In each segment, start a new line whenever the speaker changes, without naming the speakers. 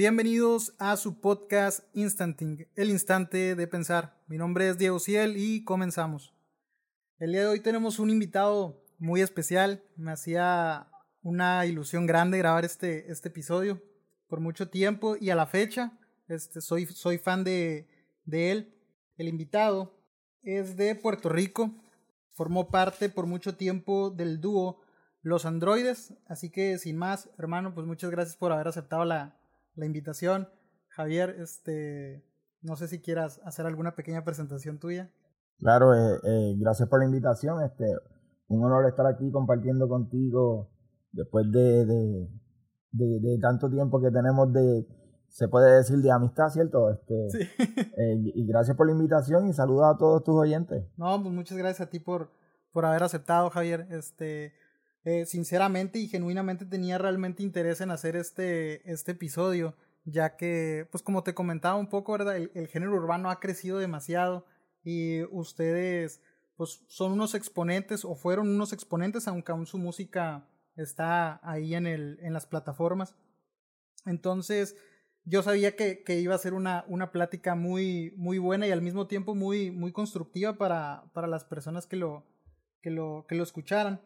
Bienvenidos a su podcast Instanting, el instante de pensar. Mi nombre es Diego Ciel y comenzamos. El día de hoy tenemos un invitado muy especial. Me hacía una ilusión grande grabar este, este episodio por mucho tiempo y a la fecha este, soy, soy fan de, de él. El invitado es de Puerto Rico, formó parte por mucho tiempo del dúo Los Androides, así que sin más, hermano, pues muchas gracias por haber aceptado la, la invitación. Javier, este, no sé si quieras hacer alguna pequeña presentación tuya.
Claro, eh, eh, gracias por la invitación. Este, un honor estar aquí compartiendo contigo después de, de, de, de tanto tiempo que tenemos de, se puede decir de amistad, ¿cierto? Este,
Sí.
eh, y gracias por la invitación y saludos a todos tus oyentes.
No, pues muchas gracias a ti por, por haber aceptado, Javier. Este, eh, sinceramente y genuinamente tenía realmente interés en hacer este, este episodio, ya que, pues como te comentaba un poco, ¿verdad? El, el género urbano ha crecido demasiado y ustedes, pues son unos exponentes o fueron unos exponentes, aunque aún su música está ahí en, el, en las plataformas. Entonces, yo sabía que, que iba a ser una, una plática muy, muy buena y al mismo tiempo muy, muy constructiva para, para las personas que lo, que lo, que lo escucharan.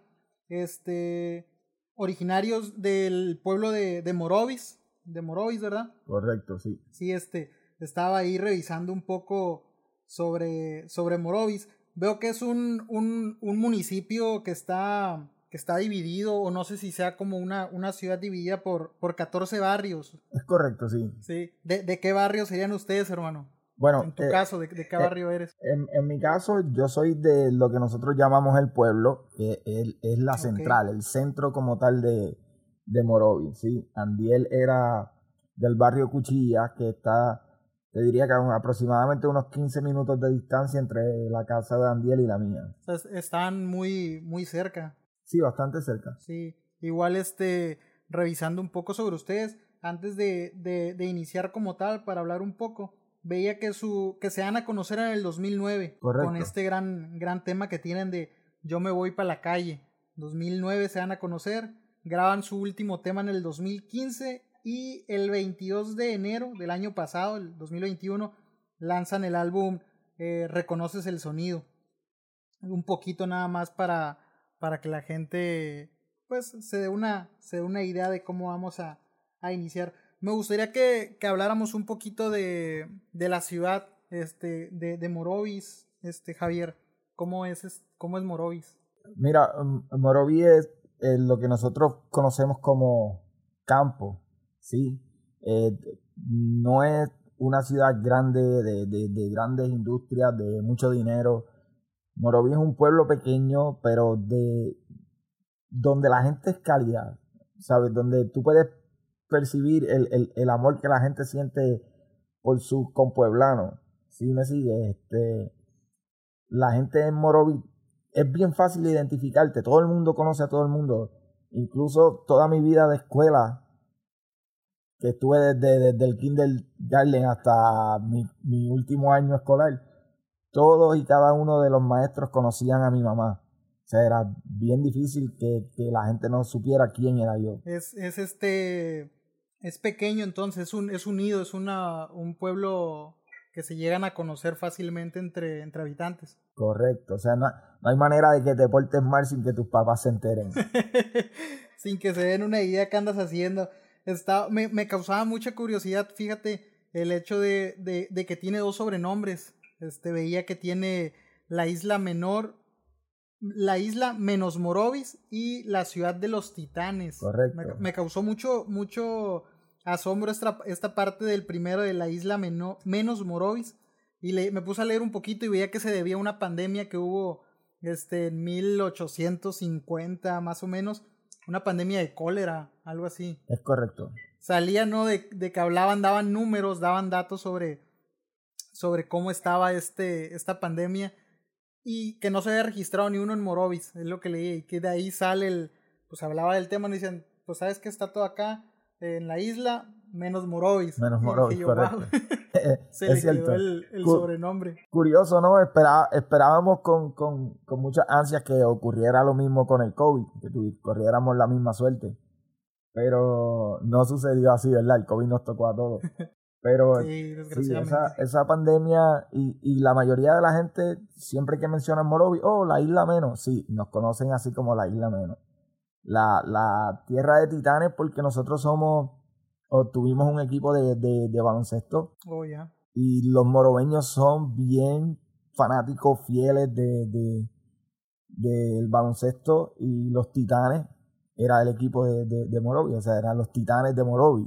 Este, originarios del pueblo de, de Morovis, de Morovis, ¿verdad?
Correcto, sí.
Sí, este, estaba ahí revisando un poco sobre, sobre Morovis. Veo que es un, un, un municipio que está, que está dividido, o no sé si sea como una, una ciudad dividida por, por 14 barrios.
Es correcto, sí.
Sí. ¿De, de qué barrio serían ustedes, hermano?
Bueno,
En tu
eh,
caso, ¿de, de qué barrio eres?
en, en mi caso, yo soy de lo que nosotros llamamos el pueblo, que es, es la central, el centro como tal de, de Morovis, ¿sí? Andiel era del barrio Cuchilla, que está, te diría que aproximadamente unos 15 minutos de distancia entre la casa de Andiel y la mía.
O sea, es- están muy, muy cerca.
Sí, bastante cerca.
Sí. Igual, este, revisando un poco sobre ustedes, antes de, de, de iniciar como tal, para hablar un poco, veía que su, que se dan a conocer en el 2009
Correcto.
con este gran, gran tema que tienen de Yo me voy para la calle. 2009 se dan a conocer, graban su último tema en el 2015 y el 22 de enero del año pasado, el 2021, lanzan el álbum eh, Reconoces el Sonido. Un poquito nada más para, para que la gente pues se dé una, se dé una idea de cómo vamos a, a iniciar. Me gustaría que, que habláramos un poquito de, de la ciudad este, de, de Morovis, este, Javier. ¿Cómo es, cómo es Morovis?
Mira, Moroví es lo que nosotros conocemos como campo, ¿sí? Eh, no es una ciudad grande de, de- de grandes industrias, de mucho dinero. Moroví es un pueblo pequeño, pero de donde la gente es calidad, ¿sabes? Donde tú puedes percibir el, el- el amor que la gente siente por sus compueblanos. ¿Sí me sigue? Este, la gente en Moroví es bien fácil identificarte. Todo el mundo conoce a todo el mundo. Incluso toda mi vida de escuela, que estuve desde, desde el kindergarten hasta mi, mi último año escolar, todos y cada uno de los maestros conocían a mi mamá. O sea, era bien difícil que, que la gente no supiera quién era yo.
Es, es este, es pequeño entonces, es, un, es unido, es una, un pueblo que se llegan a conocer fácilmente entre, entre habitantes.
Correcto. O sea, no, no hay manera de que te portes mal sin que tus papás se enteren.
Sin que se den una idea qué andas haciendo. Está, me, me causaba mucha curiosidad, fíjate, el hecho de, de, de que tiene dos sobrenombres. Este, veía que tiene la isla menor, la isla menos Morovis y la ciudad de los titanes.
Correcto.
Me, me causó mucho, mucho asombro esta, esta parte del primero de la isla meno- menos Morovis. Y le, me puse a leer un poquito y veía que se debía a una pandemia que hubo este, en 1850 más o menos. Una pandemia de cólera, algo así.
Es correcto.
Salía, ¿no? De, de que hablaban, daban números, daban datos sobre, sobre cómo estaba este, esta pandemia y que no se había registrado ni uno en Morovis, es lo que leí, y que de ahí sale el, pues hablaba del tema, y dicen, pues sabes que está todo acá en la isla, menos Morovis.
Menos Morovis,
yo,
correcto.
"Wow". se
es
le
cierto.
quedó el, el
Cu-
sobrenombre.
Curioso, ¿no? Esperábamos con, con, con muchas ansias que ocurriera lo mismo con el COVID, que corriéramos la misma suerte. pero no sucedió así, ¿verdad? El COVID nos tocó a todos. Pero
Sí,
esa, esa pandemia y, y la mayoría de la gente, siempre que mencionan Morovi, oh, la isla menos, sí, nos conocen así como la isla menos. La, la tierra de titanes porque nosotros somos, o tuvimos un equipo de, de, de baloncesto
Oh, ya.
y los morobeños son bien fanáticos, fieles de, de- del baloncesto y los titanes era el equipo de, de, de Morovi, o sea, eran los titanes de Morovi.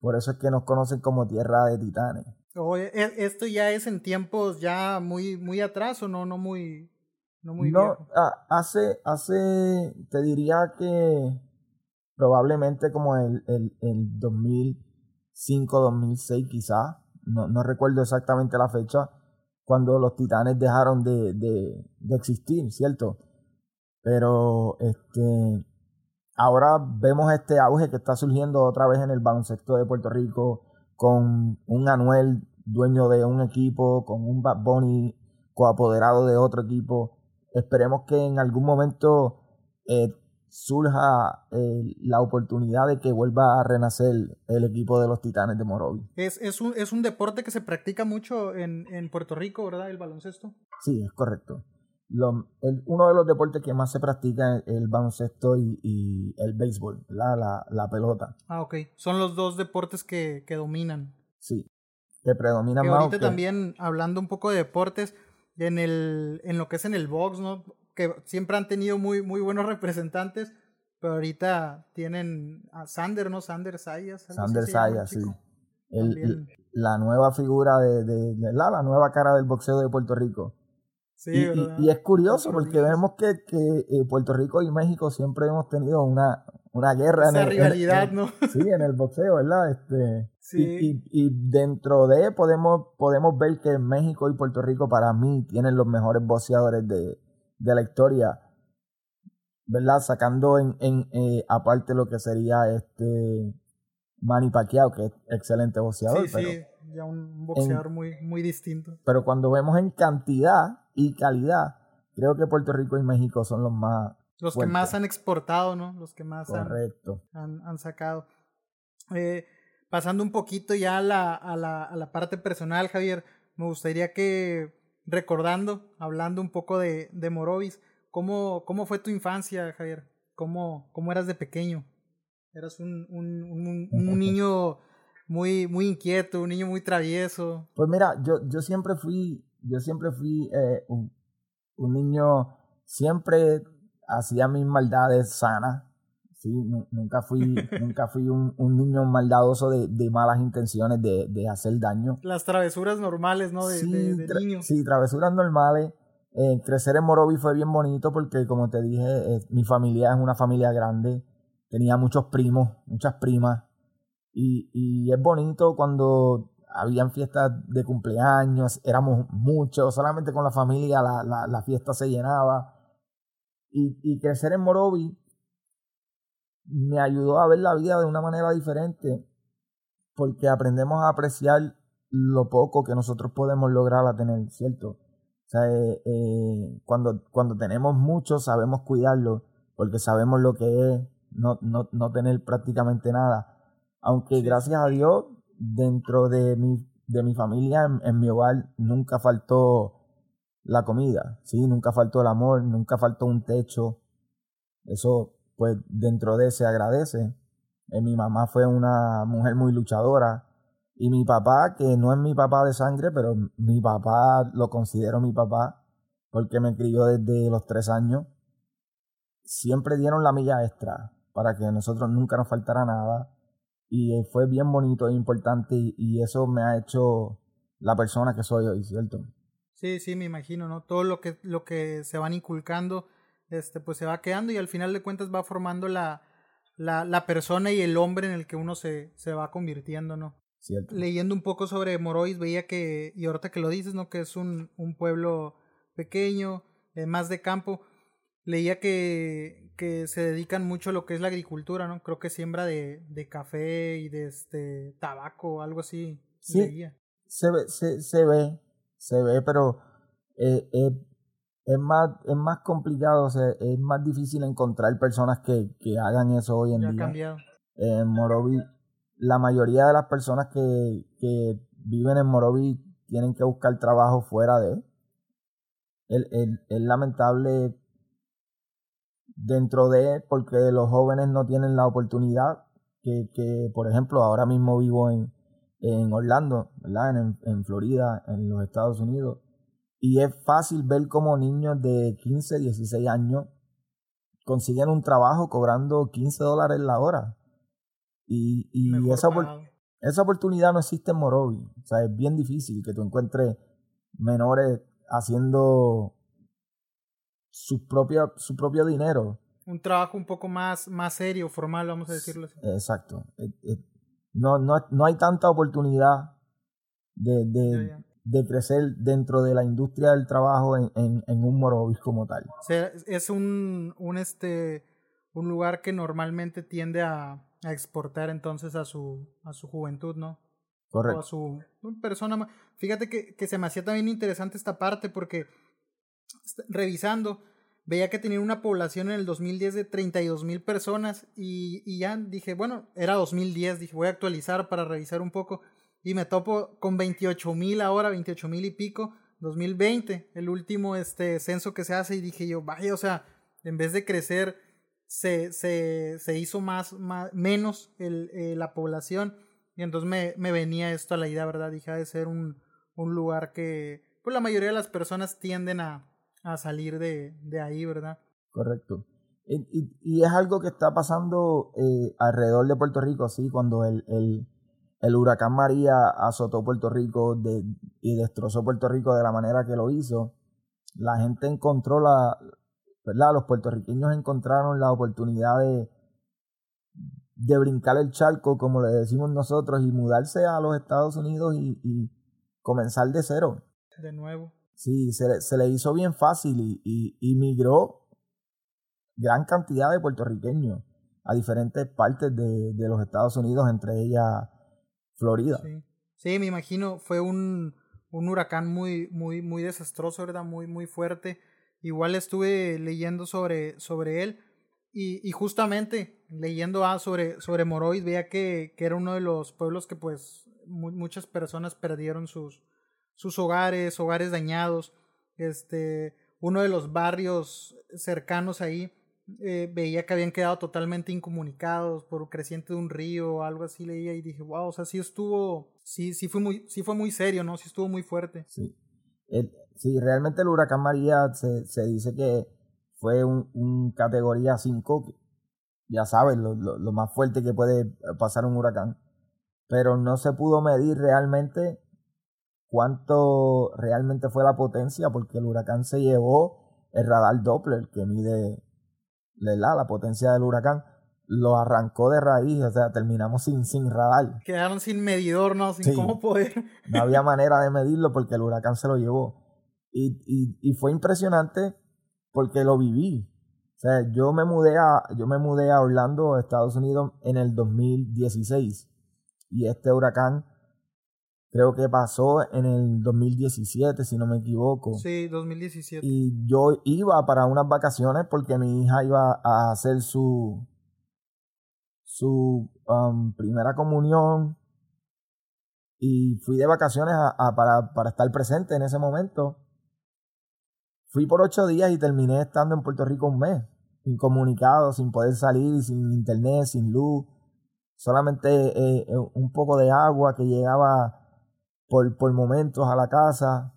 Por eso es que nos conocen como tierra de titanes.
Oh, esto ya es en tiempos ya muy, muy atrás o no, no muy, no muy
no,
viejo.
ah, hace, hace, te diría que probablemente como el, el, el 2005, 2006 quizás, no, no recuerdo exactamente la fecha, cuando los titanes dejaron de, de, de existir, ¿cierto? Pero este ahora vemos este auge que está surgiendo otra vez en el baloncesto de Puerto Rico con un Anuel dueño de un equipo, con un Bad Bunny coapoderado de otro equipo. Esperemos que en algún momento eh, surja eh, la oportunidad de que vuelva a renacer el equipo de los Titanes de Morovi.
Es, es, un, es un deporte que se practica mucho en, en Puerto Rico, ¿verdad? El baloncesto.
Sí, es correcto. Lo- el- uno de los deportes que más se practica es el baloncesto y, y el béisbol, ¿verdad? La, la pelota.
Ah, ok. Son los dos deportes que, que dominan.
Sí, que predominan
Que
más.
ahorita
que-
también, hablando un poco de deportes, en, el, en lo que es en el box, ¿no? Que siempre han tenido muy, muy buenos representantes, pero ahorita tienen a Sander, ¿no? Sander Sayas.
Sander Sayas, sí. El- la nueva figura de, de- de la, la nueva cara del boxeo de Puerto Rico.
Sí,
y, y-
¿verdad?
y es curioso porque vemos que, que, eh, Puerto Rico y México siempre hemos tenido una, una guerra en
Esa
el,
rivalidad,
en-
¿no?
sí, en el boxeo, ¿verdad? Este,
Sí.
y, y- y dentro de podemos, podemos ver que México y Puerto Rico para mí tienen los mejores boxeadores de, de la historia. ¿Verdad? Sacando en, en eh, aparte lo que sería este Manny Pacquiao, que es excelente boxeador,
Sí,
pero,
sí, ya un boxeador muy, muy distinto.
pero cuando vemos en cantidad y calidad, creo que Puerto Rico y México son los más
Los que más han exportado, ¿no? Los que más han,
Correcto.
han, han sacado. Eh, pasando un poquito ya a la, a, la, a la parte personal, Javier, me gustaría que recordando, hablando un poco de, de Morovis, ¿cómo, ¿cómo fue tu infancia, Javier? ¿Cómo, cómo eras de pequeño? Eras un, un, un, un niño muy, muy inquieto, un niño muy travieso.
Pues mira, yo, yo siempre fui, yo siempre fui eh, un, un niño, siempre hacía mis maldades sanas. Sí, Nu- nunca fui, nunca fui un, un niño maldadoso de, de malas intenciones de, de hacer daño.
Las travesuras normales, ¿no? De,
sí,
de, de
tra-
niño.
sí, travesuras normales. Eh, crecer en Morovi fue bien bonito porque, como te dije, eh, mi familia es una familia grande. Tenía muchos primos, muchas primas. Y, y es bonito cuando habían fiestas de cumpleaños, éramos muchos, solamente con la familia la, la, la fiesta se llenaba. Y, y crecer en Morovi me ayudó a ver la vida de una manera diferente porque aprendemos a apreciar lo poco que nosotros podemos lograr a tener, ¿cierto? O sea, eh, eh, cuando, cuando tenemos mucho sabemos cuidarlo porque sabemos lo que es no, no, no tener prácticamente nada. Aunque gracias a Dios, dentro de mi, de mi familia, en, en mi hogar, nunca faltó la comida, ¿sí? Nunca faltó el amor, nunca faltó un techo. Eso, pues, dentro de se agradece. Eh, mi mamá fue una mujer muy luchadora. Y mi papá, que no es mi papá de sangre, pero mi papá lo considero mi papá, porque me crió desde los tres años, siempre dieron la milla extra para que a nosotros nunca nos faltara nada. Y eh, fue bien bonito e importante y, y eso me ha hecho la persona que soy hoy, ¿cierto?
Sí, sí, me imagino, ¿no? Todo lo que, lo que se van inculcando, este, pues se va quedando y al final de cuentas va formando la, la, la persona y el hombre en el que uno se, se va convirtiendo, ¿no?
¿Cierto?
Leyendo un poco sobre Morois, veía que, y ahorita que lo dices, ¿no? Que es un, un pueblo pequeño, eh, más de campo. Leía que, que se dedican mucho a lo que es la agricultura, ¿no? Creo que siembra de, de café y de este tabaco, algo así.
Sí.
leía.
se ve, se, se ve, se ve, pero eh, eh, es, más, es más complicado, o sea, es más difícil encontrar personas que, que hagan eso hoy en
Ya
día.
cambiado.
En Morovi, la mayoría de las personas que, que viven en Morovi tienen que buscar trabajo fuera de. Es lamentable dentro de, porque los jóvenes no tienen la oportunidad que, que por ejemplo, ahora mismo vivo en, en Orlando, ¿verdad? En, en, Florida, en los Estados Unidos. Y es fácil ver cómo niños de 15, 16 años consiguen un trabajo cobrando 15 dólares la hora. Y, y esa, esa oportunidad no existe en Morovi. O sea, es bien difícil que tú encuentres menores haciendo su, propia, su propio dinero.
Un trabajo un poco más, más serio, formal, vamos a decirlo así.
Exacto. No, no, no hay tanta oportunidad de, de, de, crecer dentro de la industria del trabajo en, en, en un Morovis como tal.
O sea, es un, un, este, un lugar que normalmente tiende a, a exportar entonces a su, a su juventud, ¿no?
Correcto.
O a su persona. Fíjate que, que se me hacía también interesante esta parte porque revisando, veía que tenía una población en el 2010 de 32 mil personas y, y, ya dije, bueno, era 2010, dije, voy a actualizar para revisar un poco y me topo con 28 mil ahora, 28 mil y pico, 2020, el último este censo que se hace y dije yo, vaya, o sea, en vez de crecer, se, se, se hizo más, más menos el, eh, la población y entonces me, me, venía esto a la idea, ¿verdad? Dije, ha de ser un, un lugar que, pues la mayoría de las personas tienden a, a salir de, de ahí, ¿verdad?
Correcto. Y, y, es algo que está pasando eh, alrededor de Puerto Rico, sí, cuando el, el, el huracán María azotó Puerto Rico de, y destrozó Puerto Rico de la manera que lo hizo, la gente encontró la, ¿verdad? Los puertorriqueños encontraron la oportunidad de, de brincar el charco, como le decimos nosotros, y mudarse a los Estados Unidos y, y comenzar de cero.
De nuevo.
Sí, se, se le hizo bien fácil y, y, migró gran cantidad de puertorriqueños a diferentes partes de, de los Estados Unidos, entre ellas Florida.
Sí. sí, me imagino, fue un, un huracán muy, muy, muy desastroso, ¿verdad? Muy, muy fuerte. Igual estuve leyendo sobre, sobre él y, y justamente leyendo ah, sobre, sobre Moroid veía que, que, era uno de los pueblos que pues muchas personas perdieron sus, sus hogares, hogares dañados. Este, uno de los barrios cercanos ahí eh, veía que habían quedado totalmente incomunicados por creciente de un río algo así leía y dije, wow, o sea, sí estuvo, sí, sí fue muy, sí fue muy serio, ¿no? Sí estuvo muy fuerte.
Sí. sí, realmente el huracán María se, se dice que fue un, un categoría 5, ya sabes, lo, lo, lo más fuerte que puede pasar un huracán. Pero no se pudo medir realmente cuánto realmente fue la potencia, porque el huracán se llevó el radar Doppler que mide la, la potencia del huracán, lo arrancó de raíz, o sea, terminamos sin, sin radar.
Quedaron sin medidor, ¿no? Sin cómo poder.
No había manera de medirlo porque el huracán se lo llevó. Y, y, y fue impresionante porque lo viví. O sea, yo me mudé a, yo me mudé a Orlando, Estados Unidos, en el 2016. Y este huracán creo que pasó en el 2017, si no me equivoco.
Sí, 2017.
Y yo iba para unas vacaciones porque mi hija iba a hacer su, su um, primera comunión y fui de vacaciones a, para, para estar presente en ese momento. Fui por ocho días y terminé estando en Puerto Rico un mes, incomunicado, sin poder salir, sin internet, sin luz, solamente eh, eh, un poco de agua que llegaba por, por momentos a la casa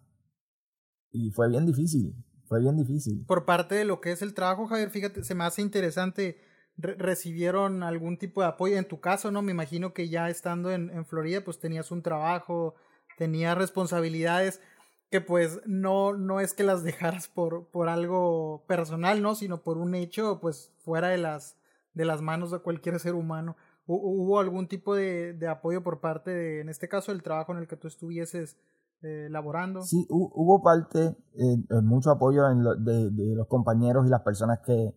y fue bien difícil, fue bien difícil.
Por parte de lo que es el trabajo, Javier, fíjate, se me hace interesante, recibieron algún tipo de apoyo, en tu caso, ¿no? Me imagino que ya estando en, en Florida, pues tenías un trabajo, tenías responsabilidades que pues no, no es que las dejaras por, por algo personal, ¿no? Sino por un hecho, pues fuera de las, de las manos de cualquier ser humano. ¿Hubo algún tipo de, de, apoyo por parte de, en este caso, el trabajo en el que tú estuvieses eh, laborando?
Sí, hubo parte, eh, mucho apoyo de, de, los compañeros y las personas que,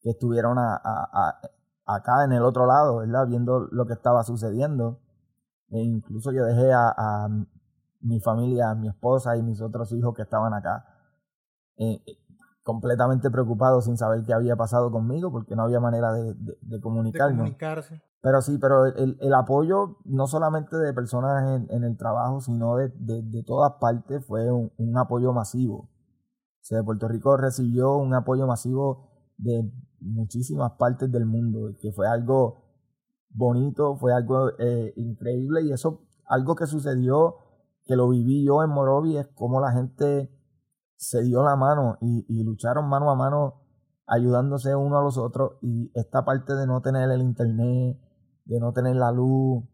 que estuvieron acá en el otro lado, ¿verdad? Viendo lo que estaba sucediendo. E incluso yo dejé a, mi familia, a mi esposa y mis otros hijos que estaban acá. Eh, completamente preocupado sin saber qué había pasado conmigo porque no había manera de, de, de comunicarnos.
comunicarse.
Pero sí, pero el, el apoyo no solamente de personas en, en el trabajo, sino de, de, todas partes fue un, un, apoyo masivo. O sea, Puerto Rico recibió un apoyo masivo de muchísimas partes del mundo, que fue algo bonito, fue algo eh, increíble y eso, algo que sucedió, que lo viví yo en Morovi, es como la gente se dio la mano y, lucharon mano a mano ayudándose uno a los otros y esta parte de no tener el internet, de no tener la luz,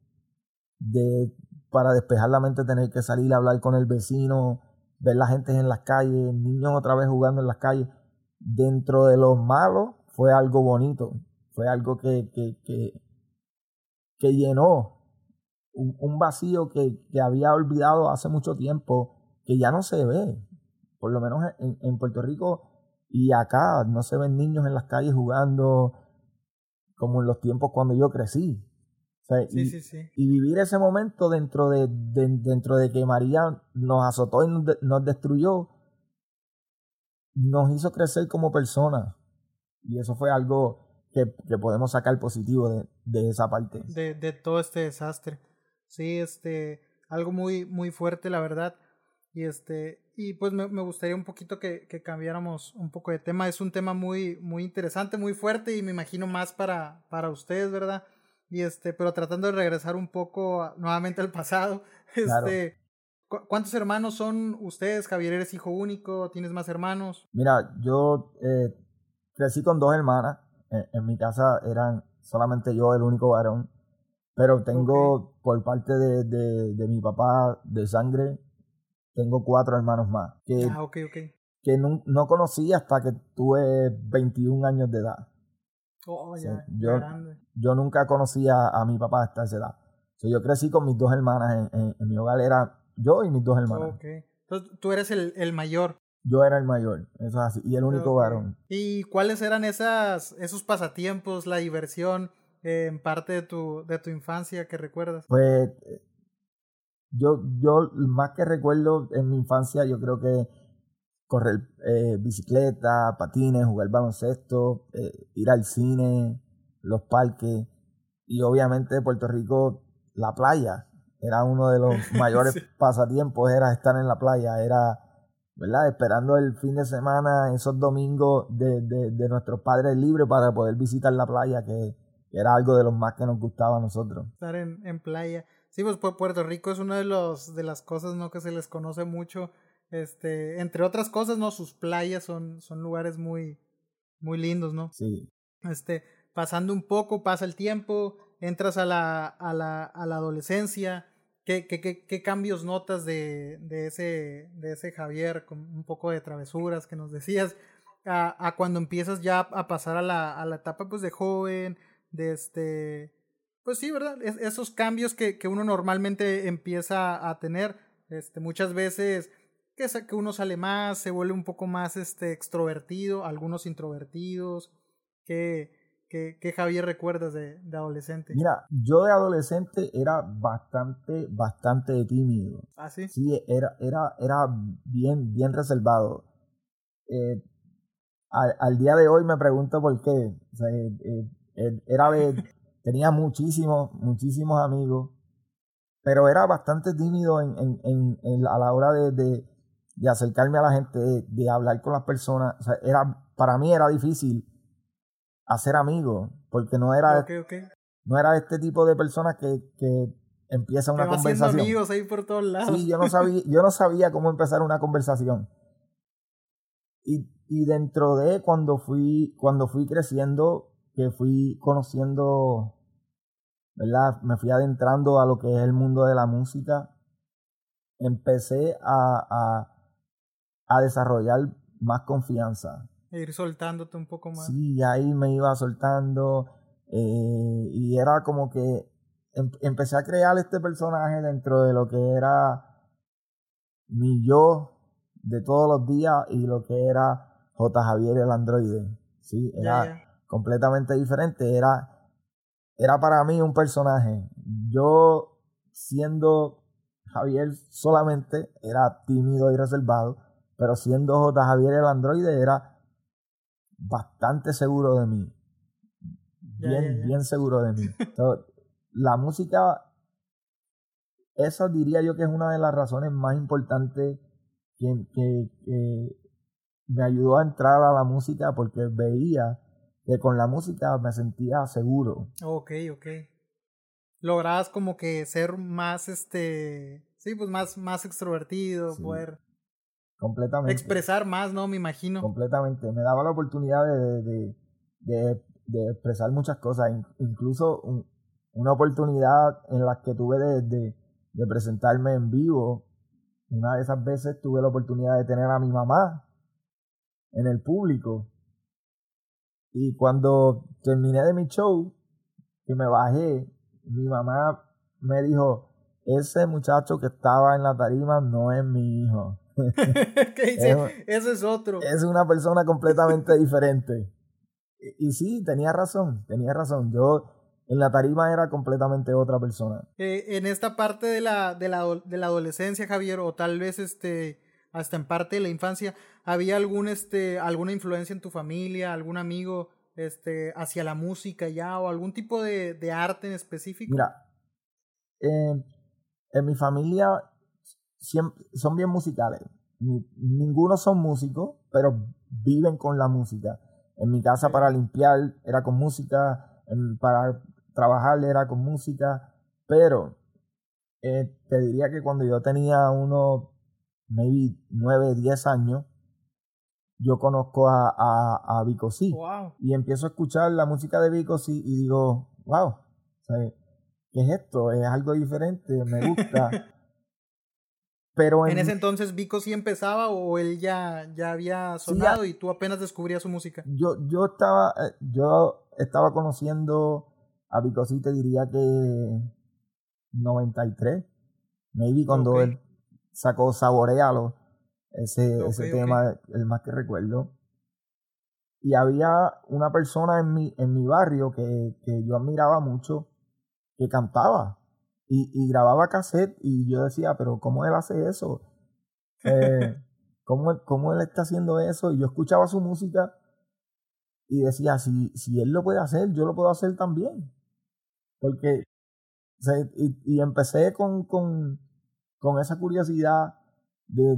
de para despejar la mente tener que salir a hablar con el vecino, ver la gente en las calles, niños otra vez jugando en las calles. Dentro de los malos fue algo bonito, fue algo que, que, que, que llenó un, un vacío que, que, había olvidado hace mucho tiempo, que ya no se ve. Por lo menos en, en Puerto Rico y acá no se ven niños en las calles jugando como en los tiempos cuando yo crecí. O sea,
sí,
y,
sí, sí.
y, vivir ese momento dentro de, de, dentro de que María nos azotó y nos, de, nos, destruyó, nos hizo crecer como personas. Y eso fue algo que, que podemos sacar positivo de, de esa parte.
De, de, todo este desastre. Sí, este, algo muy, muy fuerte, la verdad. Y este, y pues me, me gustaría un poquito que, que, cambiáramos un poco de tema. Es un tema muy, muy interesante, muy fuerte y me imagino más para, para ustedes, ¿verdad? Y este, pero tratando de regresar un poco nuevamente al pasado.
Claro.
Este, ¿Cuántos hermanos son ustedes? Javier, ¿eres hijo único? ¿Tienes más hermanos?
Mira, yo eh, crecí con dos hermanas. En, en, mi casa eran solamente yo el único varón. Pero tengo okay. por parte de, de, de mi papá de sangre tengo cuatro hermanos más. Que,
ah, ok, ok.
Que no, no, conocí hasta que tuve 21 años de edad.
Oh, o sea, ya,
yo, yo nunca conocí a, a, mi papá hasta esa edad. O sea, yo crecí con mis dos hermanas. En, en, en, mi hogar era yo y mis dos hermanas.
Okay. Entonces tú eres el, el mayor.
Yo era el mayor, eso es así, y el único
okay.
varón.
¿Y cuáles eran esas, esos pasatiempos, la diversión eh, en parte de tu, de tu infancia que recuerdas?
Pues yo, yo más que recuerdo en mi infancia, yo creo que correr eh, bicicleta, patines, jugar baloncesto, eh, ir al cine, los parques y obviamente Puerto Rico, la playa. Era uno de los mayores sí. pasatiempos, era estar en la playa, era, ¿verdad? Esperando el fin de semana, esos domingos de, de, de nuestros padres libres para poder visitar la playa, que, que, era algo de los más que nos gustaba a nosotros.
Estar en, en playa. Sí, pues Puerto Rico es una de, los, de las cosas ¿no? que se les conoce mucho. Este, entre otras cosas, ¿no? Sus playas son, son lugares muy, muy lindos, ¿no?
Sí.
Este, pasando un poco, pasa el tiempo, entras a la, a la, a la adolescencia. ¿Qué, qué, qué, qué cambios notas de, de, ese, de ese Javier con un poco de travesuras que nos decías? A, a cuando empiezas ya a pasar a la, a la etapa pues de joven, de este pues sí, ¿verdad? Es, esos cambios que, que, uno normalmente empieza a tener, este, muchas veces que, que uno sale más, se vuelve un poco más este, extrovertido, algunos introvertidos. ¿Qué, qué, qué Javier recuerdas de, de, adolescente?
Mira, yo de adolescente era bastante, bastante tímido.
¿Ah, sí?
Sí, era, era, era bien, bien reservado. Eh, al, al, día de hoy me pregunto por qué. O sea, eh, eh, era de tenía muchísimos, muchísimos amigos, pero era bastante tímido en, en, en, en a la hora de, de, de, acercarme a la gente, de, de hablar con las personas. O sea, era, para mí era difícil hacer amigos, porque no era,
okay, okay.
no era este tipo de personas que, que empieza una conversación.
amigos ahí por todos lados.
Sí, yo no sabía, yo no sabía cómo empezar una conversación. Y, y dentro de cuando fui, cuando fui creciendo, que fui conociendo ¿verdad? Me fui adentrando a lo que es el mundo de la música. Empecé a, a, a desarrollar más confianza.
E ir soltándote un poco más.
Sí, ahí me iba soltando. Eh, y era como que em, empecé a crear este personaje dentro de lo que era mi yo de todos los días y lo que era J. Javier el androide. Sí, era
yeah, yeah.
completamente diferente. Era era para mí un personaje. Yo, siendo Javier solamente, era tímido y reservado, pero siendo J. Javier el androide, era bastante seguro de mí. Bien, bien seguro de mí. la música, esa diría yo que es una de las razones más importantes que, que, me ayudó a entrar a la música porque veía que con la música me sentía seguro.
Ok, ok. Lograbas como que ser más, este, sí, pues más, más extrovertido, poder
completamente
expresar más, ¿no? Me imagino.
Completamente. Me daba la oportunidad de, de, de, de expresar muchas cosas, incluso una oportunidad en la que tuve de, de presentarme en vivo. Una de esas veces tuve la oportunidad de tener a mi mamá en el público. Y cuando terminé de mi show, que me bajé, mi mamá me dijo, ese muchacho que estaba en la tarima no es mi hijo.
¿Qué dice? Ese es otro.
Es una persona completamente diferente. Y, y, sí, tenía razón, tenía razón. Yo en la tarima era completamente otra persona.
Eh, en esta parte de la, de, la, de la adolescencia, Javier, o tal vez este hasta en parte de la infancia, ¿había algún este alguna influencia en tu familia, algún amigo este hacia la música ya o algún tipo de, de arte en específico?
Mira, eh, en mi familia son bien musicales. Ninguno son músicos, pero viven con la música. En mi casa para limpiar era con música, para trabajar era con música, pero eh, te diría que cuando yo tenía unos maybe 9, 10 años, yo conozco a, a, a Vico C. Y empiezo a escuchar la música de Vico C y digo, wow, ¿qué es esto? Es algo diferente, me gusta.
Pero en, ese entonces Vico sí empezaba o él ya, ya había sonado y tú apenas descubrías su música.
Yo, yo estaba, eh, yo estaba conociendo a Vico sí te diría que 93. Maybe cuando él sacó Saborealo, ese, ese tema, el más que recuerdo. Y había una persona en mi, en mi barrio que, que yo admiraba mucho, que cantaba y, y grababa cassette y yo decía, pero ¿cómo él hace eso? Eh, ¿cómo, ¿Cómo él está haciendo eso? Y yo escuchaba su música y decía, si, si él lo puede hacer, yo lo puedo hacer también. Porque, y, y, empecé con, con, con esa curiosidad de,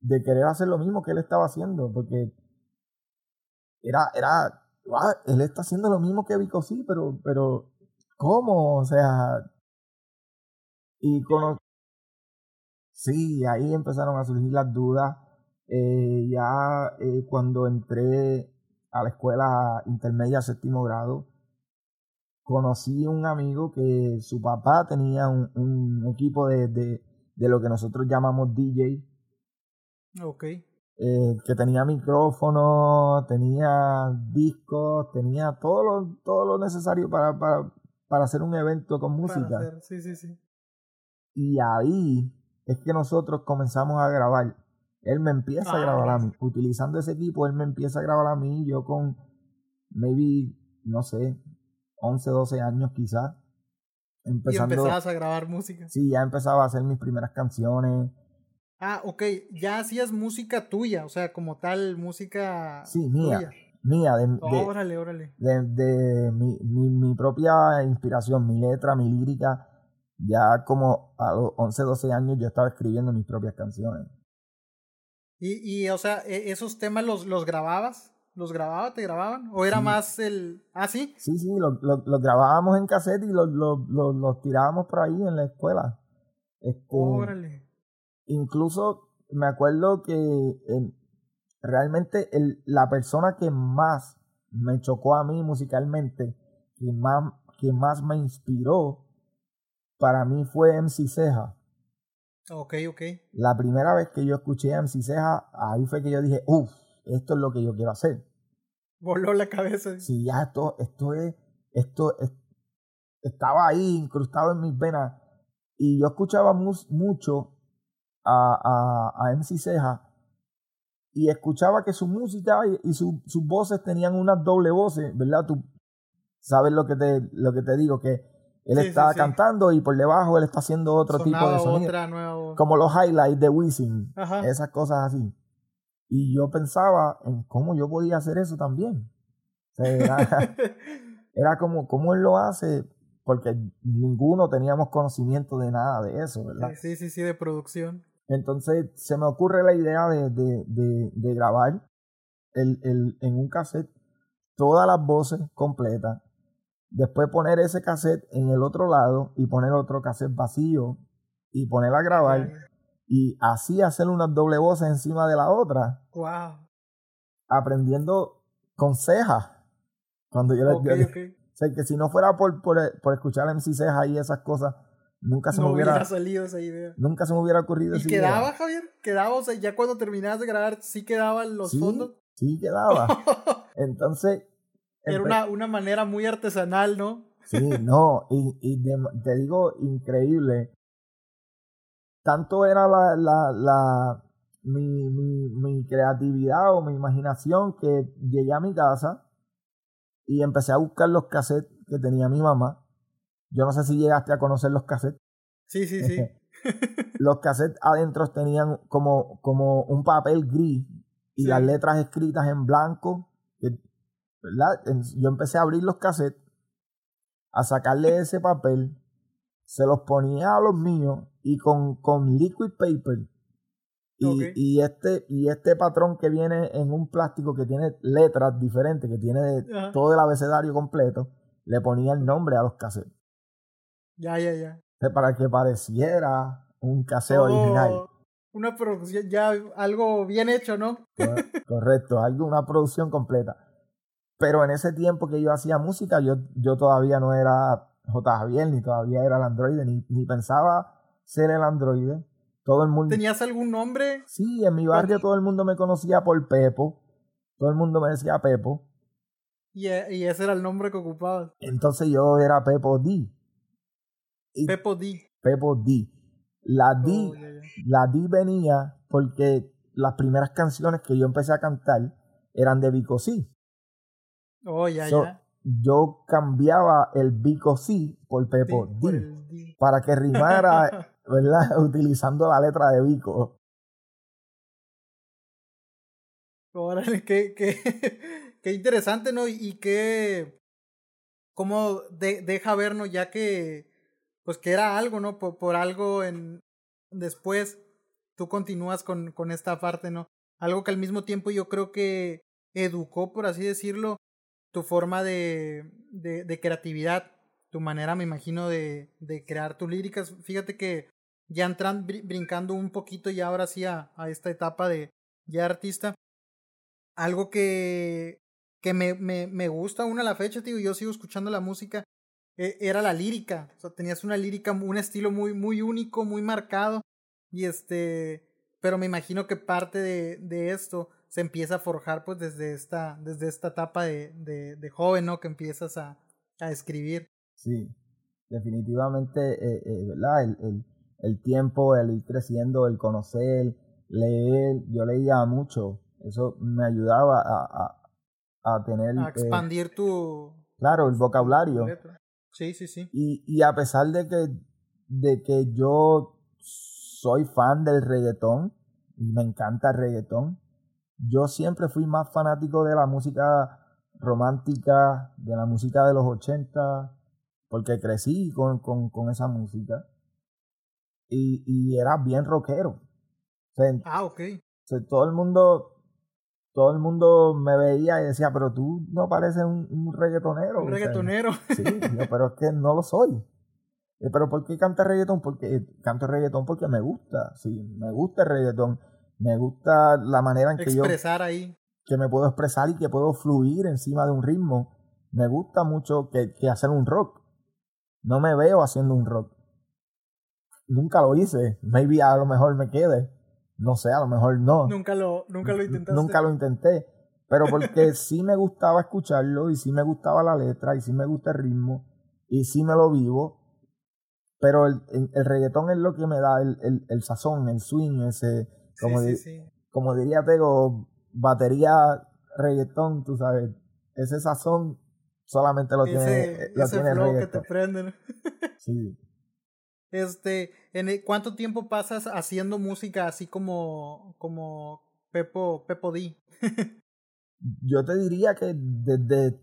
de, querer hacer lo mismo que él estaba haciendo, porque era, era, él está haciendo lo mismo que Vico sí, pero, pero, ¿cómo? O sea, y con Sí, ahí empezaron a surgir las dudas. Eh, ya eh, cuando entré a la escuela intermedia séptimo grado, conocí un amigo que su papá tenía un, un equipo de, de, de, lo que nosotros llamamos DJ.
Ok.
Eh, que tenía micrófono, tenía discos, tenía todo lo, todo lo necesario para, para, para hacer un evento con música.
sí, sí, sí.
Y ahí es que nosotros comenzamos a grabar. Él me empieza a grabar a mí. Utilizando ese equipo, él me empieza a grabar a mí. Yo con, maybe, no sé, 11, 12 años quizás.
Empezando, y empezabas a grabar música.
Sí, ya empezaba a hacer mis primeras canciones.
Ah, ok. Ya hacías música tuya, o sea, como tal, música.
Sí, mía. Mía, de,
órale, órale.
de, de mi, mi, mi, propia inspiración, mi letra, mi lírica ya como a los 11, 12 años yo estaba escribiendo mis propias canciones.
Y, y o sea, ¿e-, ¿esos temas los, los grababas? ¿Los grababa, te grababan? ¿O era más el... Ah, sí?
Sí, sí, los lo, lo grabábamos en cassette y los lo, lo, tirábamos por ahí en la escuela. Este,
Órale.
Incluso me acuerdo que realmente el, la persona que más me chocó a mí musicalmente, que más, que más me inspiró, para mí fue MC Ceja.
Ok, ok.
La primera vez que yo escuché a MC Ceja, ahí fue que yo dije, uff, esto es lo que yo quiero hacer.
Voló la cabeza.
Sí, ya esto, esto es, esto estaba ahí incrustado en mis venas. Y yo escuchaba mucho a, a, a MC Ceja y escuchaba que su música y, sus voces tenían unas doble voces, ¿verdad? Tú sabes lo que te, lo que te digo, que él está cantando y por debajo él está haciendo otro tipo de sonido. Como los highlights de Wisin. Esas cosas así. Y yo pensaba en cómo yo podía hacer eso también. era, era como, ¿cómo él lo hace? Porque ninguno teníamos conocimiento de nada de eso, ¿verdad?
Sí, sí, sí, de producción.
Entonces se me ocurre la idea de, de, de, de grabar el, el, en un cassette todas las voces completas, después poner ese cassette en el otro lado y poner otro cassette vacío y poner a grabar y así hacer unas doble voces encima de la otra.
Wow.
Aprendiendo con cejas. Cuando yo,
okay,
yo, sé que si no fuera por, por, por escuchar a MC Ceja y esas cosas, nunca se
no
me hubiera,
hubiera, salido esa idea.
Nunca se me hubiera ocurrido
¿Y
esa
quedaba,
idea.
Javier? ¿Quedaba? O sea, ya cuando terminabas de grabar, ¿sí quedaban los
sí,
fondos?
Sí, quedaba. Entonces.
Era una, una manera muy artesanal, ¿no?
Sí, no, y, y de, te digo, increíble. Tanto era la, la, la mi, mi, mi creatividad o mi imaginación que llegué a mi casa y empecé a buscar los cassettes que tenía mi mamá. Yo no sé si llegaste a conocer los cassettes.
Sí, sí, sí.
los cassettes adentro tenían como, como un papel gris y sí. las letras escritas en blanco. ¿verdad? Yo empecé a abrir los cassettes, a sacarle ese papel, se los ponía a los míos y con, con liquid paper y,
okay.
y, este, y este patrón que viene en un plástico que tiene letras diferentes, que tiene
Ajá.
todo el abecedario completo, le ponía el nombre a los cassettes.
Ya, ya, ya.
Para que pareciera un cassette original.
Una producción, ya algo bien hecho, ¿no?
Correcto, algo, una producción completa. Pero en ese tiempo que yo hacía música, yo, yo todavía no era J. Javier, ni todavía era el androide, ni, ni pensaba ser el androide. Todo el mundo.
¿Tenías algún nombre?
Sí, en mi barrio todo el mundo me conocía por Pepo. Todo el mundo me decía Pepo.
Y, y ese era el nombre que ocupabas.
Entonces yo era Pepo D.
Y Pepo D.
Pepo D. La D,
oh, yeah, yeah.
la D venía porque las primeras canciones que yo empecé a cantar eran de Vico C.
Oh, ya,
so,
ya.
Yo cambiaba el Vico C por Pepo D,
D.
para que rimara, ¿verdad? Utilizando la letra de Vico.
Órale, qué, qué, qué interesante, ¿no? Y, qué. cómo de, deja vernos, ya que. Pues que era algo, ¿no? Por, por algo en. Después tú continúas con, con esta parte, ¿no? Algo que al mismo tiempo yo creo que educó, por así decirlo, tu forma de, de, de creatividad, tu manera, me imagino, de, de crear tus líricas. Fíjate que ya entran br brincando un poquito y ahora sí a, esta etapa de ya artista. Algo que, que me, me, me gusta aún a la fecha, tío, yo sigo escuchando la música, eh, era la lírica. O sea, tenías una lírica, un estilo muy, muy único, muy marcado. Y este, pero me imagino que parte de, de esto se empieza a forjar pues desde esta, desde esta etapa de, de, joven, ¿no? Que empiezas a, a escribir.
Sí, definitivamente, eh, eh, ¿verdad? El, el, tiempo, el ir creciendo, el conocer, leer, yo leía mucho, eso me ayudaba a, a, a tener...
A expandir
eh,
tu...
Claro, el vocabulario.
Sí, sí, sí.
Y, y a pesar de que, de que yo soy fan del reggaetón, y me encanta el reggaetón, yo siempre fui más fanático de la música romántica, de la música de los 80, porque crecí con, con, con esa música. Y, y, era bien rockero. O sea,
ah, ok.
O sea, todo el mundo todo el mundo me veía y decía, pero tú no pareces un, un reggaetonero.
Un reggaetonero.
Sea, sí, pero es que no lo soy. ¿Pero por qué canta reggaetón? Porque canto reggaetón porque me gusta. Sí, me gusta el reggaetón. Me gusta la manera en que
Expresar
yo...
Expresar ahí.
Que me puedo expresar y que puedo fluir encima de un ritmo. Me gusta mucho que, que hacer un rock. No me veo haciendo un rock. Nunca lo hice. Maybe a lo mejor me quede. No sé, a lo mejor no.
Nunca lo, nunca lo intentaste.
Nunca lo intenté. Pero porque sí me gustaba escucharlo y sí me gustaba la letra y sí me gusta el ritmo y sí me lo vivo. Pero el, el, el reggaetón es lo que me da el, el, el sazón, el swing, ese, como,
sí,
di,
sí, sí.
como diría Tego, batería reggaetón, tú sabes, ese sazón solamente lo
ese,
tiene, lo
ese
tiene el
flow
reggaetón.
que te prenden.
sí.
Este, ¿en el, ¿cuánto tiempo pasas haciendo música así como, como Pepo, Pepo D?
yo te diría que desde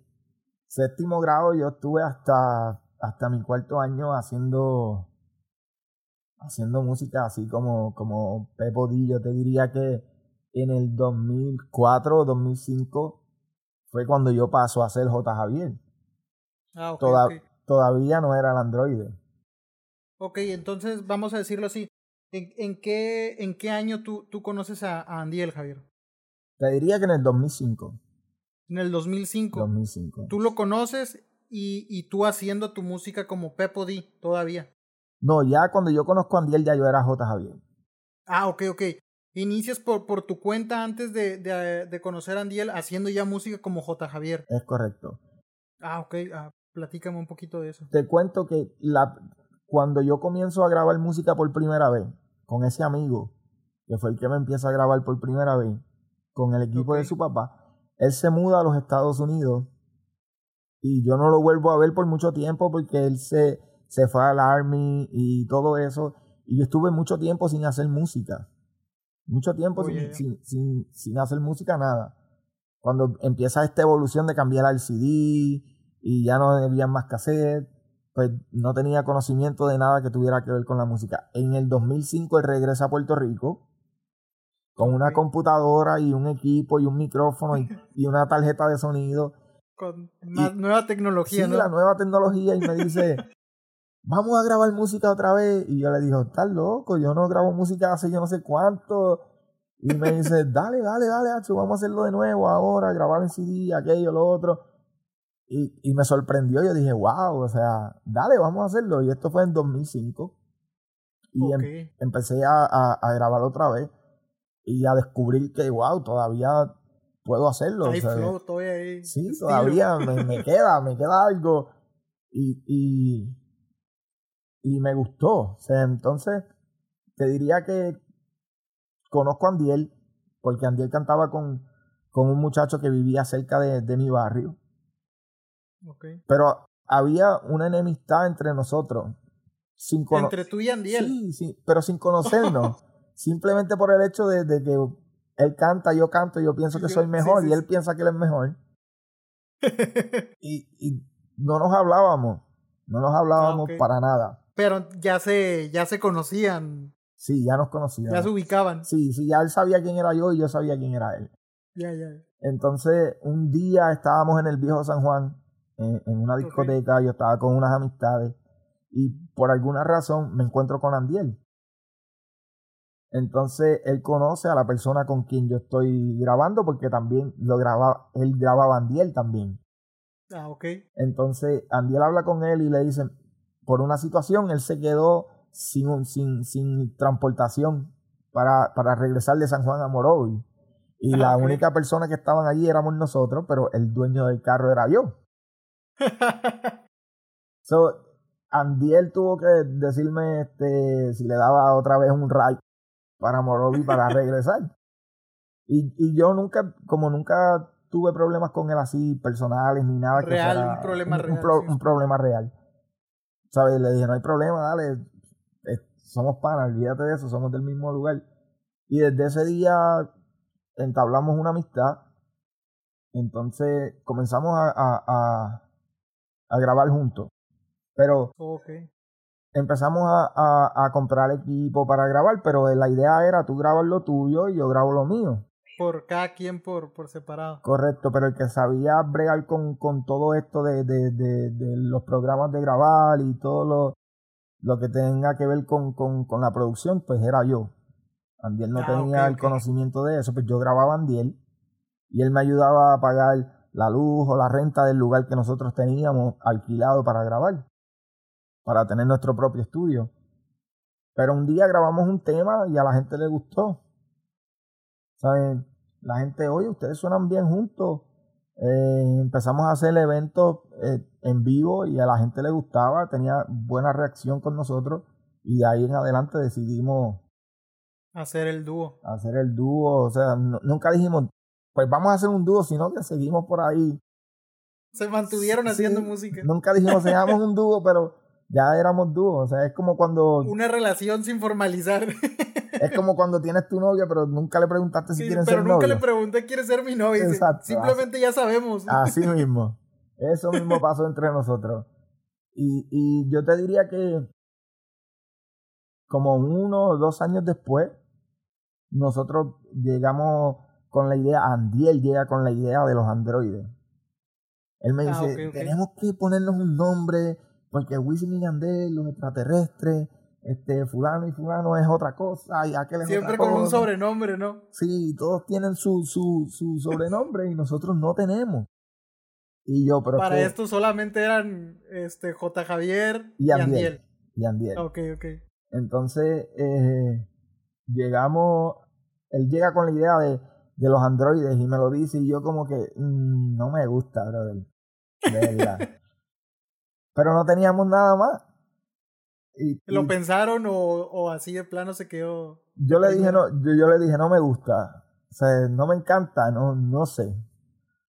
séptimo grado yo estuve hasta, hasta mi cuarto año haciendo haciendo música así como, como Pepo D. Yo te diría que en el 2004 o 2005 fue cuando yo paso a ser J. Javier.
Ah,
Todavía no era el androide.
Ok, entonces vamos a decirlo así. ¿En, en, qué, en qué año tú, tú conoces a, a Andiel, Javier?
Te diría que en el 2005.
En el 2005.
2005.
Tú lo conoces y, y tú haciendo tu música como Pepo D todavía.
No, ya cuando yo conozco a Andiel ya yo era J. Javier.
Ah, ok, ok. Inicias por, por tu cuenta antes de, de, de, conocer a Andiel haciendo ya música como J. Javier.
Es correcto.
Ah, ok. Ah, platícame un poquito de eso.
Te cuento que la, cuando yo comienzo a grabar música por primera vez con ese amigo, que fue el que me empieza a grabar por primera vez, con el equipo de su papá, él se muda a los Estados Unidos y yo no lo vuelvo a ver por mucho tiempo porque él se se fue al Army y todo eso. Y yo estuve mucho tiempo sin hacer música. Mucho tiempo sin, sin, sin, sin, hacer música, nada. Cuando empieza esta evolución de cambiar al CD y ya no había más cassette, pues no tenía conocimiento de nada que tuviera que ver con la música. En el 2005 él regresa a Puerto Rico con una computadora y un equipo y un micrófono y, y una tarjeta de sonido.
Con nueva tecnología,
sí, la nueva tecnología y me dice, vamos a grabar música otra vez. Y yo le digo, estás loco, yo no grabo música hace yo no sé cuánto. Y me dice, dale, dale, dale, Hacho, vamos a hacerlo de nuevo ahora, grabar en CD, aquello, lo otro. Y, y me sorprendió, yo dije, wow, o sea, dale, vamos a hacerlo. Y esto fue en 2005. Y em, empecé a, a, grabar otra vez y a descubrir que, wow, todavía puedo hacerlo.
Hay flow, estoy ahí.
Sí, todavía me, me, queda, me queda algo. Y, y, y me gustó. O sea, entonces te diría que conozco a Andiel, porque Andiel cantaba con, con un muchacho que vivía cerca de, de mi barrio.
Okay.
Pero había una enemistad entre nosotros.
Sin entre tú y Andiel.
Sí, sí, pero sin conocernos. simplemente por el hecho de, de, que él canta, yo canto, yo pienso que soy mejor sí, sí, y él piensa que él es mejor. y, y no nos hablábamos. No nos hablábamos okay. para nada.
Pero ya se, ya se conocían.
Sí, ya nos conocían.
Ya se ubicaban.
Sí, sí, ya él sabía quién era yo y yo sabía quién era él.
Ya, ya.
Entonces, un día estábamos en el viejo San Juan, en, en una discoteca, okay. yo estaba con unas amistades, y por alguna razón me encuentro con Andiel. Entonces, él conoce a la persona con quien yo estoy grabando, porque también lo graba, él grababa Andiel también.
Ah, ok.
Entonces, Andiel habla con él y le dice, por una situación, él se quedó sin, sin, sin transportación para, para regresar de San Juan a Morovi. Y ah, la okay. única persona que estaban allí éramos nosotros, pero el dueño del carro era yo. so, Andiel tuvo que decirme este, si le daba otra vez un ride para Morovi para regresar. Y, y yo nunca, como nunca tuve problemas con él así personales ni nada
real,
que fuera
un problema
un,
real,
un, pro,
sí.
un problema real. ¿Sabes? Le dije, no hay problema, dale, eh, somos panas, olvídate de eso, somos del mismo lugar. Y desde ese día entablamos una amistad. Entonces comenzamos a, a, a, a grabar juntos. Pero
okay.
empezamos a, a, comprar equipo para grabar, pero la idea era tú grabas lo tuyo y yo grabo lo mío.
Por cada quien por, por separado.
Correcto, pero el que sabía bregar con, con todo esto de, de, de, de, los programas de grabar y todo lo, lo que tenga que ver con, con, con la producción, pues era yo. Andiel no ah, tenía okay, el okay. conocimiento de eso, pues yo grababa Andiel y él me ayudaba a pagar la luz o la renta del lugar que nosotros teníamos alquilado para grabar, para tener nuestro propio estudio. Pero un día grabamos un tema y a la gente le gustó. ¿Saben? La gente, oye, ustedes suenan bien juntos. Eh, empezamos a hacer eventos eh, en vivo y a la gente le gustaba, tenía buena reacción con nosotros y de ahí en adelante decidimos
hacer el dúo.
Hacer el dúo, o sea, no, nunca dijimos, pues vamos a hacer un dúo, sino que seguimos por ahí.
Se mantuvieron sí, haciendo música.
Nunca dijimos, seamos un dúo, pero ya éramos dúo, o sea, es como cuando...
Una relación sin formalizar.
Es como cuando tienes tu novia, pero nunca le preguntaste si
Sí,
quieres
pero
ser
nunca
novio.
le pregunté, ¿quieres ser mi novia?
Exacto,
Simplemente ya sabemos.
Así mismo. Eso mismo pasó entre nosotros. Y, y yo te diría que como uno o dos años después, nosotros llegamos con la idea, Andiel llega con la idea de los androides. Él me
Ah,
dice,
ok, ok.
tenemos que ponernos un nombre, porque Wisin y Yandel, los extraterrestres, este, fulano y fulano es otra cosa, y aquel es
Siempre
otra
con un
cosa".
sobrenombre, ¿no?
Sí, todos tienen su, su, su sobrenombre y nosotros no tenemos. Y yo, pero es
Para
que-
esto solamente eran este J. Javier
y
y
Andiel.
Andiel.
Y Andiel.
Ok, ok.
Entonces, eh, llegamos, él llega con la idea de, de los androides y me lo dice y yo como que mm, no me gusta, brother. De verdad. Pero no teníamos nada más. Y,
¿Lo
y
pensaron o, o así de plano se quedó?
yo le dije,
no.
no, yo, yo le dije, no me gusta. O sea, no me encanta, no, no sé.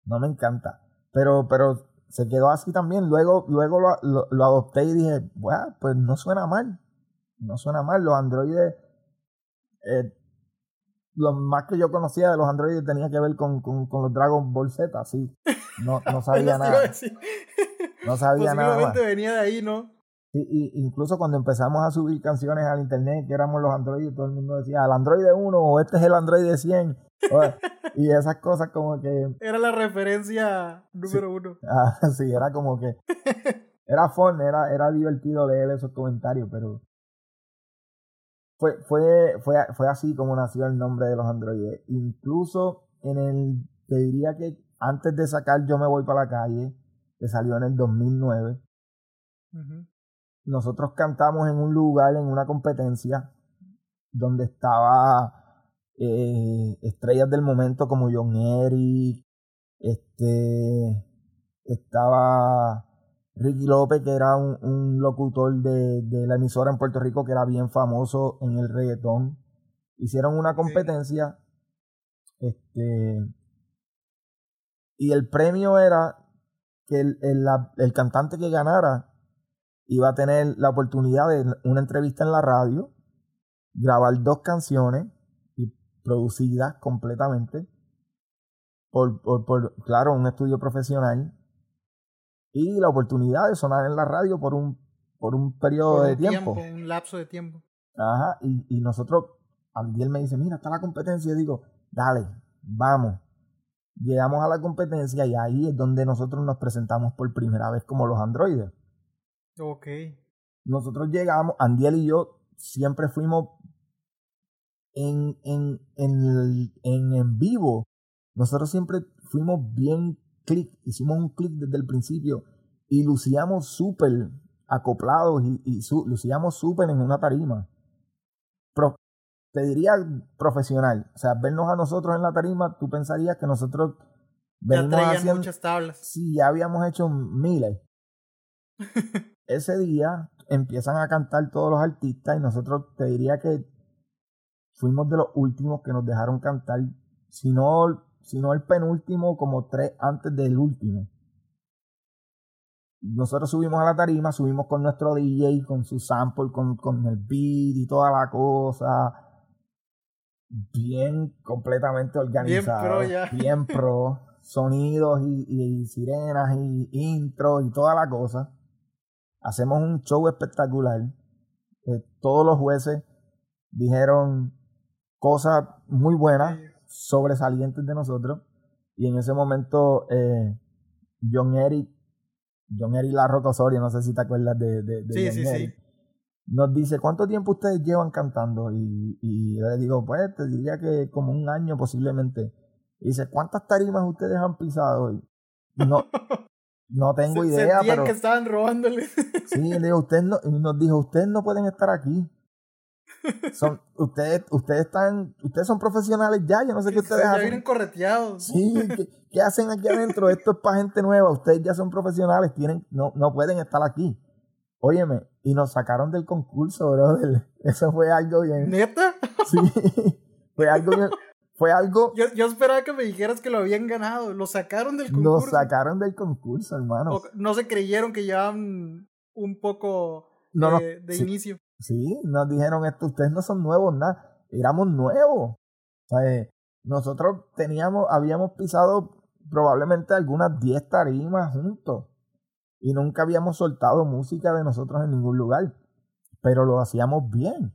No me encanta. Pero, pero se quedó así también. Luego, luego lo, lo, lo adopté y dije, bueno, pues no suena mal. No suena mal. Los androides, eh, lo más que yo conocía de los androides tenía que ver con, con, con los Dragon Ball Z, sí. No, no sabía nada. No sabía nada más.
Venía de ahí, ¿no?
Y, y incluso cuando empezamos a subir canciones al internet, que éramos los androides, todo el mundo decía, el androide 1 o este es el androide 100. o- y esas cosas como que,
Era la referencia número uno.
ah, sí, era como que, era fun, era, era divertido leer esos comentarios, pero fue, fue, fue, fue así como nació el nombre de los androides. Incluso en el, te diría que antes de sacar Yo me voy para la calle, que salió en el 2009,
Ujú.
nosotros cantamos en un lugar, en una competencia, donde estaba eh, estrellas del momento como John Eric, este, estaba Ricky López, que era un, un locutor de, de la emisora en Puerto Rico que era bien famoso en el reggaetón. Hicieron una competencia, este, y el premio era que el, el- la- el cantante que ganara iba a tener la oportunidad de una entrevista en la radio, grabar dos canciones y producidas completamente por, por, por, claro, un estudio profesional y la oportunidad de sonar en la radio por un, por un periodo
Por
de
un
tiempo.
Un lapso de tiempo.
Ajá, y, y nosotros, Andiel me dice, mira, está la competencia. Y digo, dale, vamos. Llegamos a la competencia y ahí es donde nosotros nos presentamos por primera vez como los androides.
Ok.
Nosotros llegamos, Andiel y yo siempre fuimos en, en, en, en, en vivo. Nosotros siempre fuimos bien clic, hicimos un clic desde el principio y lucíamos súper acoplados y, y su- lucíamos súper en una tarima. Pro- te diría profesional, o sea, vernos a nosotros en la tarima, tú pensarías que nosotros venimos haciendo,
muchas tablas.
Sí, ya habíamos hecho miles. Ese día empiezan a cantar todos los artistas y nosotros te diría que fuimos de los últimos que nos dejaron cantar, si no, si no el penúltimo, como tres antes del último. Nosotros subimos a la tarima, subimos con nuestro DJ, con su sample, con, con el beat y toda la cosa. Bien completamente organizado.
pro ya.
Bien pro. Sonidos y, y sirenas y intro y toda la cosa. Hacemos un show espectacular. Eh, todos los jueces dijeron cosas muy buenas, sobresalientes de nosotros. Y en ese momento, eh, John Eric, John Eric Osorio, no sé si te acuerdas de, de, de
Sí,
John
sí, sí.
Eric, nos dice, ¿cuánto tiempo ustedes llevan cantando? Y, y yo le digo, pues te diría que como un año posiblemente. Y dice, ¿cuántas tarimas ustedes han pisado? Y no, no tengo
Se-
idea,
sentían
pero...
que estaban robándole.
Sí, le digo, ustedes no, y nos dijo, ustedes no pueden estar aquí. Son, ustedes, ustedes están, ustedes son profesionales ya, yo no sé qué ustedes
ya
hacen.
vienen correteados.
Sí, ¿qué, qué hacen aquí adentro? Esto es para gente nueva, ustedes ya son profesionales, tienen, no, no pueden estar aquí. Óyeme, y nos sacaron del concurso, brother. Eso fue algo bien.
¿Neta?
Sí, fue algo bien. Fue algo.
Yo, yo esperaba que me dijeras que lo habían ganado. Lo sacaron del concurso.
sacaron del concurso, hermano.
No se creyeron que llevaban un poco
No, no,
de, de
sí.
inicio.
Sí, nos dijeron esto, ustedes no son nuevos, nada. éramos nuevos. nosotros teníamos, habíamos pisado probablemente algunas 10 tarimas juntos y nunca habíamos soltado música de nosotros en ningún lugar, pero lo hacíamos bien.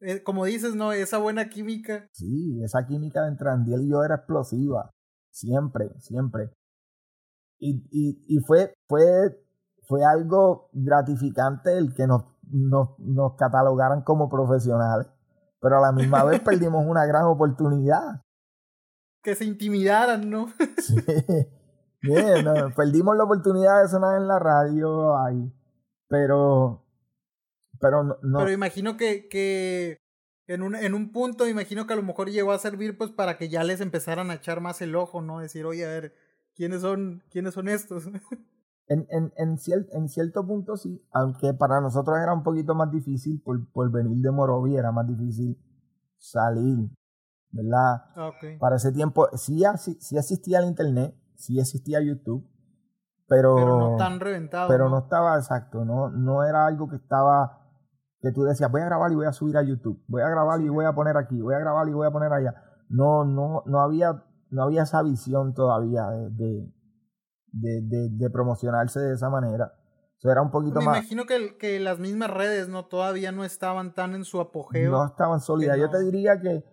Eh, como dices, ¿no? Esa buena química.
Sí, esa química entre Andiel y yo era explosiva. Siempre, siempre. Y, y, y fue, fue, fue algo gratificante el que nos, nos, nos catalogaran como profesionales, pero a la misma vez perdimos una gran oportunidad.
Que se intimidaran, ¿no?
sí. Bien, perdimos la oportunidad de sonar en la radio ahí, pero pero no,
Pero imagino que, que en, un, en un punto, imagino que a lo mejor llegó a servir pues para que ya les empezaran a echar más el ojo, ¿no? Decir, oye, a ver, ¿quiénes son, quiénes son estos?
En, en, en, en cierto punto sí, aunque para nosotros era un poquito más difícil por, por venir de Morovi, era más difícil salir, ¿verdad? Para ese tiempo sí, sí existía el Internet, sí existía YouTube, pero,
pero no tan reventado.
Pero ¿no? estaba exacto, no, no era algo que estaba que tú decías, voy a grabar y voy a subir a YouTube, voy a grabar y voy a poner aquí, voy a grabar y voy a poner allá. No, no, no había, no había esa visión todavía de, de, de, de promocionarse de esa manera. Eso era un poquito
Me
más.
Me imagino que, que las mismas redes no todavía no estaban tan en su apogeo.
No estaban sólidas. Yo te diría que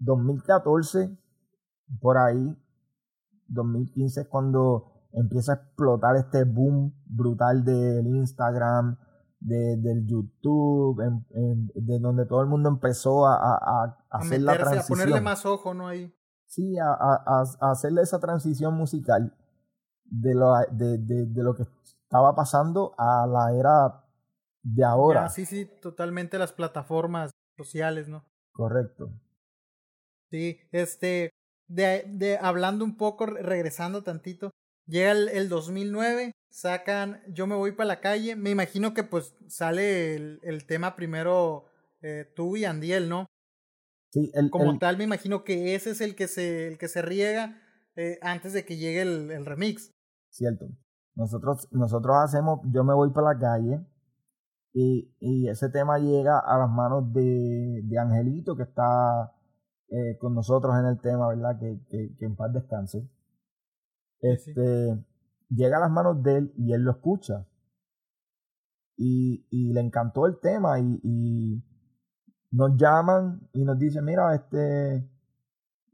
2014, por ahí, 2015 es cuando empieza a explotar este boom brutal del Instagram, de, del YouTube, de donde todo el mundo empezó a, a, hacer la transición.
A ponerle más ojo, ¿no? Ahí.
Sí, a, a, hacerle esa transición musical de lo, de, de, de, lo que estaba pasando a la era de ahora.
sí, sí, totalmente las plataformas sociales, ¿no?
Correcto.
Sí, este, de, de hablando un poco, regresando tantito, llega el, el 2009, sacan Yo me voy para la calle. Me imagino que pues sale el, el tema primero eh, tú y Andiel, ¿no?
Sí, el,
Como tal, me imagino que ese es el que se, el que se riega eh, antes de que llegue el, el, remix.
Cierto. Nosotros, nosotros hacemos Yo me voy para la calle. Y, y ese tema llega a las manos de, de Angelito, que está eh, con nosotros en el tema, ¿verdad? Que, que, que en paz descanse. Este, llega a las manos de él y él lo escucha. Y, y le encantó el tema y, y, nos llaman y nos dicen, mira, este,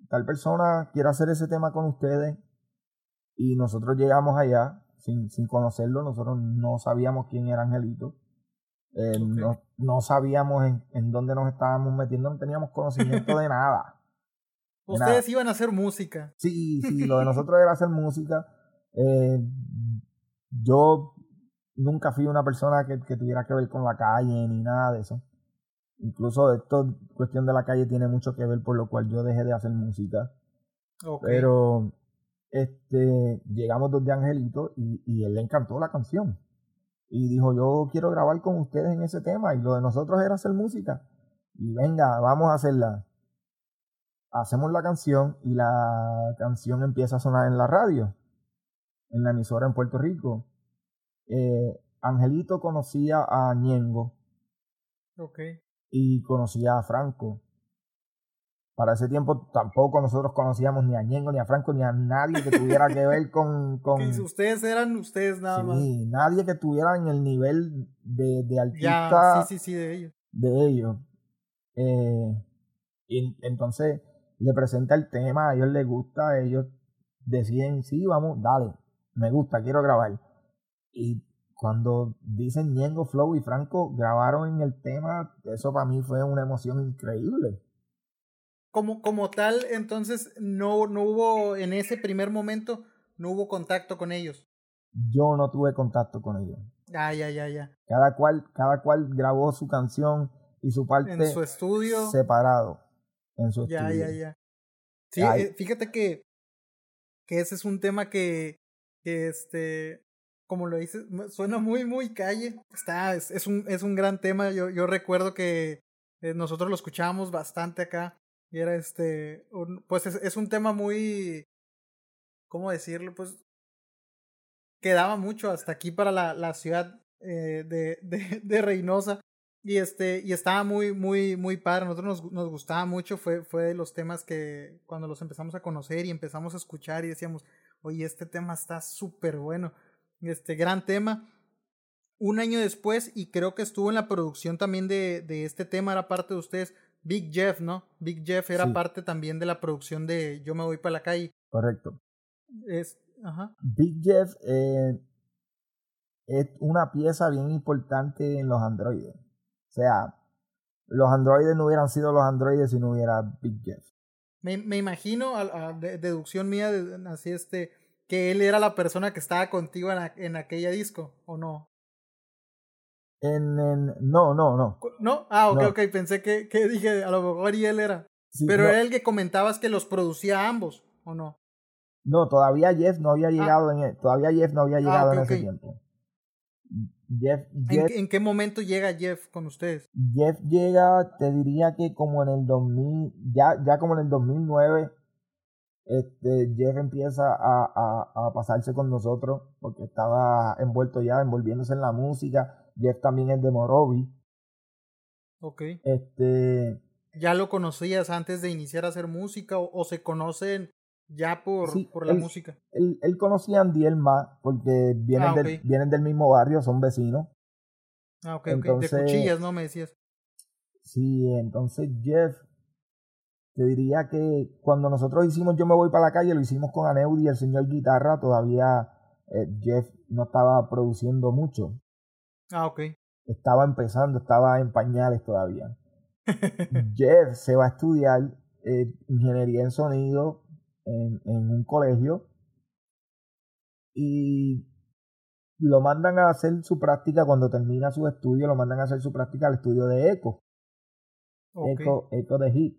tal persona quiere hacer ese tema con ustedes. Y nosotros llegamos allá sin, sin conocerlo, nosotros no sabíamos quién era Angelito. Eh, okay. no, no, sabíamos en, en, dónde nos estábamos metiendo, no teníamos conocimiento de nada.
De Ustedes nada. iban a hacer música.
Sí, sí, lo de nosotros era hacer música. Eh, yo nunca fui una persona que, que, tuviera que ver con la calle ni nada de eso. Incluso esto, cuestión de la calle, tiene mucho que ver por lo cual yo dejé de hacer música.
Okay.
Pero este, llegamos dos de Angelito y, y él le encantó la canción. Y dijo, yo quiero grabar con ustedes en ese tema. Y lo de nosotros era hacer música. Y venga, vamos a hacerla. Hacemos la canción y la canción empieza a sonar en la radio en la emisora en Puerto Rico. Eh, Angelito conocía a Ñengo.
Okay.
Y conocía a Franco. Para ese tiempo tampoco nosotros conocíamos ni a Ñengo, ni a Franco, ni a nadie que tuviera que ver con... con...
ustedes eran ustedes nada
sí,
más.
nadie que tuviera en el nivel de, de artista
ya, sí, sí, sí, de ellos.
De ellos. Eh, y entonces le presenta el tema, a ellos les gusta, ellos deciden, sí, vamos, dale, me gusta, quiero grabar. Y cuando dicen Ñengo, Flow y Franco grabaron en el tema, eso para mí fue una emoción increíble.
Como, como tal, entonces no, no hubo en ese primer momento, no hubo contacto con ellos.
Yo no tuve contacto con ellos.
Ah, ya, ya, ya.
Cada cual, cada cual grabó su canción y su parte
en su estudio
separado. En su
ya,
estudio.
Ya, ya, Sí, eh, fíjate que, que ese es un tema que, que este, como lo dices, suena muy, muy calle. Está, es, es, un, es un gran tema. Yo, yo recuerdo que eh, nosotros lo escuchábamos bastante acá. Y era este, pues es, un tema muy, ¿cómo decirlo? Pues quedaba mucho hasta aquí para la, la ciudad eh, de, de, de, Reynosa. Y este, y estaba muy, muy, muy padre. Nosotros nos, nos, gustaba mucho. Fue, fue de los temas que cuando los empezamos a conocer y empezamos a escuchar y decíamos, oye, este tema está súper bueno. Este gran tema. Un año después, y creo que estuvo en la producción también de, de este tema, era parte de ustedes, Big Jeff, ¿no? Big Jeff era
Sí.
parte también de la producción de Yo me voy para la calle.
Correcto.
Es, ajá.
Big Jeff eh, es una pieza bien importante en los androides. O sea, los androides no hubieran sido los androides si no hubiera Big Jeff.
Me, me imagino, a, a de- deducción mía, de- así este, que él era la persona que estaba contigo en, a- en aquella disco, ¿o no?
En, en- no, no, no.
¿No? Ah, ok,
No.
ok, pensé que, que dije, a lo mejor y él era.
Sí,
Pero
no,
era el que comentabas que los producía a ambos, ¿o no?
no, todavía Jeff no había llegado en e- todavía Jeff no había llegado
Ah. ok,
en ese tiempo. Jeff,
¿En,
Jeff,
qué- en qué momento llega Jeff con ustedes?
Jeff llega, te diría que como en el 2000, ya, ya como en el 2009, este, Jeff empieza a, a, a pasarse con nosotros porque estaba envuelto ya, envolviéndose en la música. Jeff también es de Morovi.
Ok.
Este,
¿Ya lo conocías antes de iniciar a hacer música o, o se conocen ya por,
Sí,
por la
él-
música?
él, él conocía a Andiel más porque vienen,
Ah,
del,
ok.
vienen del mismo barrio, son vecinos.
Ah, ok, ok.
Entonces-
De cuchillas, ¿no? Me decías.
Sí, entonces Jeff, te diría que cuando nosotros hicimos Yo me voy para la calle, lo hicimos con Aneudi y el señor Guitarra, todavía eh, Jeff no estaba produciendo mucho,
Ah, ok.
estaba empezando, estaba en pañales todavía. Jeff se va a estudiar eh, ingeniería en sonido en, en un colegio y lo mandan a hacer su práctica cuando termina su estudio, lo mandan a hacer su práctica al estudio de Eco.
Ok.
Echo, Echo de Hit,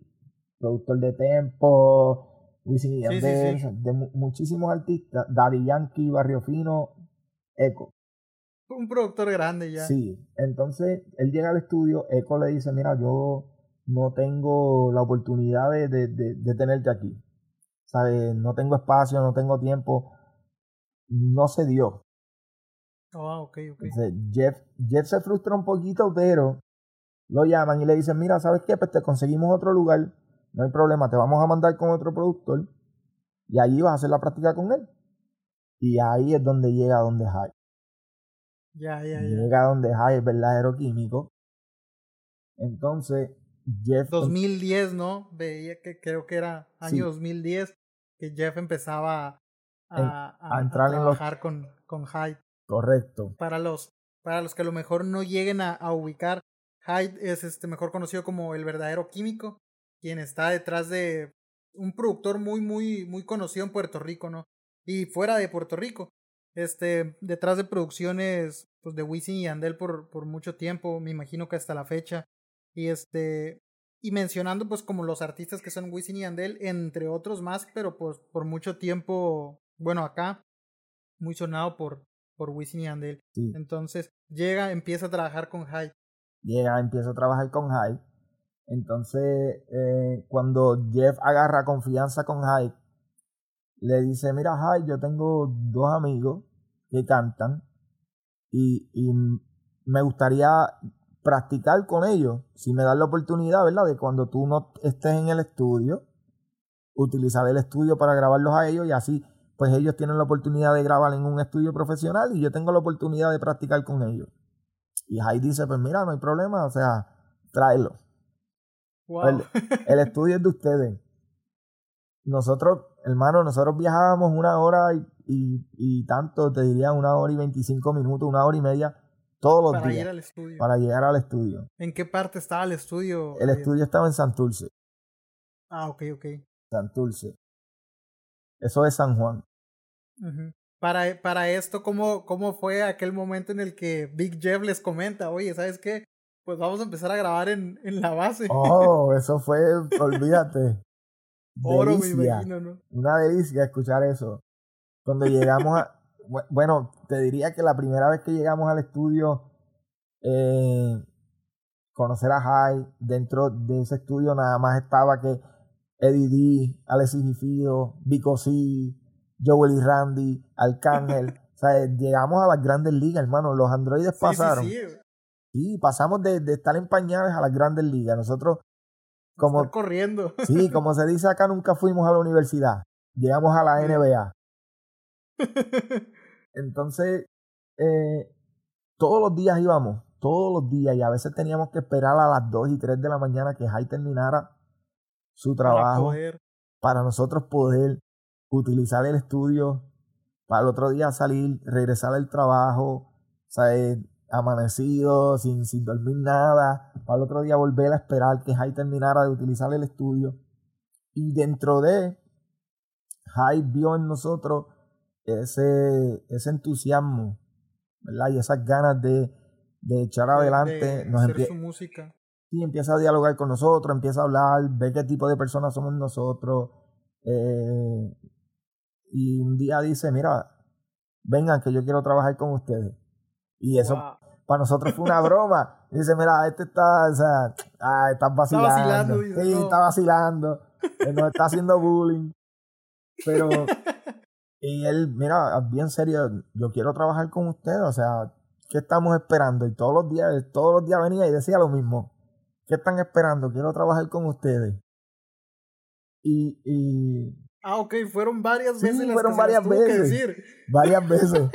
productor de Tempo, Wisin y
Sí, sí,
Yandel,
sí.
de mu- muchísimos artistas, Daddy Yankee, Barrio Fino, Echo.
Un productor grande ya.
Sí, entonces él llega al estudio, Echo le dice, mira, yo no tengo la oportunidad de, de, de, de tenerte aquí. ¿Sabes? No tengo espacio, no tengo tiempo. No se dio.
Ah, ok, ok.
Entonces, Jeff, Jeff se frustra un poquito, pero lo llaman y le dicen, mira, ¿sabes qué? Pues te conseguimos otro lugar, no hay problema, te vamos a mandar con otro productor y allí vas a hacer la práctica con él. Y ahí es donde llega donde High.
Ya, ya, ya.
Llega donde High es verdadero químico. Entonces, Jeff...
2010, ¿no? Veía que creo que era año
Sí.
2010 que Jeff empezaba a, a-
a
a
entrar en los-
trabajar con, con Hyde.
Correcto.
Para los, para los que a lo mejor no lleguen a, a ubicar, Hyde es este mejor conocido como el verdadero químico, quien está detrás de un productor muy, muy, muy conocido en Puerto Rico, ¿no? Y fuera de Puerto Rico. Este, detrás de producciones pues, de Wisin y Andel por, por mucho tiempo, me imagino que hasta la fecha. Y este, y mencionando pues como los artistas que son Wisin y Andel, entre otros más, pero pues por mucho tiempo, bueno, acá, muy sonado por, por Wisin y Andel.
Sí.
Entonces llega, empieza a trabajar con Hyde.
Llega, empieza a trabajar con Hyde. Entonces, eh, cuando Jeff agarra confianza con Hyde, le dice, mira Hyde, yo tengo dos amigos que cantan y, y me gustaría practicar con ellos, si me dan la oportunidad, ¿verdad? De cuando tú no estés en el estudio, utilizar el estudio para grabarlos a ellos y así, pues ellos tienen la oportunidad de grabar en un estudio profesional y yo tengo la oportunidad de practicar con ellos. Y Hyde dice, pues mira, no hay problema, o sea, tráelo.
Wow.
El, el estudio es de ustedes. Nosotros, hermano, nosotros viajábamos una hora y, y, y tanto, te diría una hora y veinticinco minutos, una hora y media, todos los
para
días
ir al estudio.
para llegar al estudio.
¿En qué parte estaba el estudio?
El
Eh,
estudio estaba en Santurce,
Ah, ok, ok.
Santurce. Eso es San Juan.
Para, para esto, ¿cómo, ¿cómo fue aquel momento en el que Big Jeff les comenta, oye, ¿sabes qué? Pues vamos a empezar a grabar en, en la base.
Oh, eso fue, olvídate.
Oro, me
Delicia.
imagino, ¿no?
Una delicia escuchar eso. Cuando llegamos a... bu- Bueno, te diría que la primera vez que llegamos al estudio, eh, conocer a Jai, dentro de ese estudio nada más estaba que Eddie D, Alexis y Fido, Vico C, Joel y Randy, Arcángel. o sea, llegamos a las grandes ligas, hermano. Los androides
Sí,
pasaron.
sí, sí.
Sí, pasamos de, de estar en pañales a las grandes ligas. Nosotros, como.
Estar corriendo.
Sí, como se dice acá, nunca fuimos a la universidad. Llegamos a la NBA. Entonces, eh, todos los días íbamos, todos los días, y a veces teníamos que esperar a las 2 y 3 de la mañana que Jai terminara su trabajo para, nosotros poder utilizar el estudio, para el otro día salir, regresar al trabajo, o amanecido, sin, sin dormir nada, para el otro día volver a esperar que Jai terminara de utilizar el estudio. Y dentro de, Jai vio en nosotros ese, ese entusiasmo, ¿verdad? Y esas ganas de, de echar adelante.
nos su música.
Sí, empieza a dialogar con nosotros, empieza a hablar, ver qué tipo de personas somos nosotros. Eh, y un día dice, mira, vengan que yo quiero trabajar con ustedes. Y eso para nosotros fue una broma. dice, mira, este está, o sea, ah, está vacilando. Está vacilando. sí, está vacilando. nos está haciendo bullying. Pero Y él, mira, bien serio, yo quiero trabajar con ustedes, o sea, ¿qué estamos esperando? Y todos los días, todos los días venía y decía lo mismo. ¿Qué están esperando? Quiero trabajar con ustedes. Y, y
Ah, ok, fueron varias veces.
Sí, fueron varias veces. Varias veces.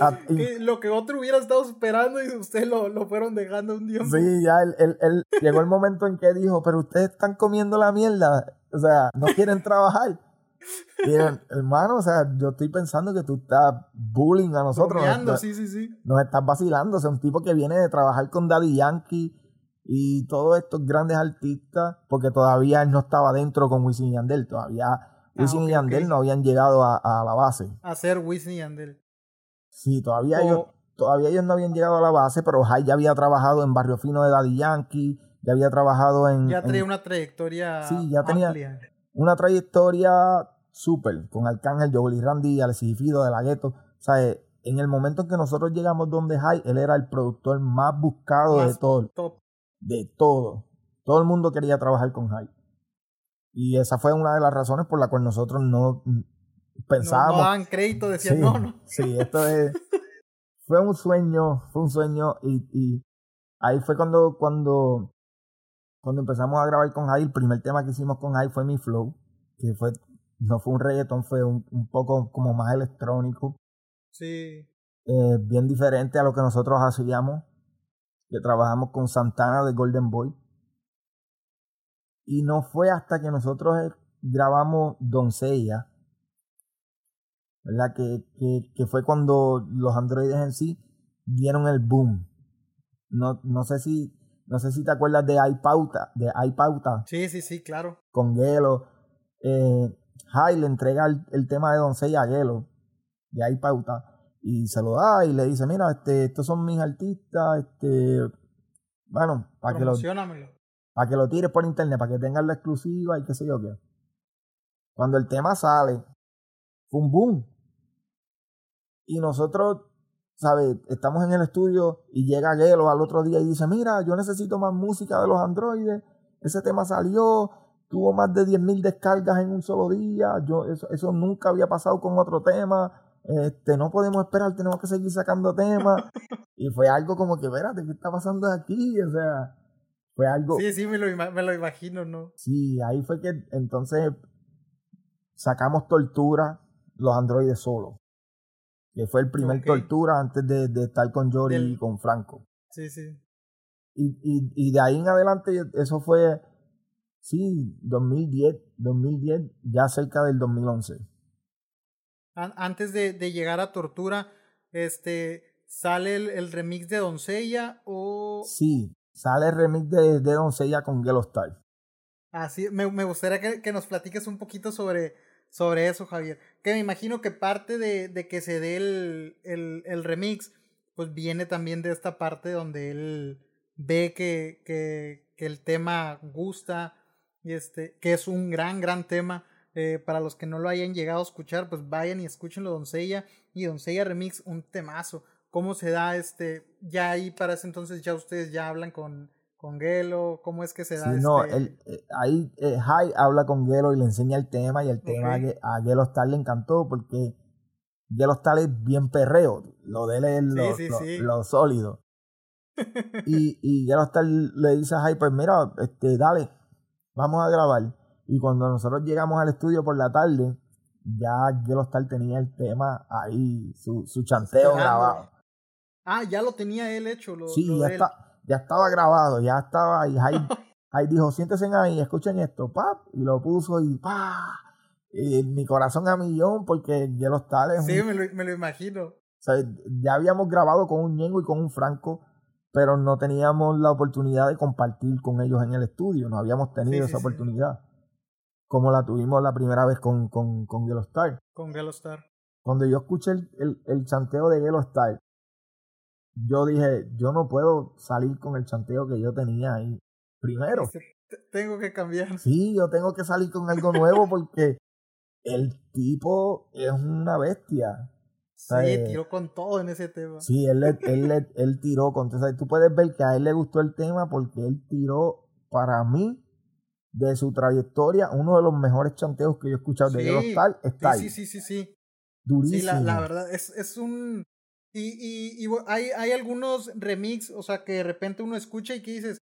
Ah, lo que otro hubiera estado esperando y ustedes lo, lo fueron dejando un día.
Sí, ya él, él, él, llegó el momento en que dijo, pero ustedes están comiendo la mierda. O sea, no quieren trabajar. Hermano, o sea, yo estoy pensando que tú estás bullying a nosotros.
nos, sí, sí, sí.
Nos estás vacilando. O sea, un tipo que viene de trabajar con Daddy Yankee y todos estos grandes artistas, porque todavía él no estaba dentro con Wisin y Yandel. Todavía ah, Wisin y Yandel no habían llegado a, la base.
A ser Wisin y Yandel.
Sí, todavía, ellos, todavía ellos no habían llegado a la base, pero Jai ya había trabajado en Barrio Fino de Daddy Yankee, ya había trabajado en...
Ya tenía una trayectoria
Sí, ya tenía una trayectoria súper, con Arcángel, Joel y Randy, Alexis Fido, De La Gueto. O sea, eh, en el momento en que nosotros llegamos donde Jai, él era el productor más buscado de todo. De todo. Todo el mundo quería trabajar con Jai. Y esa fue una de las razones por la cual nosotros no pensábamos.
No, daban crédito, decían no, no.
Sí, esto es. fue un sueño, fue un sueño. Y, y ahí fue cuando, cuando, cuando empezamos a grabar con Jai. El primer tema que hicimos con Jai fue Mi Flow, que fue no fue un reggaetón, fue un, un poco como más electrónico.
Sí.
Eh, bien diferente a lo que nosotros hacíamos, que trabajamos con Santana de Golden Boy. Y no fue hasta que nosotros eh, grabamos Doncella, ¿verdad? Que, que, que fue cuando los androides en sí dieron el boom. No, no sé si no sé si te acuerdas de iPauta, de iPauta.
Sí, sí, sí, claro.
Con Gelo. Eh, Jai le entrega el, tema de Doncella a Gelo, de ahí pauta, y se lo da y le dice, mira, este, estos son mis artistas, este, bueno, para que lo para que lo tires por internet, para que tengas la exclusiva y qué sé yo qué. Cuando el tema sale, fue un boom. Y nosotros, ¿sabes? Estamos en el estudio y llega Gelo al otro día y dice, mira, yo necesito más música de los androides. Ese tema salió, tuvo más de 10.000 descargas en un solo día. Yo, eso, eso nunca había pasado con otro tema. Este, no podemos esperar, tenemos que seguir sacando temas. y fue algo como que, espérate, ¿qué está pasando aquí? O sea, fue algo...
Sí, sí, me lo, me lo imagino, ¿no?
Sí, ahí fue que entonces sacamos Tortura, los androides solos. Que fue el primer Tortura antes de, de estar con Jory y con Franco.
Sí, sí.
Y, y, y de ahí en adelante eso fue Sí, 2010, 2010, ya cerca del 2011.
Antes de, llegar a Tortura, este, ¿sale el, remix de Doncella o...?
Sí, sale el remix de, de Doncella con Gelo Style.
Así, me, me gustaría que, que, nos platiques un poquito sobre, sobre eso, Javier. Que me imagino que parte de, de que se dé el, el, el, remix, pues viene también de esta parte donde él ve que, que, que el tema gusta, este, que es un gran, gran tema. Eh, para los que no lo hayan llegado a escuchar, pues vayan y escúchenlo, Doncella y Doncella Remix, un temazo. ¿Cómo se da este? Ya ahí para ese entonces ya ustedes ya hablan con, con Gelo, ¿cómo es que se da?
Sí, no, este? eh, ahí eh, habla con Gelo y le enseña el tema y el tema a, Gelo Star le encantó porque Gelo Star es bien perreo, lo de él es lo, lo, sólido. y, y Star le dice a Hyper, mira, este, dale, vamos a grabar. Y cuando nosotros llegamos al estudio por la tarde, ya Star tenía el tema ahí, su, su chanteo grabado.
Ah, ya lo tenía él hecho. Lo,
sí, ya, está, ya estaba grabado, ya estaba ahí. Ahí dijo, siéntese ahí, escuchen esto, pap, y lo puso y pa. Y mi corazón a millón porque Yellow Star es
Sí, me, lo, me lo imagino. O
sea, ya habíamos grabado con un Ñengo y con un Franco, pero no teníamos la oportunidad de compartir con ellos en el estudio, no habíamos tenido esa oportunidad. Como la tuvimos la primera vez con, con, con Yellow Star.
Con Yellow Star.
Cuando yo escuché el, el, el chanteo de Yellow Star, yo dije, yo no puedo salir con el chanteo que yo tenía ahí primero.
Tengo que cambiar.
Sí, yo tengo que salir con algo nuevo porque el tipo es una bestia.
Sí, tiró con todo en ese tema.
Sí, él, él, él, tiró con todo. tú puedes ver que a él le gustó el tema porque él tiró para mí de su trayectoria uno de los mejores chanteos que yo he escuchado de Yellow Star está
sí, Sí, sí, sí,
Durísimo.
Sí, la, verdad, es, es un... Y, y, y hay, hay algunos remix, o sea, que de repente uno escucha y que dices,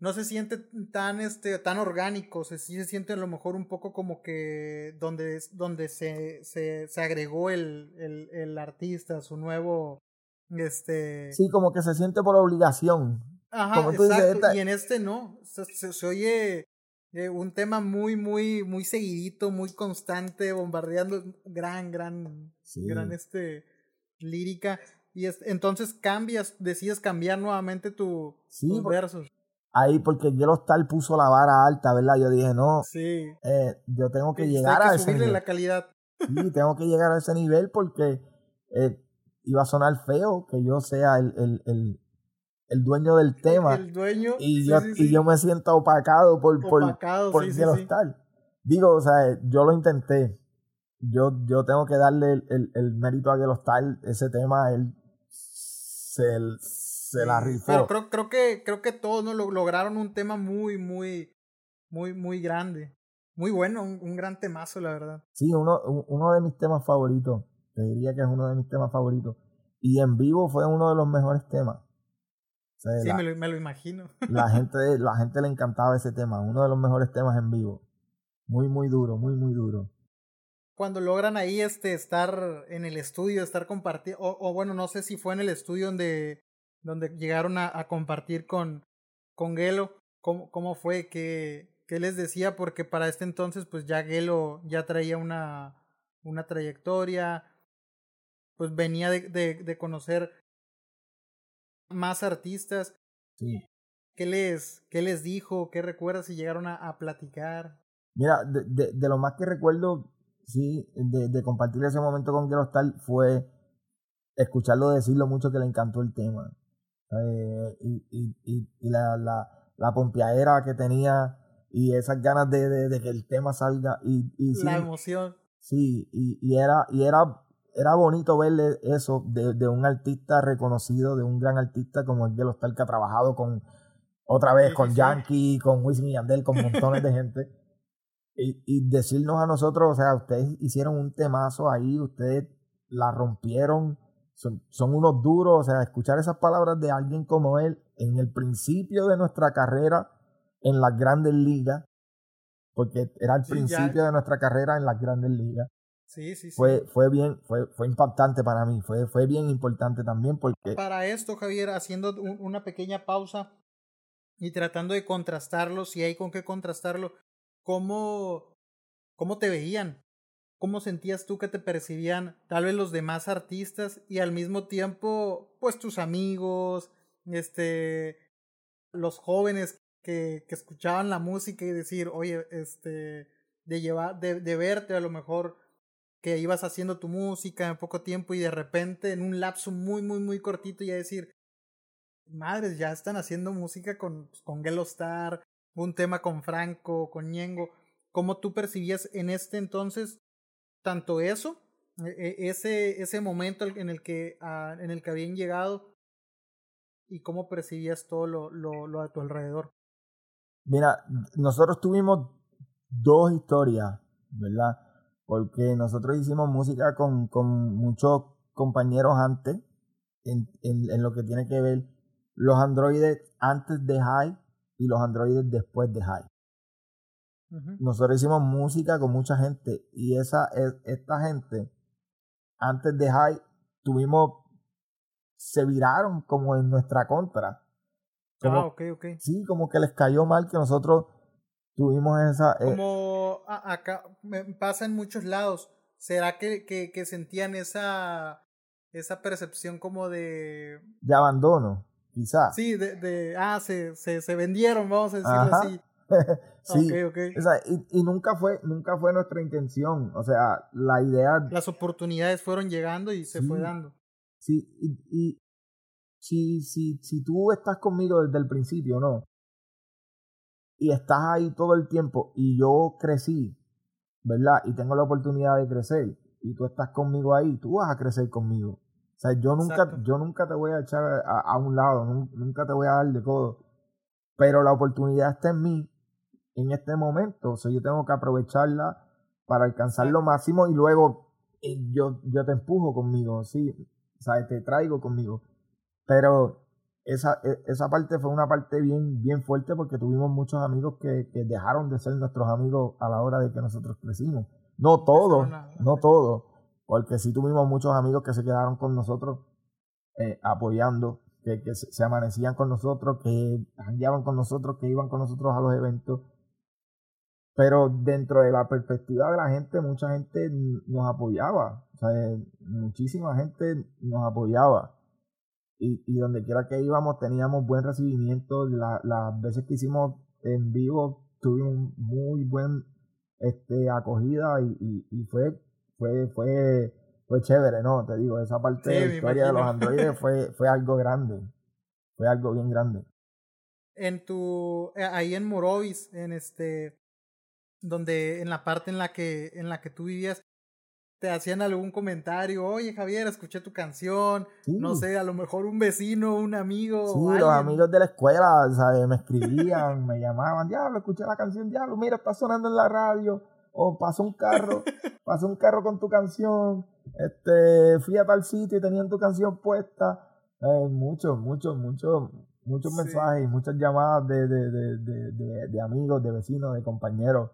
no se siente tan este tan orgánico, se, sí se siente a lo mejor un poco como que donde, donde se, se, se agregó el, el, el, artista, su nuevo este
Sí, como que se siente por obligación.
Ajá, exacto. y en este no, se, se, oye eh, un tema muy, muy, muy seguidito, muy constante, bombardeando, gran, gran, gran este lírica. Y es, entonces cambias, decides cambiar nuevamente tu, tus versos
ahí porque Yellow Star puso la vara alta, ¿verdad? Yo dije, no, sí. Eh, yo tengo que llegar a ese nivel.
la calidad.
Sí, tengo que llegar a ese nivel porque eh, iba a sonar feo que yo sea el, el, el, el dueño del tema.
El dueño.
Y, yo, y yo me siento opacado por, opacado, por, por. Digo, o sea, yo lo intenté. Yo, yo tengo que darle el, el, mérito a Yellow Star. Ese tema, él se, se la rifó.
Pero creo, creo que creo que todos ¿no? lograron un tema muy, muy, muy, muy grande. Muy bueno, un, gran temazo, la verdad.
Sí, uno, uno de mis temas favoritos. Te diría que es uno de mis temas favoritos. Y en vivo fue uno de los mejores temas.
sí, me, lo, me, lo, imagino.
La gente, la gente le encantaba ese tema, uno de los mejores temas en vivo. Muy, muy duro, muy, muy duro.
Cuando logran ahí este estar en el estudio, estar compartiendo, o, bueno, no sé si fue en el estudio donde donde llegaron a, a compartir con, con Gelo. ¿Cómo, cómo fue? que ¿Qué, les decía? Porque para este entonces, pues ya Gelo ya traía una, una trayectoria, pues venía de, de, de conocer más artistas.
Sí.
¿Qué les, ¿Qué les dijo? ¿Qué recuerdas si llegaron a, a platicar?
Mira, de, de, de, lo más que recuerdo, sí, de, de compartir ese momento con Gelo Star fue escucharlo decir lo mucho que le encantó el tema. Eh, y, y, y, la, la, la pompeadera que tenía y esas ganas de, de, que el tema salga y, y
la emoción.
sí y, y era y era era bonito verle eso de, de, un artista reconocido de un gran artista como el de los tal que ha trabajado con otra vez con Yankee con Wisin y Yandel con montones de gente y, y decirnos a nosotros o sea ustedes hicieron un temazo ahí ustedes la rompieron son, unos duros, o sea, escuchar esas palabras de alguien como él en el principio de nuestra carrera en las grandes ligas, porque era el principio de nuestra carrera en las grandes ligas.
Sí, sí, sí.
Fue, fue bien, fue, fue impactante para mí, fue, fue bien importante también porque...
Para esto, Javier, haciendo una pequeña pausa y tratando de contrastarlo, si hay con qué contrastarlo, ¿cómo, cómo te veían? cómo sentías tú que te percibían tal vez los demás artistas y al mismo tiempo pues tus amigos, este, los jóvenes que, que escuchaban la música y decir, oye, este, de llevar, de, de verte a lo mejor que ibas haciendo tu música en poco tiempo y de repente en un lapso muy, muy, muy cortito ya decir, madres, ya están haciendo música con, con Gelo Star, un tema con Franco, con Ñengo. ¿Cómo tú percibías en este entonces tanto eso, e, e, ese, ese momento en el que, ah, en el que habían llegado y cómo percibías todo lo, lo, lo a tu alrededor.
Mira, nosotros tuvimos dos historias, ¿verdad? Porque nosotros hicimos música con, con muchos compañeros antes, en, en, en, lo que tiene que ver los androides antes de High y los androides después de High. Nosotros hicimos música con mucha gente y esa esta gente antes de High tuvimos se viraron como en nuestra contra.
ah, ok, ok.
Sí, como que les cayó mal que nosotros tuvimos esa...
Eh, como acá me pasa en muchos lados. ¿Será que, que, que sentían esa, esa percepción como de...
De abandono, quizás.
Sí, de, de ah, se, se, se vendieron, vamos a decirlo así.
sí, okay, O sea, y, y, nunca fue, nunca fue nuestra intención. O sea, la idea.
Las oportunidades fueron llegando y se fue dando.
Sí, y, y si, si, si tú estás conmigo desde el principio, ¿no? Y estás ahí todo el tiempo y yo crecí, ¿verdad? Y tengo la oportunidad de crecer y tú estás conmigo ahí, tú vas a crecer conmigo. O sea, yo nunca, yo nunca te voy a echar a, a, un lado, nunca te voy a dar de codo. Pero la oportunidad está en mí en este momento. O sea, yo tengo que aprovecharla para alcanzar lo máximo y luego eh, yo, yo te empujo conmigo, sí. O sea, te traigo conmigo. Pero esa, e, esa parte fue una parte bien, bien fuerte porque tuvimos muchos amigos que, que dejaron de ser nuestros amigos a la hora de que nosotros crecimos. No todos, no todos, porque sí tuvimos muchos amigos que se quedaron con nosotros eh, apoyando, que, que se, amanecían con nosotros, que andaban con nosotros, que iban con nosotros a los eventos. Pero dentro de la perspectiva de la gente, mucha gente nos apoyaba. O sea, muchísima gente nos apoyaba y, y donde quiera que íbamos teníamos buen recibimiento. las veces que hicimos en vivo tuvimos muy buen este acogida y, y, fue, fue, fue, fue chévere, ¿no? Te digo, esa parte de la historia de los androides fue, fue algo grande. Fue algo bien grande.
En tu, eh, ahí en Morovis, en este, donde en la parte en la que, en la que tú vivías, te hacían algún comentario, oye Javier, escuché tu canción, no sé, a lo mejor un vecino, un amigo.
Sí, los amigos de la escuela, ¿sabes? Me escribían, me llamaban, diablo, escuché la canción, diablo, mira, está sonando en la radio, o pasó un carro, pasó un carro con tu canción, este, fui a tal sitio y tenían tu canción puesta. Eh, muchos, muchos, muchos, muchos mensajes y muchas llamadas de, de, de, de, de amigos, de vecinos, de compañeros.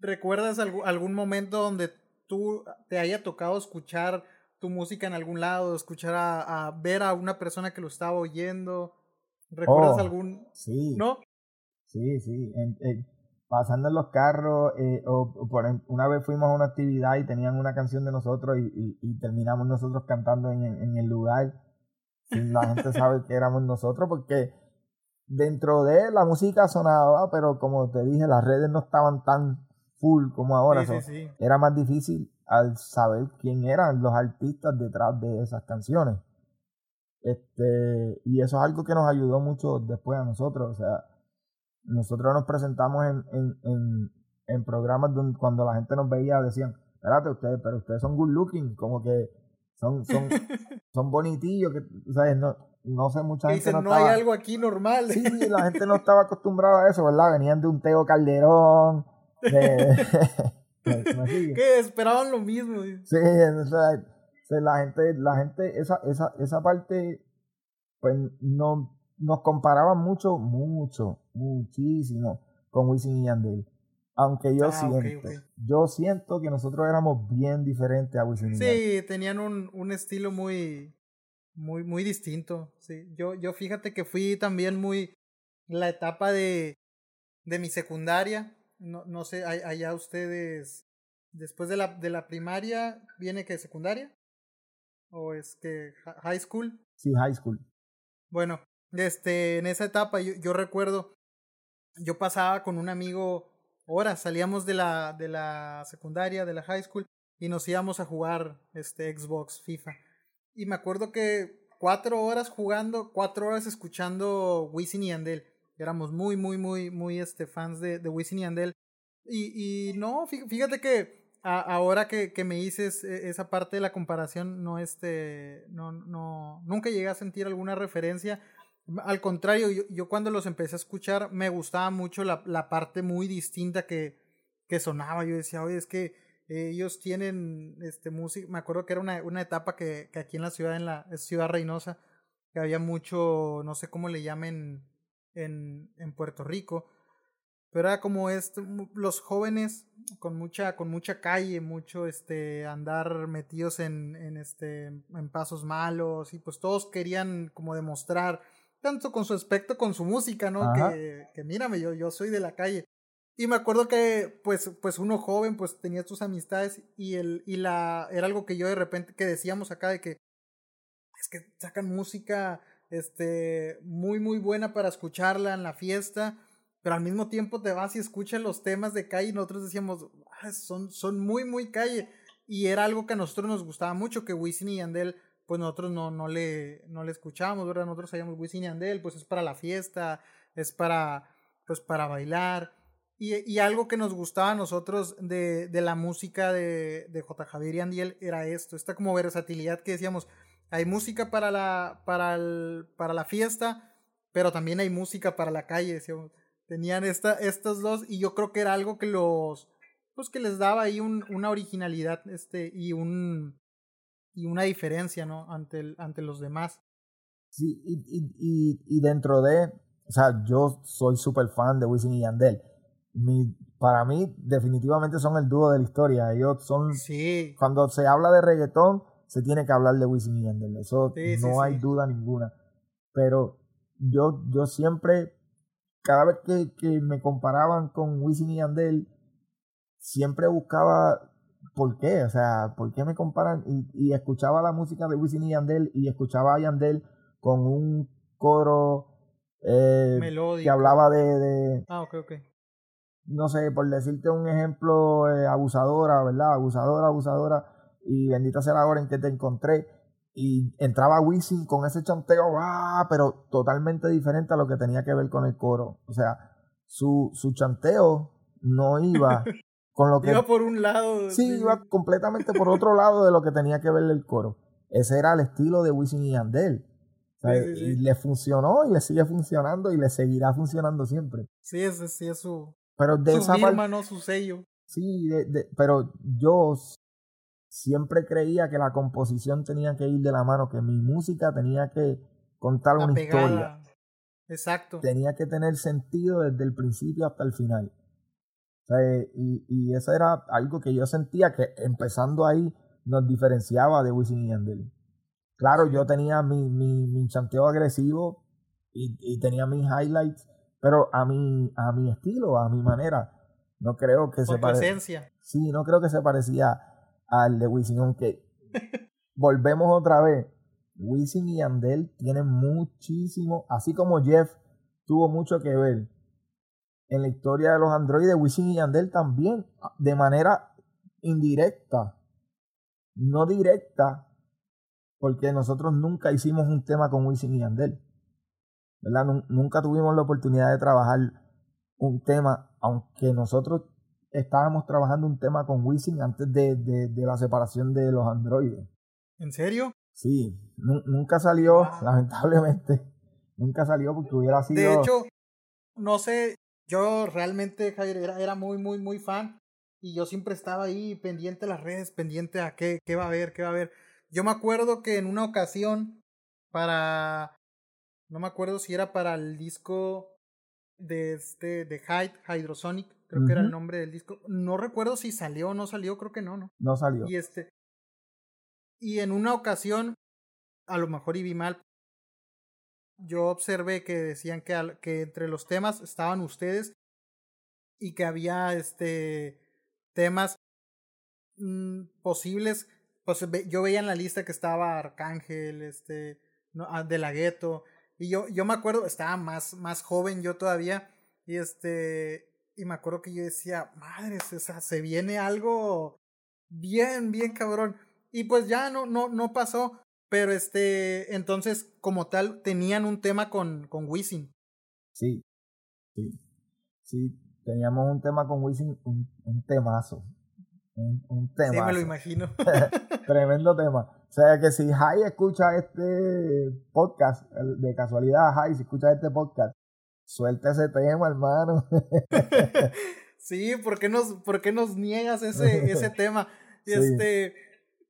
¿Recuerdas algún, algún momento donde tú te haya tocado escuchar tu música en algún lado, escuchar a, ver a una persona que lo estaba oyendo. ¿Recuerdas oh, algún?
Sí.
¿No?
Sí, sí. Pasando en los carros, eh, o, por una vez fuimos a una actividad y tenían una canción de nosotros y, y, terminamos nosotros cantando en, en el lugar. Sin la gente sabe que éramos nosotros porque dentro de la música sonaba, pero como te dije, las redes no estaban tan full como ahora. Era más difícil al saber quién eran los artistas detrás de esas canciones. Este, y eso es algo que nos ayudó mucho después a nosotros. O sea, nosotros nos presentamos en, en, en, en programas donde cuando la gente nos veía decían, espérate, ustedes, pero ustedes son good looking, como que son, son, son bonitillos, que, ¿sabes? No, no sé, mucha gente
no, hay algo aquí normal.
Sí, la gente no estaba acostumbrada a eso, ¿verdad? Venían de un Teo Calderón,
que esperaban lo mismo.
Sí, la gente, la gente, esa, esa, esa parte, pues no, nos comparaban mucho, mucho, muchísimo con Wisin y Yandel. Aunque yo ah, siento, yo siento que nosotros éramos bien diferentes a Wisin y
Sí, tenían un, un estilo muy, muy, muy distinto. Sí, yo, yo fíjate que fui también muy la etapa de, de mi secundaria no, no sé, allá ustedes, después de la, de la primaria, ¿viene que secundaria? ¿O es que high school?
Sí, high school.
Bueno, este, en esa etapa yo, yo recuerdo, yo pasaba con un amigo horas, salíamos de la, de la secundaria, de la high school, y nos íbamos a jugar este Xbox, FIFA. Y me acuerdo que cuatro horas jugando, cuatro horas escuchando Wisin y Andel éramos muy, muy, muy, muy este, fans de, de Wisin y Andel. Y, y no, fíjate que ahora que, que, me dices e, esa parte de la comparación, no, este, no, no, nunca llegué a sentir alguna referencia. Al contrario, yo, yo cuando los empecé a escuchar me gustaba mucho la, la parte muy distinta que, que sonaba. Yo decía, oye, es que ellos tienen este música. Me acuerdo que era una, una etapa que, que aquí en la ciudad, en la Ciudad Reynosa, que había mucho, no sé cómo le llamen en, en Puerto Rico, pero era como este, los jóvenes con mucha, con mucha calle, mucho este, andar metidos en, en, este, en pasos malos, y pues todos querían como demostrar, tanto con su aspecto, con su música, ¿no? Que, que, mírame, yo, yo soy de la calle. Y me acuerdo que, pues, pues uno joven, pues tenía sus amistades y el, y la, era algo que yo de repente, que decíamos acá de que, es que sacan música, este, muy, muy buena para escucharla en la fiesta, pero al mismo tiempo te vas y escuchas los temas de calle y nosotros decíamos, ah, son, son muy, muy calle. Y era algo que a nosotros nos gustaba mucho, que Wisin y Yandel, pues nosotros no, no, le, no le escuchábamos, ¿verdad? Nosotros sabíamos Wisin y Yandel, pues es para la fiesta, es para, pues para bailar. Y, y algo que nos gustaba a nosotros de, de la música de, de J. Javier y Andiel era esto, esta como versatilidad que decíamos, hay música para la, para, el, para la fiesta, pero también hay música para la calle, decíamos Tenían esta, estos dos y yo creo que era algo que los, pues que les daba ahí un, una originalidad este, y, un, y una diferencia, ¿no? Ante, el, ante los demás.
Sí, y, y, y, dentro de, o sea, yo soy súper fan de Wisin y Yandel. Mi, para mí, definitivamente son el dúo de la historia. Ellos son.
Sí.
Cuando se habla de reggaetón, se tiene que hablar de Wisin y Yandel. Eso no hay duda ninguna. Pero yo, yo siempre cada vez que, que me comparaban con Wisin y Yandel, siempre buscaba por qué, o sea, por qué me comparan y, y escuchaba la música de Wisin y Yandel y escuchaba a Yandel con un coro eh, que hablaba de, de,
Ah, ok, ok.
No sé, por decirte un ejemplo, eh, abusadora, ¿verdad? Abusadora, abusadora, y bendita sea la hora en que te encontré y entraba Wisin con ese chanteo, ¡ah! pero totalmente diferente a lo que tenía que ver con el coro. O sea, su, su chanteo no iba con lo que...
iba por un lado.
Sí, iba completamente por otro lado de lo que tenía que ver el coro. Ese era el estilo de Wisin y Yandel. Y le funcionó y le sigue funcionando y le seguirá funcionando siempre.
Sí, ese sí es su,
pero de
su
esa
firma, ¿no? Su sello.
Sí, de, pero yo siempre creía que la composición tenía que ir de la mano, que mi música tenía que contar una historia.
Exacto.
Tenía que tener sentido desde el principio hasta el final. Y, y eso era algo que yo sentía que empezando ahí nos diferenciaba de Wisin y Yandel. Claro, yo tenía mi, mi, mi chanteo agresivo y, y, tenía mis highlights, pero a mi, a mi estilo, a mi manera. No creo que
Por
se
parecía.
Sí, no creo que se parecía al de Wisin, aunque volvemos otra vez. Wisin y Andel tienen muchísimo, así como Jeff tuvo mucho que ver en la historia de los androides, Wisin y Andel también, de manera indirecta, no directa, porque nosotros nunca hicimos un tema con Wisin y Andel. ¿verdad? Nunca tuvimos la oportunidad de trabajar un tema, aunque nosotros estábamos trabajando un tema con Wisin antes de, de, la separación de los androides.
¿En serio?
Sí, nunca salió, lamentablemente. Nunca salió porque hubiera sido.
De hecho, no sé, yo realmente, Javier, era, era muy, muy, muy fan. Y yo siempre estaba ahí pendiente de las redes, pendiente a qué, qué va a haber, qué va a haber. Yo me acuerdo que en una ocasión, para. No me acuerdo si era para el disco de este de Hyde, Hydrosonic, creo que era el nombre del disco. No recuerdo si salió o no salió, creo que no, ¿no?
No salió.
Y este y en una ocasión a lo mejor y vi mal yo observé que decían que, entre los temas estaban ustedes y que había este temas mmm, posibles pues yo veía en la lista que estaba Arcángel este no, ah, de la gueto y yo, yo me acuerdo, estaba más, más joven yo todavía, y este, y me acuerdo que yo decía, madre, o se viene algo bien, bien cabrón. Y pues ya no, no, no pasó, pero este, entonces, como tal, tenían un tema con, con Wisin.
Sí, sí, sí, teníamos un tema con Wisin, un, un temazo. Un, un tema.
Sí, me lo imagino.
Tremendo tema. O sea que si Jai escucha este podcast, de casualidad Jai, si escucha este podcast, suelta ese tema, hermano.
sí, ¿por qué nos, por qué nos niegas ese, ese tema? Este,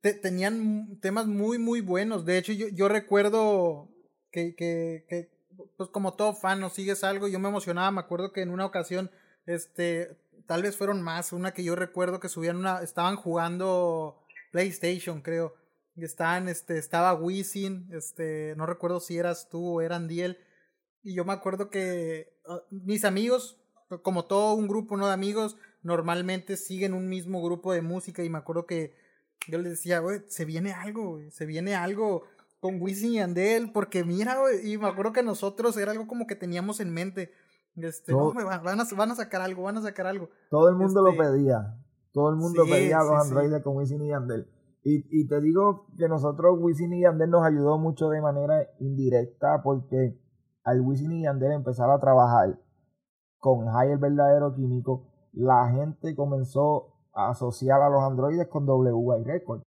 te, tenían temas muy, muy buenos. De hecho, yo, yo recuerdo que, que, que, pues como todo fan, no sigues algo, yo me emocionaba, me acuerdo que en una ocasión, este, tal vez fueron más, una que yo recuerdo que subían una, estaban jugando PlayStation, creo, estaban, este, estaba Wisin, este, no recuerdo si eras tú o eran Diel, y yo me acuerdo que ah, mis amigos, como todo un grupo ¿no? de amigos, normalmente siguen un mismo grupo de música y me acuerdo que yo les decía, güey, se viene algo, se viene algo con Wisin y Andel, porque mira, güey, y me acuerdo que nosotros era algo como que teníamos en mente. Este, no, van, a, van a sacar algo, van a sacar algo.
Todo el mundo lo este, pedía. Todo el mundo pedía a los androides con Wisin y Yandel. Y, y te digo que nosotros, Wisin y Yandel, nos ayudó mucho de manera indirecta porque al Wisin y Yandel empezar a trabajar con Jai el verdadero químico, la gente comenzó asociar a los androides con WY Records.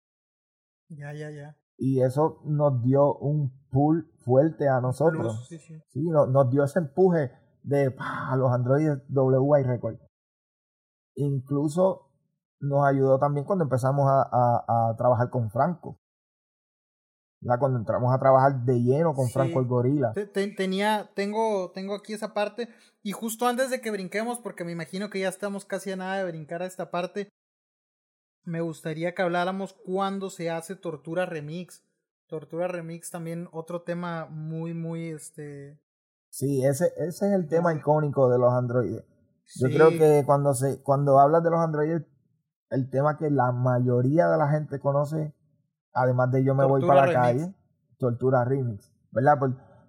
Ya, ya, ya.
Y eso nos dio un pull fuerte a nosotros. sí, sí. sí nos, dio ese empuje de a los androides WY Records. Incluso nos ayudó también cuando empezamos a, a trabajar con Franco cuando entramos a trabajar de lleno con Franco el Gorila.
tenía, tengo, tengo aquí esa parte. Y justo antes de que brinquemos, porque me imagino que ya estamos casi a nada de brincar a esta parte, me gustaría que habláramos cuando se hace Tortura Remix. Tortura Remix también otro tema muy, muy, este...
Sí, ese, ese es el tema icónico de los androides. Yo creo que cuando, se, cuando hablas de los androides, el tema que la mayoría de la gente conoce Además de Yo me voy para la calle, Tortura Remix, ¿verdad?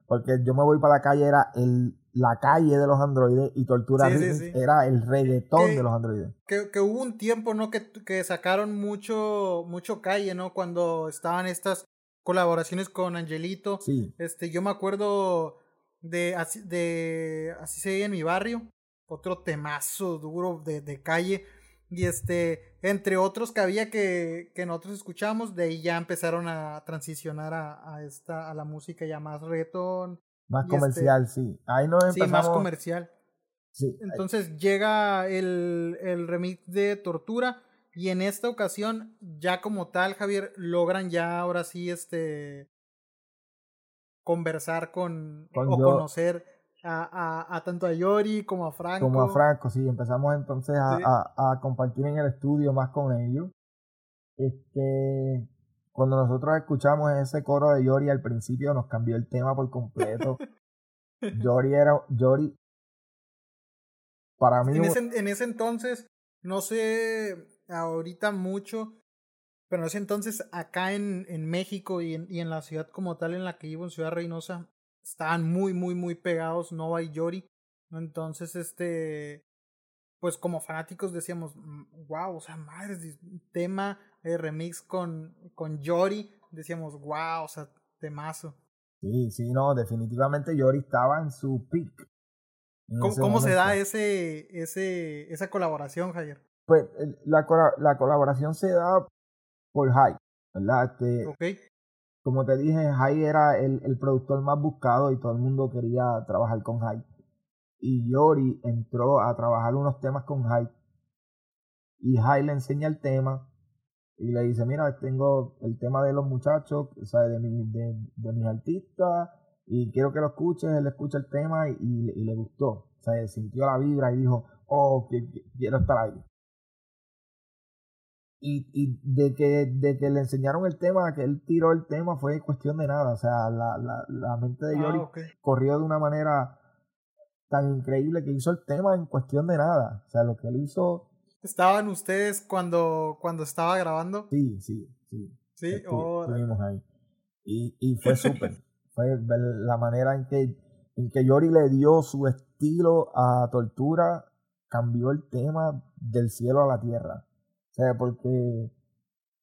porque Yo me voy para la calle era el, la calle de los androides y Tortura Remix era el reggaetón de los androides.
Que, que, hubo un tiempo, ¿no? Que, que sacaron mucho, mucho calle, ¿no? Cuando estaban estas colaboraciones con Angelito.
Sí.
Este, yo me acuerdo de, de Así se ve en mi barrio, otro temazo duro de, de calle y este, entre otros que había que, que nosotros escuchamos, de ahí ya empezaron a transicionar a, a esta, a la música ya más reggaetón.
Más este comercial, sí. Ahí no empezamos...
Sí, más comercial.
Sí.
Entonces llega el, el remix de Tortura y en esta ocasión ya como tal, Javier, logran ya ahora sí este conversar con, con o conocer a, a, tanto a Yori como a Franco.
Como a Franco, sí, empezamos entonces a, a, compartir en el estudio más con ellos. Este, cuando nosotros escuchamos ese coro de Yori al principio nos cambió el tema por completo. Yori era, Yori, para mí...
En ese, en ese entonces, no sé ahorita mucho, pero en ese entonces acá en, en México y en, y en la ciudad como tal en la que vivo, en Ciudad Reynosa, estaban muy, muy, muy pegados Nova y Yori. Entonces, este, pues como fanáticos decíamos, wow, o sea, madre, tema de remix con, con Yori, decíamos, wow, o sea, temazo.
Sí, sí, no, definitivamente Yori estaba en su peak.
¿Cómo, se da ese, ese, esa colaboración, Javier?
Pues la, la colaboración se da por Hype, ¿verdad? Este,
okay
como te dije, Jai era el, el, productor más buscado y todo el mundo quería trabajar con Jai. Y Yori entró a trabajar unos temas con Jai. Y Jai le enseña el tema y le dice, mira, tengo el tema de los muchachos, o sea, de, mi, de, de mis artistas, y quiero que lo escuches, él escucha el tema y, y, le gustó. O sea, sintió la vibra y dijo, oh, quiero estar ahí y, y de, que, de que le enseñaron el tema, que él tiró el tema, fue cuestión de nada. O sea, la, la, la mente de Yori ah, corrió de una manera tan increíble que hizo el tema en cuestión de nada. O sea, lo que él hizo.
¿Estaban ustedes cuando, cuando estaba grabando?
Sí, sí, sí.
Sí, Estuvimos
ahí. Y, y fue súper. fue la manera en que, en que Yori le dio su estilo a Tortura, cambió el tema del cielo a la tierra. O sea, porque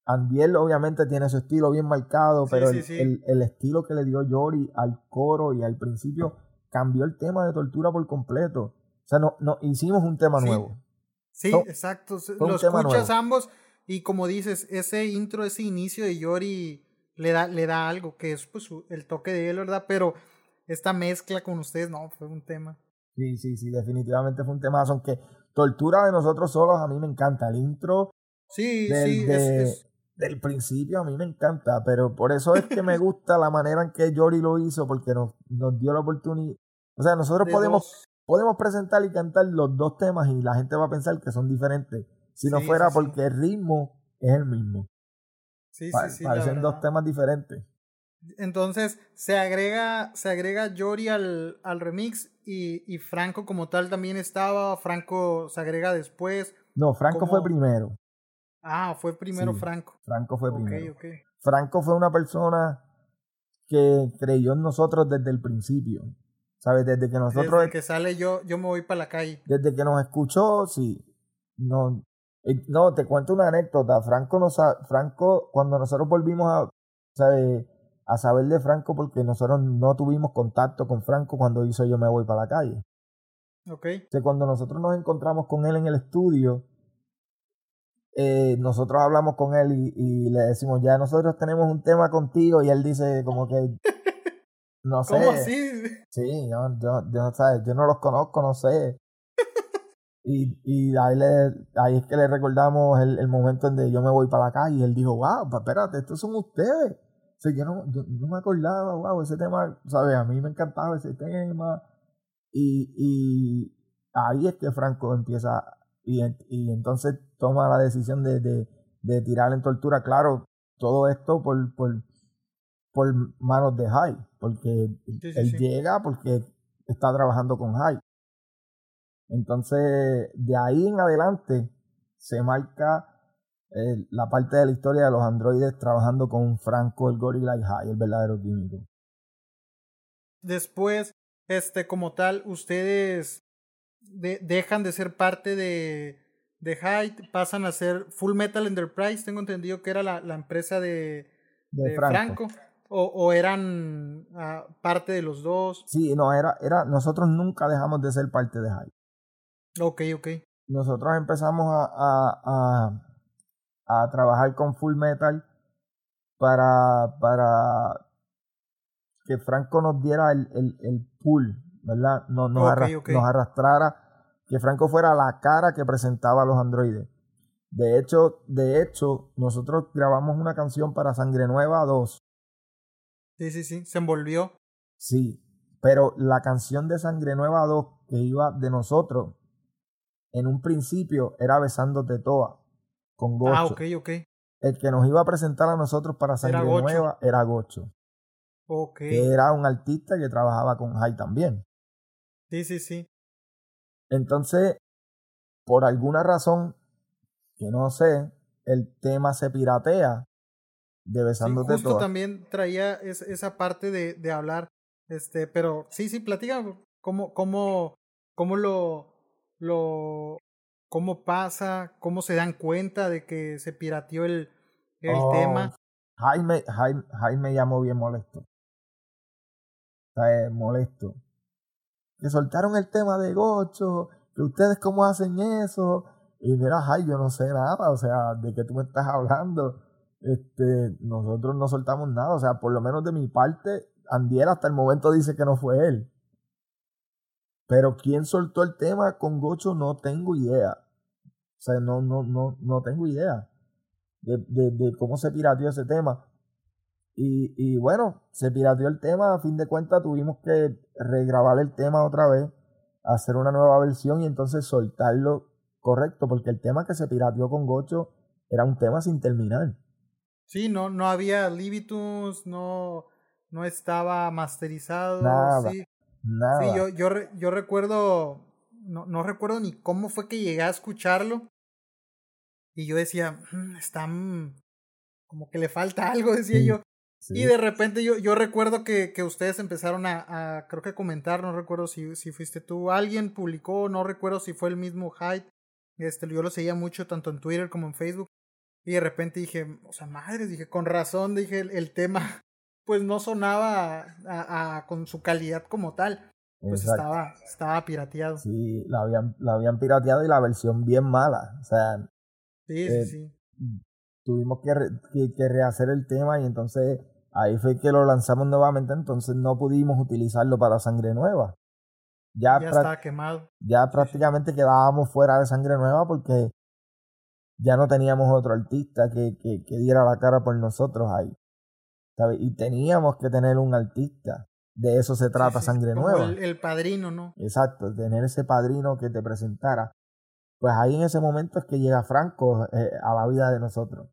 Andiel obviamente tiene su estilo bien marcado, pero el, El, estilo que le dio Yori al coro y al principio cambió el tema de tortura por completo. O sea, no, no hicimos un tema nuevo.
Sí, exacto. Lo escuchas ambos y como dices, ese intro, ese inicio de Yori le da, le da algo, que es pues el toque de él, ¿verdad? Pero esta mezcla con ustedes, no, fue un tema.
Sí, sí, sí, definitivamente fue un tema. Aunque Tortura de nosotros solos a mí me encanta. El intro
Sí, sí, es,
del principio a mí me encanta, pero por eso es que me gusta la manera en que Jory lo hizo, porque nos, nos dio la oportunidad. O sea, nosotros podemos, podemos presentar y cantar los dos temas y la gente va a pensar que son diferentes. Si no fuera porque el ritmo es el mismo.
Sí, sí, sí.
Parecen dos temas diferentes.
Entonces se agrega, se agrega Jory al, al remix y, y, Franco como tal también estaba. Franco se agrega después.
No, Franco fue primero.
Ah, fue primero Franco.
Franco fue primero. Franco fue una persona que creyó en nosotros desde el principio. ¿Sabes? Desde que nosotros.
Desde que sale yo, yo me voy para la calle.
Desde que nos escuchó, sí. No, eh, no te cuento una anécdota. Franco, nos, Franco cuando nosotros volvimos a, a saber de Franco, porque nosotros no tuvimos contacto con Franco cuando hizo Yo me voy para la calle.
Ok.
cuando nosotros nos encontramos con él en el estudio, eh, nosotros hablamos con él y, le decimos, ya nosotros tenemos un tema contigo y él dice como que... No sé.
¿Cómo así?
Sí, yo, yo, yo, no los conozco, no sé. Y, y ahí, le, ahí es que le recordamos el, momento en que yo me voy para la calle y él dijo, wow, espérate, estos son ustedes. O yo, no, yo no me acordaba, wow, ese tema, ¿sabes? A mí me encantaba ese tema. Y, y ahí es que Franco empieza y, y entonces toma la decisión de, de, de, tirar en tortura. Claro, todo esto por, por, por manos de High, porque él llega porque está trabajando con High. Entonces, de ahí en adelante se marca eh, la parte de la historia de los androides trabajando con Franco, el gorila y High, el verdadero químico.
Después, este, como tal, ustedes dejan de ser parte de, de Hyde, pasan a ser Full Metal Enterprise, tengo entendido que era la, la empresa de, de, Franco. O, o, eran ah, parte de los dos.
Sí, no, era, era, nosotros nunca dejamos de ser parte de Hyde.
Ok, ok.
Nosotros empezamos a, a, a, a trabajar con Full Metal para, para que Franco nos diera el, el, el pool ¿verdad? Nos, nos, arrastrara, que Franco fuera la cara que presentaba a los androides. De hecho, de hecho, nosotros grabamos una canción para Sangre Nueva 2.
Sí, sí, sí, se envolvió.
Sí, pero la canción de Sangre Nueva 2 que iba de nosotros, en un principio era Besándote Toa, con Gocho.
Ah, ok, ok.
El que nos iba a presentar a nosotros para Sangre Nueva era Gocho.
Ok.
Que era un artista que trabajaba con Jai también.
Sí, sí, sí.
Entonces, por alguna razón que no sé, el tema se piratea de besándote
sí, justo también traía esa parte de, de, hablar, este, pero sí, sí, platica cómo, cómo, cómo lo, lo, cómo pasa, cómo se dan cuenta de que se pirateó el, el oh, tema.
Jaime, Jaime, Jaime llamó bien molesto. Está molesto que soltaron el tema de Gocho, que ustedes cómo hacen eso. Y mira, ay, yo no sé nada, o sea, de qué tú me estás hablando. Este, nosotros no soltamos nada, o sea, por lo menos de mi parte, Andiel hasta el momento dice que no fue él. Pero quién soltó el tema con Gocho no tengo idea. O sea, no, no, no, no tengo idea de, de, de cómo se pirateó ese tema. Y, y bueno, se pirateó el tema, a fin de cuentas tuvimos que regrabar el tema otra vez, hacer una nueva versión y entonces soltarlo correcto, porque el tema que se pirateó con Gocho era un tema sin terminar.
Sí, no, no había Libitus, no, no estaba masterizado.
Nada,
sí.
nada.
Sí, yo, yo, yo recuerdo, no, no recuerdo ni cómo fue que llegué a escucharlo. Y yo decía, mm, está como que le falta algo, decía yo. Y de repente yo, yo recuerdo que, que ustedes empezaron a, a, creo que comentar, no recuerdo si, si fuiste tú, alguien publicó, no recuerdo si fue el mismo Hyde, este, yo lo seguía mucho tanto en Twitter como en Facebook, y de repente dije, o sea, madre, dije, con razón, dije, el, tema, pues no sonaba a, a, con su calidad como tal, pues estaba, estaba pirateado.
Sí, la habían, la habían pirateado y la versión bien mala, o sea.
Sí, sí, eh, sí.
Tuvimos que, que, que rehacer el tema y entonces Ahí fue que lo lanzamos nuevamente, entonces no pudimos utilizarlo para Sangre Nueva.
Ya, ya está quemado.
Ya prácticamente quedábamos fuera de Sangre Nueva porque ya no teníamos otro artista que, que, que diera la cara por nosotros ahí. ¿sabes? Y teníamos que tener un artista. De eso se trata Sangre Nueva.
El, el, padrino, ¿no?
Exacto, tener ese padrino que te presentara. Pues ahí en ese momento es que llega Franco eh, a la vida de nosotros.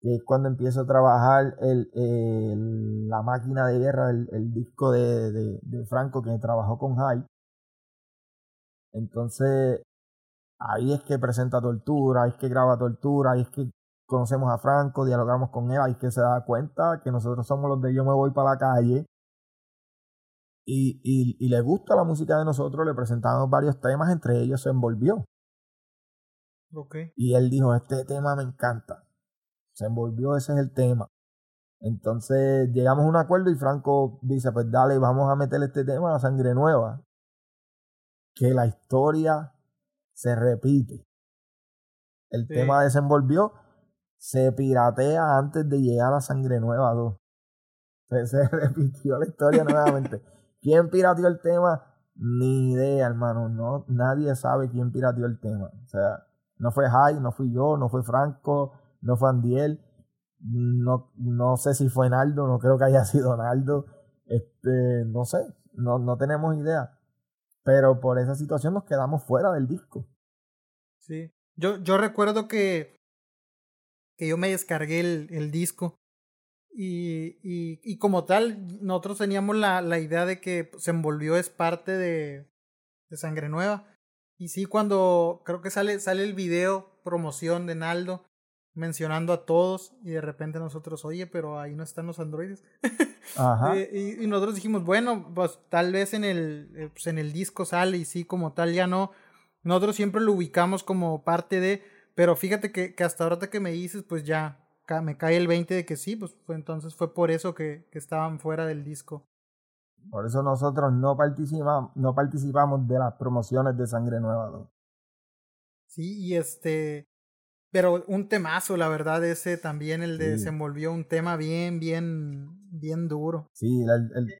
Que es cuando empiezo a trabajar el, la máquina de guerra, el, disco de, de, de, Franco que trabajó con Hyde. Entonces, ahí es que presenta Tortura, ahí es que graba Tortura, ahí es que conocemos a Franco, dialogamos con él, ahí es que se da cuenta que nosotros somos los de yo me voy para la calle. Y, y, y le gusta la música de nosotros, le presentamos varios temas, entre ellos se envolvió.
Okay.
Y él dijo, este tema me encanta. Se envolvió, ese es el tema. Entonces llegamos a un acuerdo y Franco dice, pues dale, vamos a meterle este tema a Sangre Nueva. Que la historia se repite. El sí. tema desenvolvió, se piratea antes de llegar a Sangre Nueva 2. Se, se repitió la historia nuevamente. ¿Quién pirateó el tema? Ni idea, hermano. No, nadie sabe quién pirateó el tema. O sea, no fue Jai, no fui yo, no fue Franco, no fue Andiel. No, no sé si fue Naldo, no creo que haya sido Naldo. Este, no sé, no, no tenemos idea. Pero por esa situación nos quedamos fuera del disco.
Sí. Yo, yo recuerdo que, que yo me descargué el, el disco. Y, y, y, como tal, nosotros teníamos la, la idea de que se envolvió es parte de, de Sangre Nueva. Y sí, cuando creo que sale, sale el video promoción de Naldo mencionando a todos y de repente nosotros, oye, pero ahí no están los androides.
Ajá.
y, y, nosotros dijimos, bueno, pues tal vez en el, pues en el disco sale y sí, como tal ya no. Nosotros siempre lo ubicamos como parte de, pero fíjate que, que hasta ahora que me dices, pues ya me cae el 20 de que sí, pues fue, entonces fue por eso que, que estaban fuera del disco.
Por eso nosotros no participamos, no participamos de las promociones de Sangre Nueva 2.
Sí, y este, pero un temazo, la verdad, ese también, el de sí. desenvolvió un tema bien, bien, bien duro.
Sí, el, el,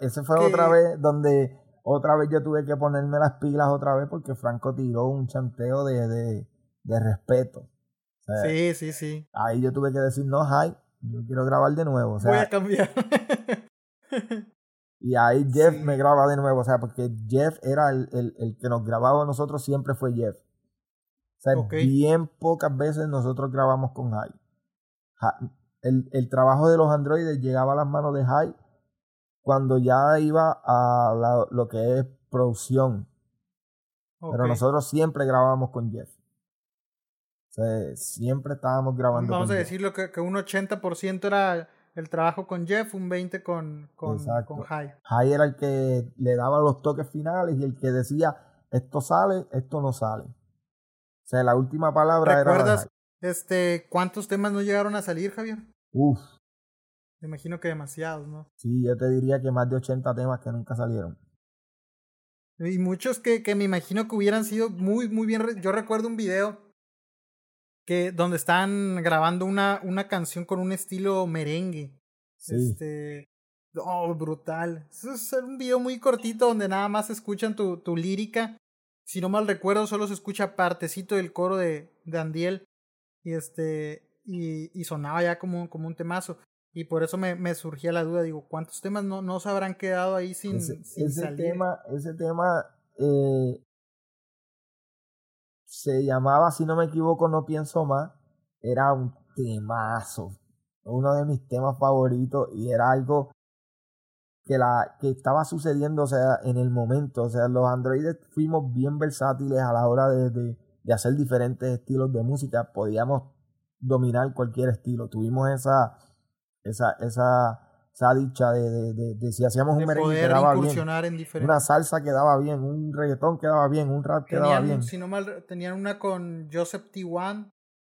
ese fue que... otra vez donde otra vez yo tuve que ponerme las pilas otra vez porque Franco tiró un chanteo de, de, de respeto.
O sea, sí, sí, sí.
Ahí yo tuve que decir, no, hi, yo quiero grabar de nuevo. O sea,
Voy a cambiar.
y ahí Jeff sí. me graba de nuevo, o sea, porque Jeff era el, el, el que nos grababa a nosotros, siempre fue Jeff. O sea, okay. bien pocas veces nosotros grabamos con High. El, el, trabajo de los androides llegaba a las manos de High cuando ya iba a la, lo que es producción. Okay. Pero nosotros siempre grabábamos con Jeff. Sea, siempre estábamos grabando
Vamos
con
a decirlo que, que un 80% era el trabajo con Jeff, un 20% con, con, con High.
High era el que le daba los toques finales y el que decía esto sale, esto no sale. O sea, la última palabra
¿Recuerdas,
era.
este, cuántos temas no llegaron a salir, Javier?
Uf.
Me imagino que demasiados, ¿no?
Sí, yo te diría que más de 80 temas que nunca salieron.
Y muchos que, que me imagino que hubieran sido muy, muy bien. Yo recuerdo un video que donde están grabando una, una canción con un estilo merengue.
Sí.
Este. Oh, brutal. Es un video muy cortito donde nada más escuchan tu, tu lírica si no mal recuerdo, solo se escucha partecito del coro de, de Andiel. Y este. Y, y sonaba ya como, como un temazo. Y por eso me, me, surgía la duda, digo, ¿cuántos temas no, no se habrán quedado ahí sin,
ese,
sin
ese
salir?
Tema, ese tema eh, se llamaba, si no me equivoco, No Pienso Más. Era un temazo. Uno de mis temas favoritos y era algo que, la, que estaba sucediendo, o sea, en el momento. O sea, los androides fuimos bien versátiles a la hora de, de, de hacer diferentes estilos de música. Podíamos dominar cualquier estilo. Tuvimos esa, esa, esa, esa dicha de, de, de, de si hacíamos un merengue quedaba bien,
en
una salsa quedaba bien, un reggaetón quedaba bien, un rap
tenían,
quedaba bien.
Si no mal, tenían una con Joseph T1,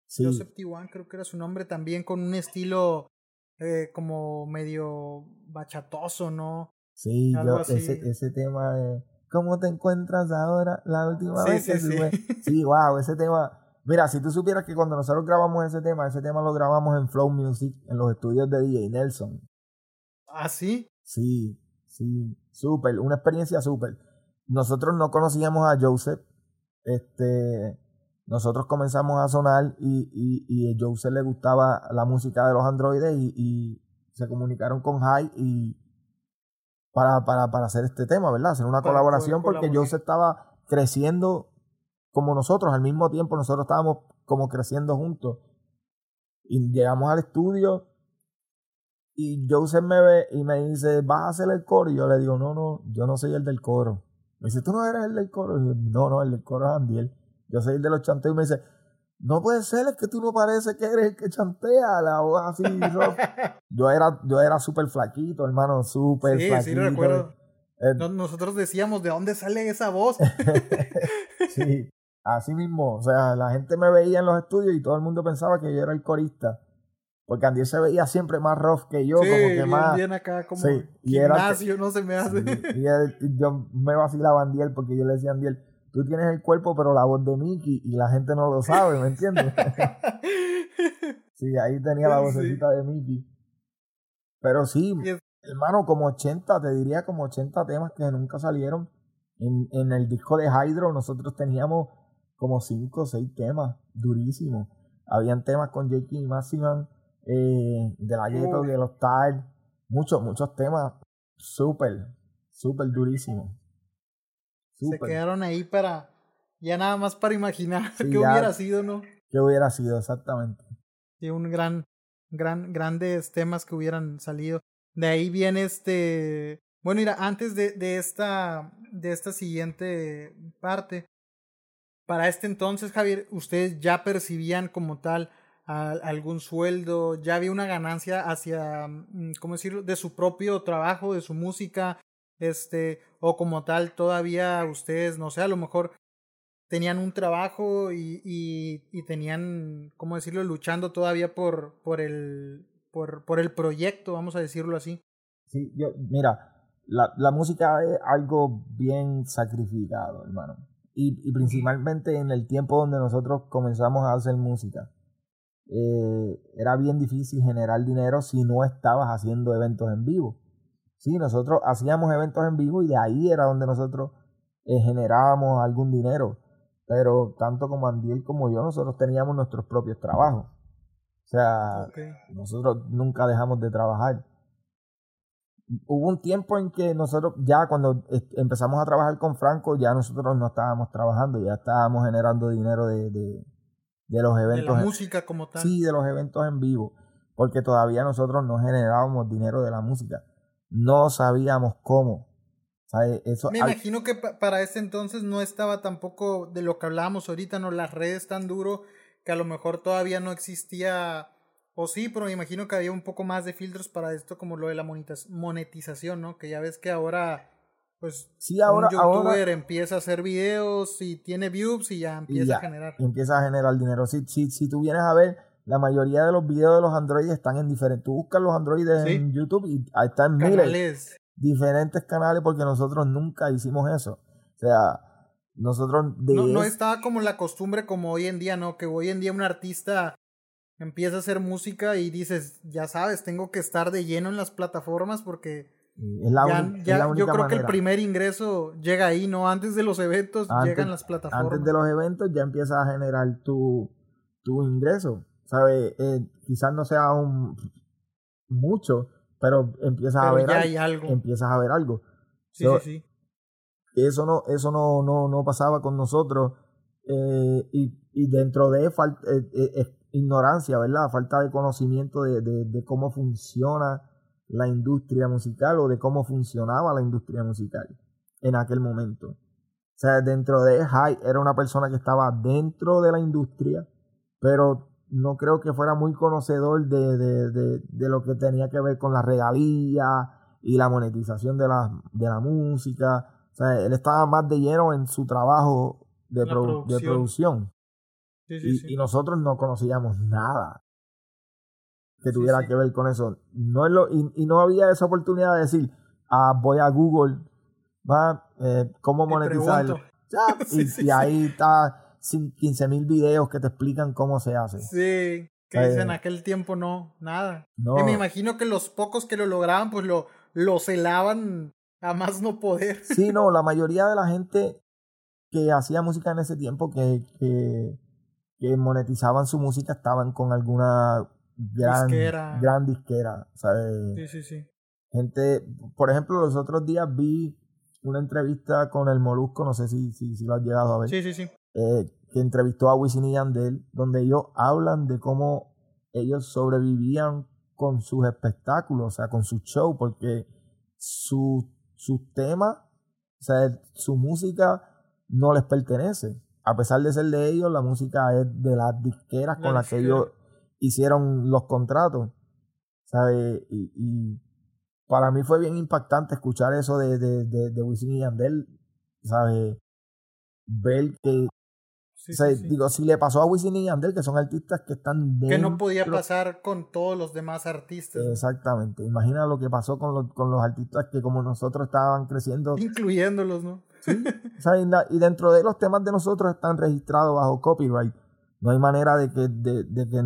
sí.
Joseph T1 creo que era su nombre, también con un estilo eh, como medio bachatoso, ¿no?
Sí, yo, ese, ese tema de ¿Cómo te encuentras ahora? La última
sí,
vez
sí,
que
sí.
sí, wow, ese tema. Mira, si tú supieras que cuando nosotros grabamos ese tema, ese tema lo grabamos en Flow Music, en los estudios de DJ Nelson.
¿Ah, sí?
Sí, sí, súper, una experiencia súper. Nosotros no conocíamos a Joseph, este, nosotros comenzamos a sonar y, y, y a Joseph le gustaba la música de los androides y, y se comunicaron con High y para, para, para hacer este tema, ¿verdad? Hacer una colaboración porque Joseph estaba creciendo como nosotros, al mismo tiempo nosotros estábamos como creciendo juntos. Y llegamos al estudio y Joseph me ve y me dice, ¿vas a hacer el coro? Y yo le digo, no, no, yo no soy el del coro. Me dice, ¿tú no eres el del coro? Y yo, no, no, el del coro es Andiel. Yo soy el de los chanteos. Y me dice, no puede ser, es que tú no pareces que eres el que chantea la voz así. yo era, yo era súper flaquito, hermano, súper sí, flaquito. Sí, lo recuerdo.
Eh, nosotros decíamos, ¿de dónde sale esa voz?
sí, así mismo. O sea, la gente me veía en los estudios y todo el mundo pensaba que yo era el corista. Porque Andiel se veía siempre más rough que yo, como que más.
Bien acá, como sí, y gimnasio, no se me hace.
y, yo me vacilaba a Andiel porque yo le decía a Andiel, tú tienes el cuerpo, pero la voz de Mickey, y la gente no lo sabe, ¿me entiendes? sí, ahí tenía la vocecita de Mickey. Pero sí, hermano, como 80, te diría como 80 temas que nunca salieron. En, en el disco de Hydro nosotros teníamos como 5 o 6 temas durísimos. Habían temas con Jakey y Massiman, eh, de la Ghetto, de los Tide, muchos, muchos temas súper, súper durísimos.
Se quedaron ahí para, ya nada más para imaginar qué hubiera sido, ¿no?
Qué hubiera sido, exactamente.
Sí, un gran, gran, grandes temas que hubieran salido. De ahí viene este, bueno, mira, antes de, de esta, de esta siguiente parte, para este entonces, Javier, ustedes ya percibían como tal algún sueldo, ya había una ganancia hacia, mm, ¿cómo decirlo?, de su propio trabajo, de su música, este, o como tal, todavía ustedes, no sé, a lo mejor tenían un trabajo y, y, tenían, ¿cómo decirlo?, luchando todavía por, por, el, por, por el proyecto, vamos a decirlo así.
Sí, yo, mira, la, la música es algo bien sacrificado, hermano. Y principalmente en el tiempo donde nosotros comenzamos a hacer música eh, era bien difícil generar dinero si no estabas haciendo eventos en vivo. Sí, nosotros hacíamos eventos en vivo y de ahí era donde nosotros eh, generábamos algún dinero. Pero tanto como Andiel como yo, nosotros teníamos nuestros propios trabajos. O sea, nosotros nunca dejamos de trabajar. Hubo un tiempo en que nosotros ya cuando empezamos a trabajar con Franco, ya nosotros no estábamos trabajando, ya estábamos generando dinero de, de los eventos.
De la música como tal.
Sí, de los eventos en vivo. Porque todavía nosotros no generábamos dinero de la música. No sabíamos cómo. Eso,
Me imagino que para ese entonces no estaba tampoco de lo que hablábamos ahorita, ¿no? Las redes tan duro que a lo mejor todavía no existía. O sí, pero me imagino que había un poco más de filtros para esto, como lo de la monetización, ¿no? Que ya ves que ahora pues
sí, ahora,
un youtuber empieza a hacer videos y tiene views y ya empieza a generar.
empieza a generar dinero. Si, si, si tú vienes a ver, la mayoría de los videos de los androides están en diferentes. Tú buscas los androides en YouTube y ahí están miles. Diferentes canales porque nosotros nunca hicimos eso. O sea, nosotros...
no, no estaba como la costumbre como hoy en día, ¿no? Que hoy en día un artista empieza a hacer música y dices, ya sabes, tengo que estar de lleno en las plataformas porque
es la, ya,
yo creo que el primer ingreso llega ahí, ¿no? Antes de los eventos llegan las plataformas.
Antes de los eventos ya empiezas a generar tu, tu ingreso. ¿Sabes? Eh, quizás no sea un mucho, pero empiezas a ver algo, Empiezas a ver algo.
Sí, sí, sí.
Eso no, eso no, no, no pasaba con nosotros. Eh, y, y dentro de eh, ignorancia, ¿verdad? Falta de conocimiento de, de, de cómo funciona la industria musical o de cómo funcionaba la industria musical en aquel momento. O sea, dentro de High era una persona que estaba dentro de la industria, pero no creo que fuera muy conocedor de, de, de, lo que tenía que ver con la regalía y la monetización de la, de la música. O sea, él estaba más de lleno en su trabajo de, producción. y, y, nosotros no conocíamos nada que tuviera que ver con eso. No es lo, y, no había esa oportunidad de decir, ah, voy a Google, va, eh, cómo monetizar. y, ahí está 15 mil videos que te explican cómo se hace.
Sí, que dicen en eh, aquel tiempo no, nada. Y me imagino que los pocos que lo lograban, pues lo, lo celaban a más no poder.
Sí, no, la mayoría de la gente que hacía música en ese tiempo, que, que que monetizaban su música estaban con alguna gran
Disquera.
gran disquera. ¿sabes?
Sí, sí, sí.
Gente, por ejemplo, los otros días vi una entrevista con el Molusco, no sé si, si, si lo has llegado a ver,
Sí, sí, sí.
eh, que entrevistó a Wisin y Yandel, donde ellos hablan de cómo ellos sobrevivían con sus espectáculos, o sea, con su show, porque su, sus temas, o sea, su música no les pertenece. A pesar de ser de ellos, la música es de las disqueras
La
con las que ellos hicieron los contratos. ¿Sabes? Y, y para mí fue bien impactante escuchar eso de, de, de, de Wisin y Yandel, ¿sabes? Ver que,
Sí,
o sea,
sí, sí.
digo, si le pasó a Wisin y Yandel, que son artistas que están
que no podía
dentro-
pasar con todos los demás artistas.
Exactamente. Imagina lo que pasó con los, con los artistas que como nosotros estaban creciendo.
incluyéndolos, ¿no?
O sea, y, dentro de los temas de nosotros están registrados bajo copyright. No hay manera de que, de, de que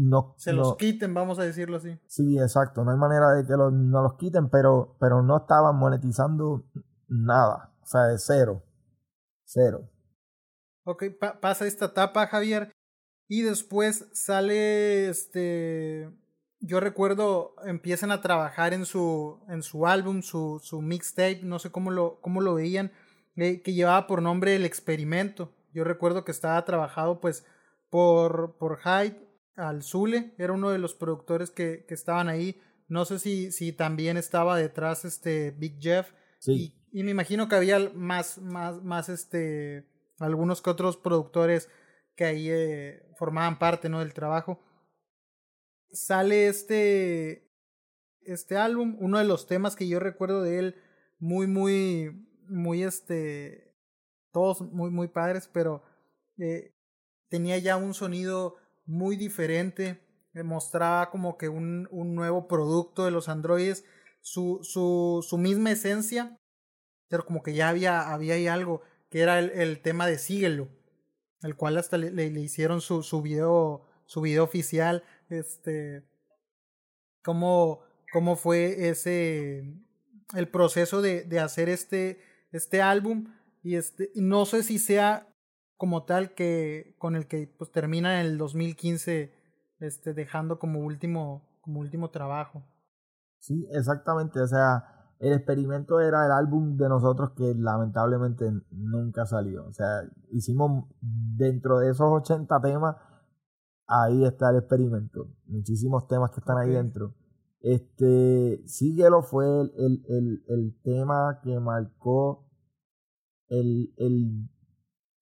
no,
Se los
no-
quiten, vamos a decirlo así.
Sí, exacto. No hay manera de que los, no los quiten, pero, pero no estaban monetizando nada. O sea, de cero. Cero.
Ok, pa- pasa esta etapa, Javier. Y después sale este. Yo recuerdo, empiezan a trabajar en su, en su álbum, su, su mixtape, no sé cómo lo, cómo lo veían, eh, que llevaba por nombre El Experimento. Yo recuerdo que estaba trabajado pues por, por Hyde al Zule, era uno de los productores que, que estaban ahí. No sé si, si también estaba detrás este Big Jeff.
Sí.
Y, y me imagino que había más, más, más este, algunos que otros productores que ahí eh, formaban parte ¿no? del trabajo. Sale este, este álbum, uno de los temas que yo recuerdo de él, muy, muy, muy, este, todos muy, muy padres, pero eh, tenía ya un sonido muy diferente, eh, mostraba como que un, un nuevo producto de los androides, su, su, su misma esencia, pero como que ya había, había ahí algo, que era el, el tema de Síguelo, el cual hasta le, le, hicieron su, su video, su video oficial, este, cómo, cómo fue ese, el proceso de, de hacer este, este álbum, y este, no sé si sea como tal que, con el que pues termina en el 2015, este, dejando como último, como último trabajo.
Sí, exactamente. O sea, el experimento era el álbum de nosotros que lamentablemente nunca salió. O sea, hicimos dentro de esos 80 temas, ahí está el experimento. Muchísimos temas que están ahí dentro. Este, Síguelo fue el, el, el, el tema que marcó el, el,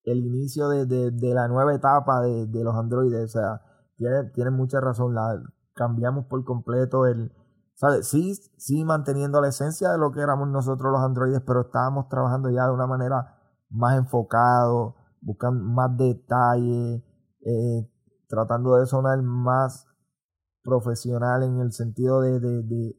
el inicio de, de, de la nueva etapa de, de los androides. O sea, tienen tiene mucha razón. La, cambiamos por completo el, ¿sabes? Sí, sí manteniendo la esencia de lo que éramos nosotros los androides, pero estábamos trabajando ya de una manera más enfocado, buscando más detalle, eh, tratando de sonar más profesional en el sentido de, de, de,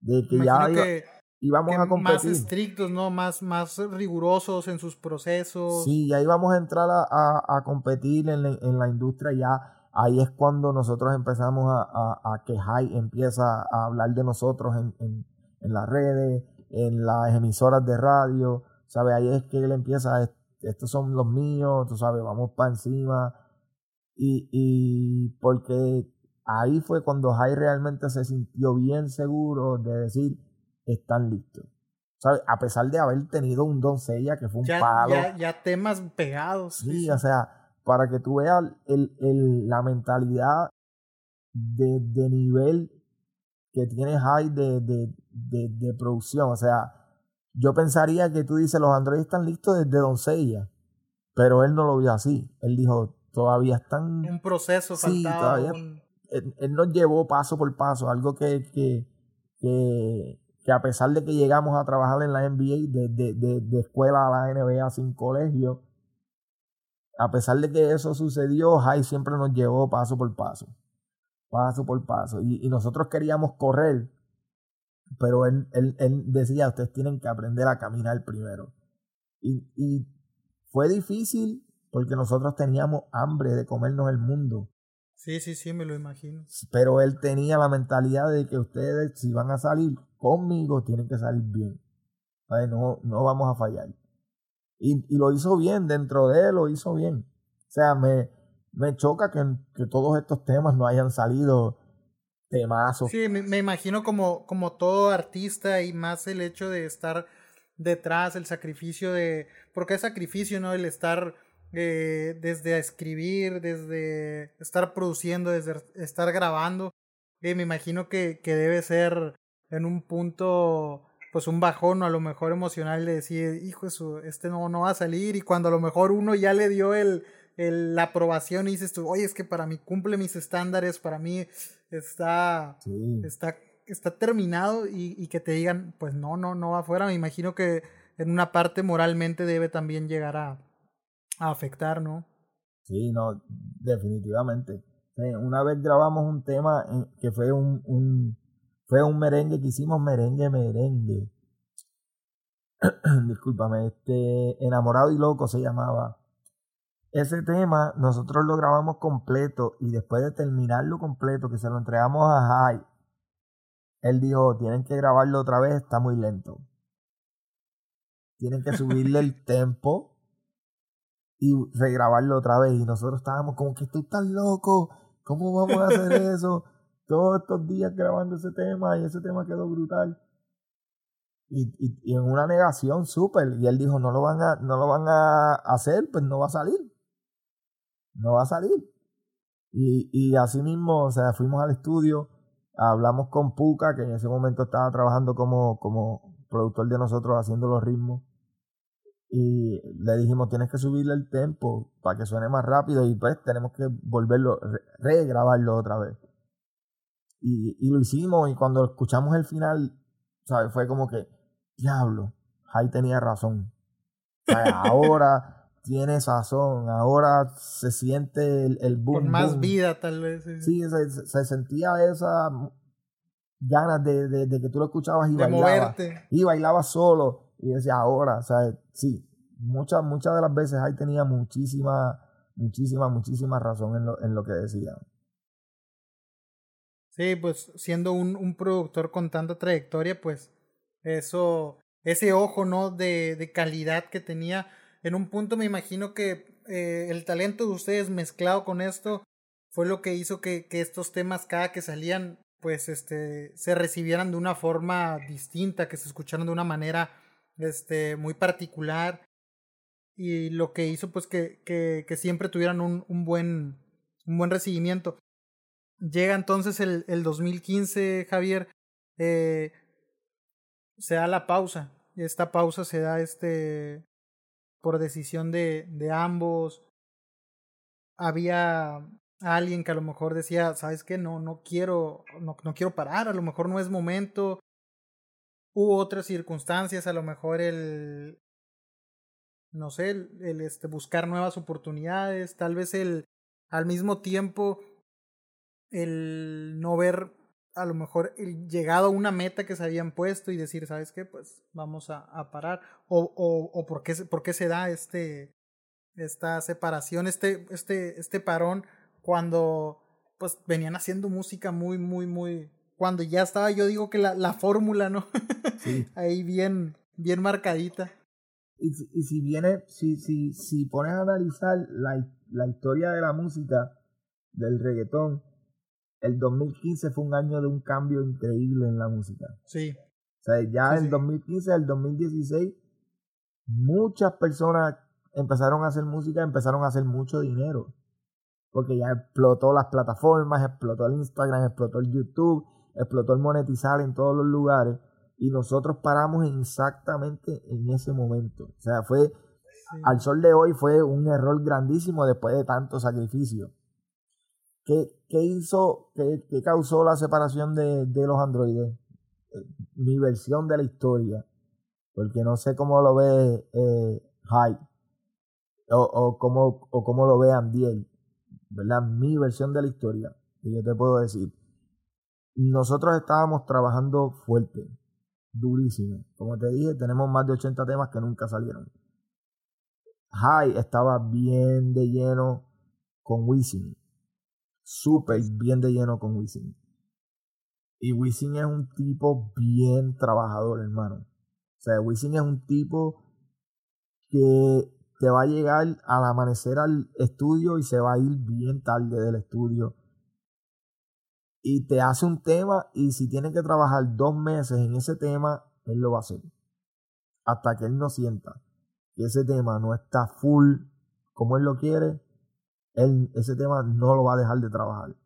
de que ya iba-
que,
íbamos
que
a
más
competir.
estrictos, ¿no? Más, más rigurosos en sus procesos.
Sí, ya íbamos a entrar a, a- a competir en la, en la industria ya. Ahí es cuando nosotros empezamos a, a, que Jai empieza a hablar de nosotros en, en, en las redes, en las emisoras de radio, ¿sabes? Ahí es que él empieza, "Est- estos son los míos, tú sabes, vamos para encima. Y, y porque ahí fue cuando Jai realmente se sintió bien seguro de decir, están listos. ¿Sabes? A pesar de haber tenido un doncella que fue un
ya,
palo.
ya, ya temas pegados.
Sí, o sea, para que tú veas el, el, la mentalidad de, de nivel que tiene High de, de, de, de producción. O sea, yo pensaría que tú dices, los androides están listos desde doncella, pero él no lo vio así. Él dijo, todavía están...
Un proceso
Sí,
faltaba.
todavía-
un-
Él, él nos llevó paso por paso, algo que, que, que, que a pesar de que llegamos a trabajar en la NBA, de, de, de, de escuela a la NBA sin colegio, a pesar de que eso sucedió, Jai siempre nos llevó paso por paso, paso por paso. Y, y nosotros queríamos correr, pero él, él, él decía, ustedes tienen que aprender a caminar primero. Y, y fue difícil porque nosotros teníamos hambre de comernos el mundo
Sí, sí, sí, me lo imagino.
pero él tenía la mentalidad de que ustedes si van a salir conmigo tienen que salir bien no no vamos a fallar y, y lo hizo bien dentro de él lo hizo bien o sea me me choca que, que todos estos temas no hayan salido temazos.
Sí, me, me, imagino como, como todo artista y más el hecho de estar detrás, el sacrificio de... Porque es sacrificio, ¿no? El estar eh, desde escribir, desde estar produciendo, desde estar grabando. Eh, me imagino que, que debe ser en un punto pues un bajón o a lo mejor emocional de decir, hijo, eso, este no, no va a salir y cuando a lo mejor uno ya le dio el, el, la aprobación y dices tú, oye, es que para mí cumple mis estándares, para mí está, está, está terminado y, y, que te digan, pues no, no, no va afuera, me imagino que en una parte moralmente debe también llegar a, a afectar, ¿no?
Sí, no, definitivamente. Una vez grabamos un tema que fue un, un fue un merengue que hicimos merengue, merengue. Discúlpame, este enamorado y loco se llamaba. Ese tema nosotros lo grabamos completo y después de terminarlo completo, que se lo entregamos a Jai, él dijo, tienen que grabarlo otra vez, está muy lento. Tienen que subirle el tempo y regrabarlo otra vez. Y nosotros estábamos como que tú estás loco, ¿cómo vamos a hacer eso? Todos estos días grabando ese tema y ese tema quedó brutal. Y, y, en una negación súper. Y él dijo, no lo van a, no lo van a hacer, pues no va a salir. No va a salir. Y, y así mismo, o sea, fuimos al estudio, hablamos con Puka, que en ese momento estaba trabajando como, como productor de nosotros haciendo los ritmos. Y le dijimos, tienes que subirle el tempo para que suene más rápido y pues tenemos que volverlo, regrabarlo otra vez. Y, y, lo hicimos y cuando escuchamos el final, ¿sabes? Fue como que, diablo, Jai tenía razón. ahora tiene sazón, ahora se siente el, el boom.
Con más vida tal vez.
Sí, se, sentía esa ganas de, de, que tú lo escuchabas y de Moverte. Y bailaba solo. Y decía, ahora, sea, sí, muchas, muchas de las veces Jai tenía muchísima, muchísima, muchísima razón en lo, en lo que decía.
Sí, pues siendo un, un productor con tanta trayectoria, pues eso, ese ojo, ¿no? De, de calidad que tenía. En un punto me imagino que eh, el talento de ustedes mezclado con esto fue lo que hizo que, que estos temas cada que salían, pues este, se recibieran de una forma distinta, que se escucharan de una manera este, muy particular. Y lo que hizo pues que, que, que siempre tuvieran un, un, buen, un buen recibimiento. Llega entonces el, el 2015, Javier, eh, se da la pausa. Esta pausa se da este por decisión de, de ambos. Había alguien que a lo mejor decía, ¿sabes qué? No, no quiero, no, no quiero parar, a lo mejor no es momento. Hubo otras circunstancias, a lo mejor el, no sé, el, el, este, buscar nuevas oportunidades, tal vez el, al mismo tiempo, el no ver a lo mejor el llegado a una meta que se habían puesto y decir, ¿sabes qué? Pues vamos a, a parar. O, o, o por, qué, por qué se da este, esta separación, este, este, este parón cuando pues venían haciendo música muy, muy, muy... Cuando ya estaba, yo digo que la, la fórmula, ¿no? Sí. Ahí bien, bien marcadita.
Y, y si viene, si, si, si pones a analizar la, la historia de la música, del reggaetón, el 2015 fue un año de un cambio increíble en la música.
Sí.
O sea, ya el 2015 al 2016, muchas personas empezaron a hacer música, empezaron a hacer mucho dinero. Porque ya explotó las plataformas, explotó el Instagram, explotó el YouTube, explotó el monetizar en todos los lugares. Y nosotros paramos exactamente en ese momento. O sea, fue, al sol de hoy fue un error grandísimo después de tanto sacrificio. ¿Qué, hizo, qué, causó la separación de, los androides? Eh, mi versión de la historia, porque no sé cómo lo ve eh, o, cómo, o cómo lo ve Andiel, ¿verdad? Mi versión de la historia, que yo te puedo decir. Nosotros estábamos trabajando fuerte, durísimo. Como te dije, tenemos más de 80 temas que nunca salieron. High estaba bien de lleno con Wisin súper bien de lleno con Wisin. Y Wisin es un tipo bien trabajador, hermano. O sea, Wisin es un tipo que te va a llegar al amanecer al estudio y se va a ir bien tarde del estudio. Y te hace un tema y si tiene que trabajar dos meses en ese tema, él lo va a hacer. Hasta que él no sienta que ese tema no está full como él lo quiere, él, ese tema no lo va a dejar de trabajar.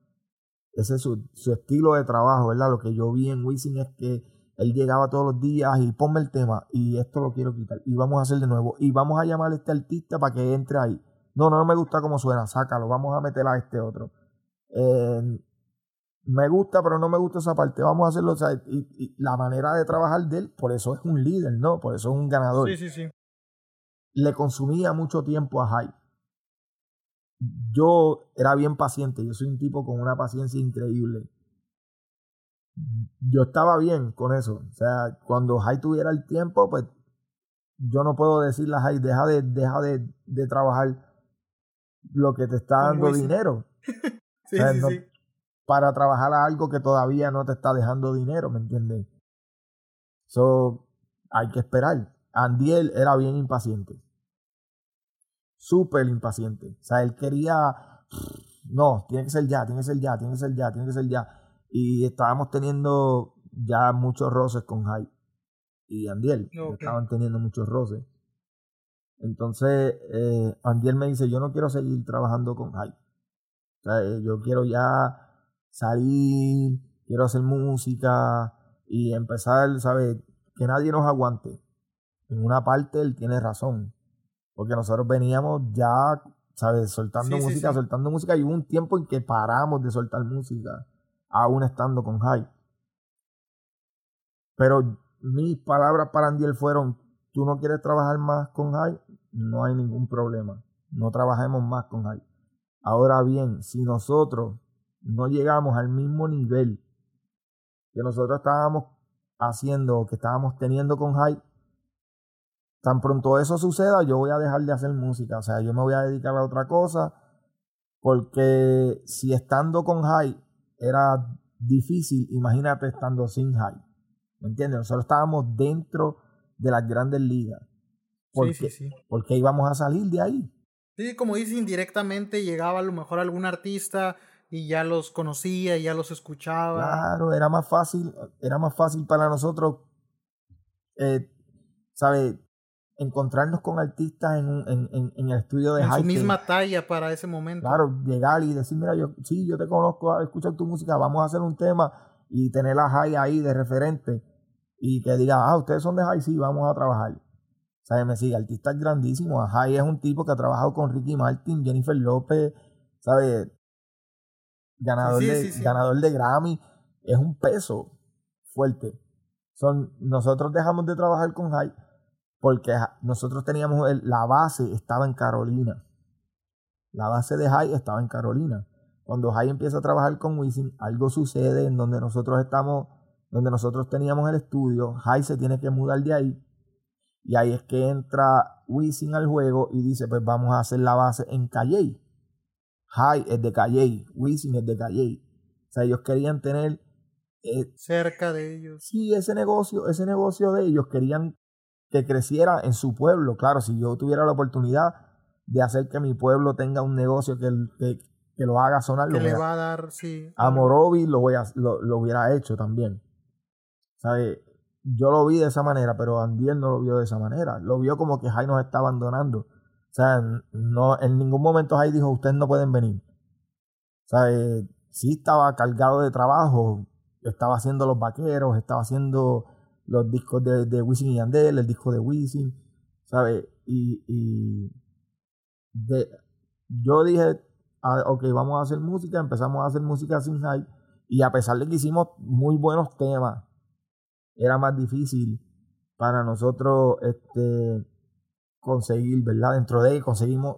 Ese es su, su estilo de trabajo, ¿verdad? Lo que yo vi en Wisin es que él llegaba todos los días y ponme el tema y esto lo quiero quitar y vamos a hacer de nuevo y vamos a llamar a este artista para que entre ahí. No, no, me gusta cómo suena, sácalo, vamos a meter a este otro. Eh, me gusta, pero no me gusta esa parte, vamos a hacerlo. O sea, y, la manera de trabajar de él, por eso es un líder, ¿no? Por eso es un ganador.
Sí, sí, sí.
Le consumía mucho tiempo a Hype. Yo era bien paciente, yo soy un tipo con una paciencia increíble yo estaba bien con eso. O sea, cuando Jai tuviera el tiempo, pues yo no puedo decirle a Jai, deja de, deja de, de trabajar lo que te está dando dinero.
sí, sí, sí.
Para trabajar a algo que todavía no te está dejando dinero, ¿me entiendes? So, hay que esperar. Andiel era bien impaciente. Súper impaciente. O sea, él quería, no, tiene que ser ya, tiene que ser ya, tiene que ser ya, tiene que ser ya y estábamos teniendo ya muchos roces con Hype y Andiel. Estaban teniendo muchos roces. Entonces, eh, Andiel me dice, yo no quiero seguir trabajando con Hype. O sea, eh, yo quiero ya salir, quiero hacer música y empezar, ¿sabes? Que nadie nos aguante. En una parte él tiene razón. Porque nosotros veníamos ya, ¿sabes? Soltando música, soltando música y hubo un tiempo en que paramos de soltar música aún estando con Hype. Pero mis palabras para Andiel fueron, tú no quieres trabajar más con Hype, no hay ningún problema, no trabajemos más con Hype. Ahora bien, si nosotros no llegamos al mismo nivel que nosotros estábamos haciendo o que estábamos teniendo con Hype, tan pronto eso suceda, yo voy a dejar de hacer música. O sea, yo me voy a dedicar a otra cosa. Porque si estando con Hype era difícil, imagínate estando sin high. ¿Me entiendes? Nosotros estábamos dentro de las grandes ligas. Porque, sí, sí, sí. Porque íbamos a salir de ahí.
Sí, como dice, indirectamente llegaba a lo mejor algún artista y ya los conocía, y ya los escuchaba.
Claro, era más fácil, era más fácil para nosotros, eh, ¿sabes? Encontrarnos con artistas en, en, en, en el estudio de
en su misma talla para ese momento.
Claro, llegar y decir, mira, yo sí, yo te conozco, escuchar tu música, vamos a hacer un tema y tener a Jai ahí de referente y que diga, ah, ustedes son de Jai, sí, vamos a trabajar. ¿Sabes? Me sigue, artistas grandísimos. Jai es un tipo que ha trabajado con Ricky Martin, Jennifer López, ¿sabes? Ganador, de, ganador de Grammy. Es un peso fuerte. Son, nosotros dejamos de trabajar con Jai porque nosotros teníamos la base estaba en Carolina. La base de High estaba en Carolina. Cuando High empieza a trabajar con Wisin, algo sucede en donde nosotros estamos, donde nosotros teníamos el estudio, High se tiene que mudar de ahí. Y ahí es que entra Wisin al juego y dice, pues vamos a hacer la base en Calley. High es de Calley, Wisin es de Calley. O sea, ellos querían tener
eh, cerca de ellos.
Sí, ese negocio, ese negocio de ellos querían que creciera en su pueblo. Claro, si yo tuviera la oportunidad de hacer que mi pueblo tenga un negocio que, que, lo haga sonar,
que le va a dar, sí.
A Morovi lo, voy a, lo, hubiera hecho también. ¿Sabe? Yo lo vi de esa manera, pero Andiel no lo vio de esa manera. Lo vio como que Jai nos está abandonando. O sea, no, en ningún momento Jai dijo, ustedes no pueden venir. ¿Sabe? Sí estaba cargado de trabajo, estaba haciendo los vaqueros, estaba haciendo los discos de, de Wisin y Yandel, el disco de Wisin, ¿sabes? Y, y de, yo dije, ah, ok, vamos a hacer música, empezamos a hacer música sin hype, y a pesar de que hicimos muy buenos temas, era más difícil para nosotros este, conseguir, ¿verdad? Dentro de él conseguimos,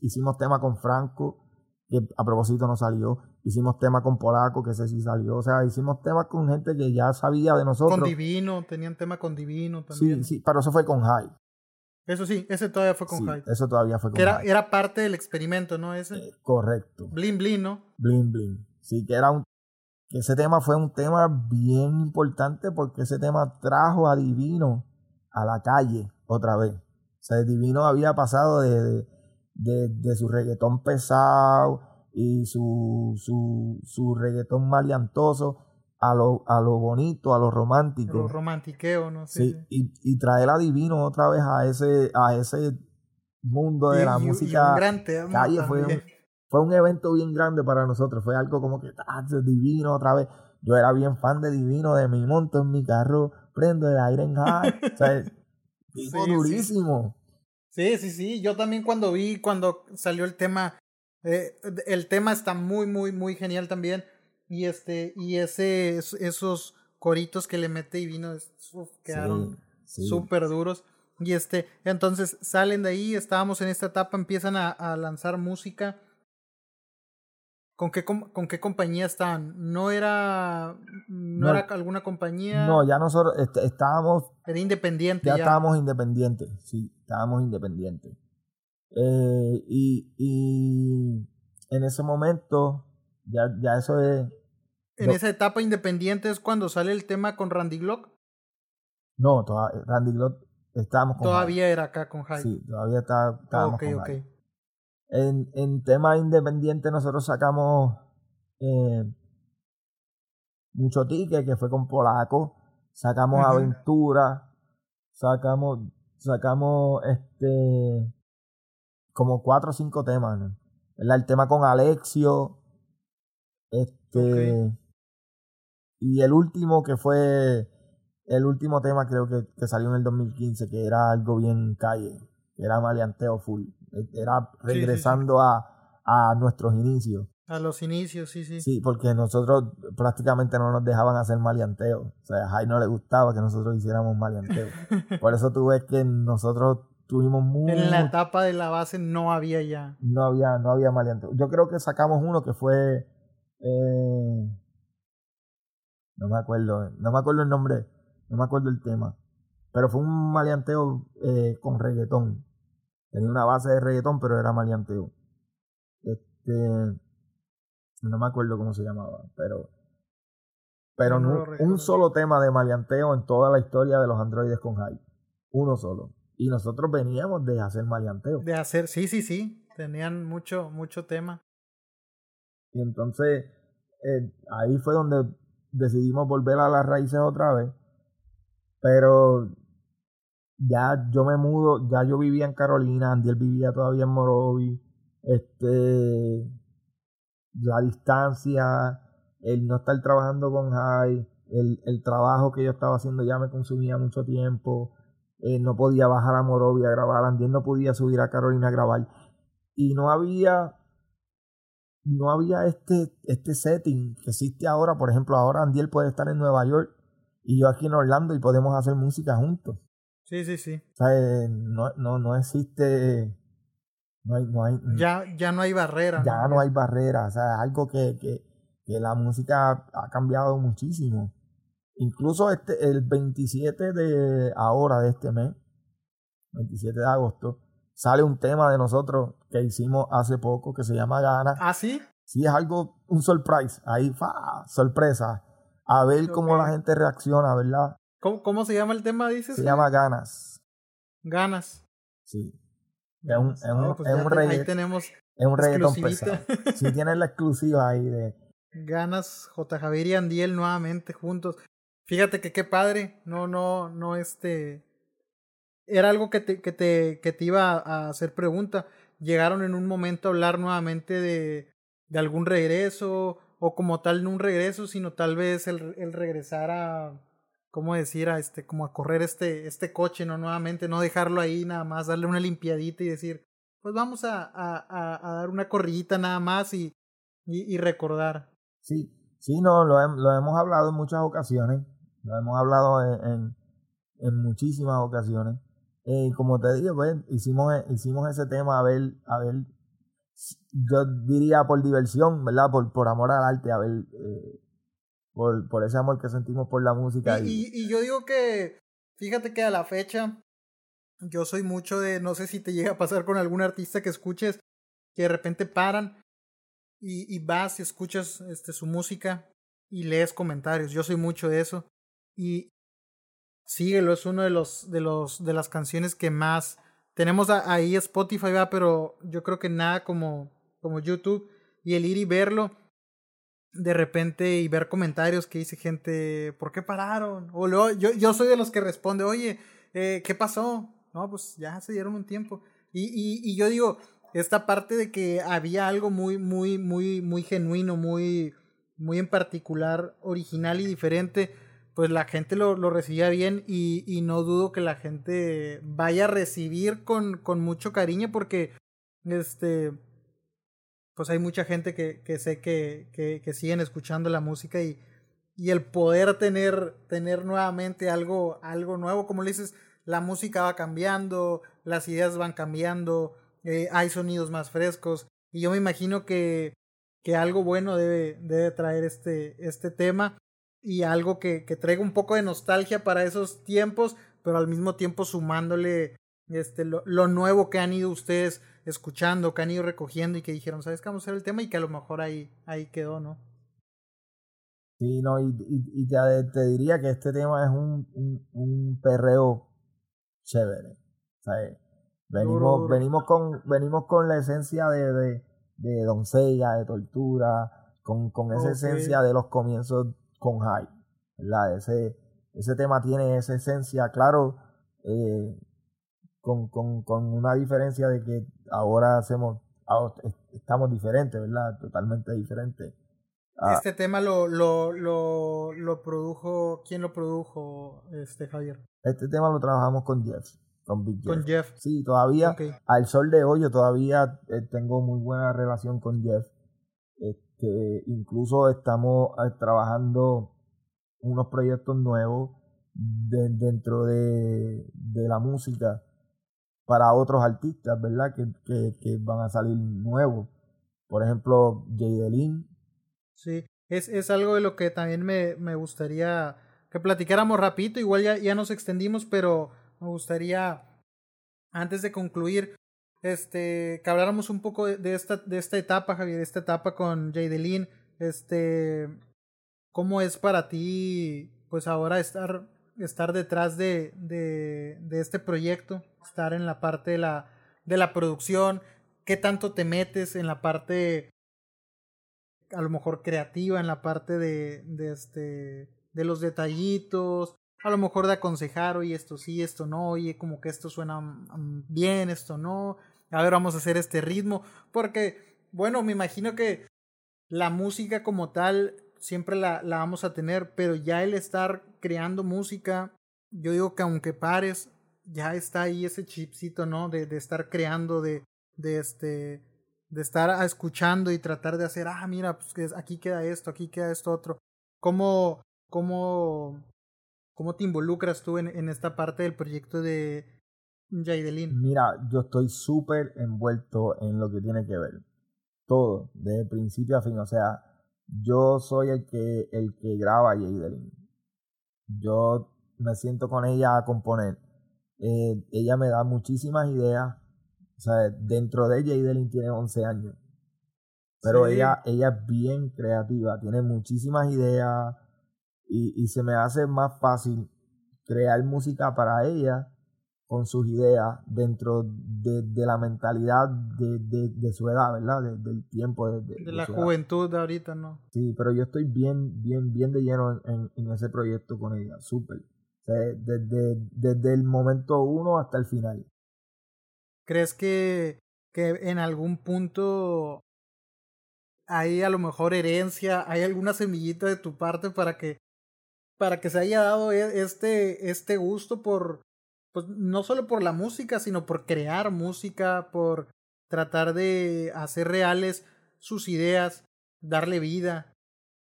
hicimos tema con Franco, que a propósito no salió, Hicimos tema con Polaco, que ese sí salió. O sea, hicimos temas con gente que ya sabía de nosotros.
Con Divino, tenían tema con Divino también.
Sí, sí, pero eso fue con High.
Eso sí, ese todavía fue con sí,
Eso todavía fue con
era, Era parte del experimento, ¿no? Ese.
Eh, correcto.
Blin Blin, ¿no?
Blin Blin. Sí, que era un. Que ese tema fue un tema bien importante porque ese tema trajo a Divino a la calle otra vez. O sea, Divino había pasado de, de, de, su reggaetón pesado y su, su, su reggaetón maleantoso a lo, a lo bonito, a lo romántico. A
lo romantiqueo, ¿no?
Sí, Y, y, traer a Divino otra vez a ese, a ese mundo de la música calle fue un, fue un evento bien grande para nosotros. Fue algo como que ah, Divino otra vez. Yo era bien fan de Divino, de mi monto en mi carro, prendo el aire en high. o sea, durísimo.
Sí. sí, sí, Yo también cuando vi, cuando salió el tema, eh, el tema está muy, muy, muy genial también. Y este, y ese, esos coritos que le mete Divino quedaron súper duros. Y este, entonces salen de ahí, estábamos en esta etapa, empiezan a, a lanzar música ¿Con qué, con, qué compañía estaban? ¿No era, no, era alguna compañía?
No, ya nosotros estábamos...
Era independiente.
Ya, estábamos independientes, sí, estábamos independientes. Eh, y, y en ese momento, ya, ya eso es...
¿En esa etapa independiente es cuando sale el tema con Randy Glock?
No, Randy Glock estábamos
con Todavía era acá con Hyde.
Sí, todavía está, estábamos con okay. En, en tema independiente nosotros sacamos eh, mucho ticket que fue con Polaco, sacamos Aventura, sacamos, sacamos este como cuatro o cinco temas, El tema con Alexio, este y el último que fue el último tema creo que, que salió en el 2015 que era algo bien calle, que era maleanteo full. Era regresando A, a nuestros inicios.
A los inicios, sí, sí.
Sí, porque nosotros prácticamente no nos dejaban hacer maleanteo. O sea, a Jai no le gustaba que nosotros hiciéramos maleanteo. Por eso tú ves que nosotros tuvimos muy...
En la etapa de la base no había ya.
No había, no había maleanteo. Yo creo que sacamos uno que fue... Eh, no me acuerdo, no me acuerdo el nombre, no me acuerdo el tema. Pero fue un maleanteo eh, con reggaetón. Tenía una base de reggaetón, pero era maleanteo. Este. No me acuerdo cómo se llamaba, pero. Pero no, un solo tema de maleanteo en toda la historia de los androides con hype. Uno solo. Y nosotros veníamos de hacer maleanteo.
De hacer, sí, sí, sí. Tenían mucho, mucho tema.
Y entonces, eh, ahí fue donde decidimos volver a las raíces otra vez. Pero ya yo me mudo, ya yo vivía en Carolina, Andiel vivía todavía en Morovi, este, la distancia, el no estar trabajando con Jai, el, el trabajo que yo estaba haciendo ya me consumía mucho tiempo, eh, no podía bajar a Morovi a grabar, Andiel no podía subir a Carolina a grabar, y no había no había este, este setting que existe ahora, por ejemplo, ahora Andiel puede estar en Nueva York y yo aquí en Orlando y podemos hacer música juntos.
Sí, sí, sí.
O sea, eh, no, no, no existe. No hay, no hay,
ya, ya no hay barrera.
Ya no, hay barrera. O sea, es algo que, que, que, la música ha cambiado muchísimo. Incluso este, el 27 de ahora, de este mes, 27 de agosto, sale un tema de nosotros que hicimos hace poco que se llama Gana.
¿Ah, sí?
Sí, es algo, un surprise. Ahí, fa, sorpresa. A ver cómo la gente reacciona, ¿verdad?
¿Cómo, se llama el tema, dices?
Se llama Ganas.
Ganas.
Sí. Es un, es un,
pues es un
Ahí
tenemos
es un reggaetón pesado. Sí, tienes la exclusiva ahí de...
Ganas, J. Javier y Andiel nuevamente juntos. Fíjate que qué padre. No, no, no, este... Era algo que te, que te, que te iba a hacer pregunta. Llegaron en un momento a hablar nuevamente de, de algún regreso o como tal no un regreso, sino tal vez el, el regresar a ¿cómo decir? A este, como a correr este, este coche, ¿no? Nuevamente, no dejarlo ahí nada más, darle una limpiadita y decir, pues vamos a, a, a dar una corrillita nada más y, y, recordar.
Sí, sí, no, lo, lo, hemos hablado en muchas ocasiones, lo hemos hablado en, en, muchísimas ocasiones. Eh, como te digo, pues, hicimos, hicimos ese tema a ver, a ver, yo diría por diversión, ¿verdad? Por, por amor al arte, a ver eh, por, por ese amor que sentimos por la música.
Y, y, yo digo que, fíjate que a la fecha, yo soy mucho de, no sé si te llega a pasar con algún artista que escuches, que de repente paran y, y vas y escuchas este, su música y lees comentarios. Yo soy mucho de eso. Y síguelo, es uno de los, de los, de las canciones que más tenemos ahí Spotify, va, pero yo creo que nada como, como YouTube y el ir y verlo de repente y ver comentarios que dice gente, ¿por qué pararon? O luego, yo, yo soy de los que responde, oye, eh, ¿qué pasó? No, pues ya se dieron un tiempo. Y, y, y yo digo, esta parte de que había algo muy, muy, muy, muy genuino, muy, muy en particular, original y diferente, pues la gente lo, lo recibía bien y, y, no dudo que la gente vaya a recibir con, con mucho cariño porque este pues hay mucha gente que, que sé que, que, siguen escuchando la música y, y el poder tener, tener nuevamente algo, algo nuevo, como le dices, la música va cambiando, las ideas van cambiando, eh, hay sonidos más frescos y yo me imagino que, que algo bueno debe, debe traer este, este tema y algo que, que traiga un poco de nostalgia para esos tiempos, pero al mismo tiempo sumándole este, lo, lo nuevo que han ido ustedes escuchando, que han ido recogiendo y que dijeron, ¿sabes qué vamos a hacer el tema? Y que a lo mejor ahí, ahí quedó, ¿no?
Sí, no, y, y, te, te, diría que este tema es un, un, un perreo chévere. ¿sabes? Venimos, venimos, con, venimos con la esencia de, de, de doncella, de tortura, con, con esa esencia de los comienzos con High. ¿verdad? Ese, ese tema tiene esa esencia, claro, eh, con, con, con una diferencia de que ahora hacemos, estamos diferentes, ¿verdad? Totalmente diferentes.
Ah. este tema lo, lo, lo, lo, produjo, ¿quién lo produjo, este Javier?
Este tema lo trabajamos con Jeff, con Big Jeff.
Con Jeff.
Sí, todavía, al sol de hoy, yo todavía eh, tengo muy buena relación con Jeff. Este, incluso estamos eh, trabajando unos proyectos nuevos dentro de, de la música para otros artistas, ¿verdad? Que, que, van a salir nuevos. Por ejemplo, Jay Delin.
Sí, es, es algo de lo que también me, me gustaría que platicáramos rapidito. Igual ya, ya nos extendimos, pero me gustaría, antes de concluir, este, que habláramos un poco de, esta, de esta etapa, Javier, esta etapa con Jay Delin. Este, ¿cómo es para ti, pues ahora estar estar detrás de, de, de, este proyecto, estar en la parte de la, de la producción, qué tanto te metes en la parte a lo mejor creativa, en la parte de, de, este, de los detallitos, a lo mejor de aconsejar, oye, esto sí, esto no, oye, como que esto suena mm, bien, esto no, a ver, vamos a hacer este ritmo, porque, bueno, me imagino que la música como tal siempre la, la vamos a tener, pero ya el estar creando música, yo digo que aunque pares, ya está ahí ese chipcito, ¿no? De, de estar creando, de, de este, de estar escuchando y tratar de hacer, ah, mira, pues aquí queda esto, aquí queda esto otro. ¿Cómo, cómo, cómo te involucras tú en, en esta parte del proyecto de Jaidelin?
Mira, yo estoy súper envuelto en lo que tiene que ver. Todo, desde principio a fin. O sea, yo soy el que, el que graba Jaidelin. Yo me siento con ella a componer. Eh, ella me da muchísimas ideas. O sea, dentro de ella, Jaidelin tiene 11 años. Pero ella, ella es bien creativa, tiene muchísimas ideas y, y se me hace más fácil crear música para ella con sus ideas dentro de, de la mentalidad de, de, de, su edad, ¿verdad? del tiempo. De,
la juventud de ahorita, ¿no?
Sí, pero yo estoy bien, bien, bien de lleno en, en ese proyecto con ella, súper. O sea, desde, desde el momento uno hasta el final.
¿Crees que, que en algún punto hay a lo mejor herencia, hay alguna semillita de tu parte para que para que se haya dado e, este este gusto por pues no solo por la música, sino por crear música, por tratar de hacer reales sus ideas, darle vida.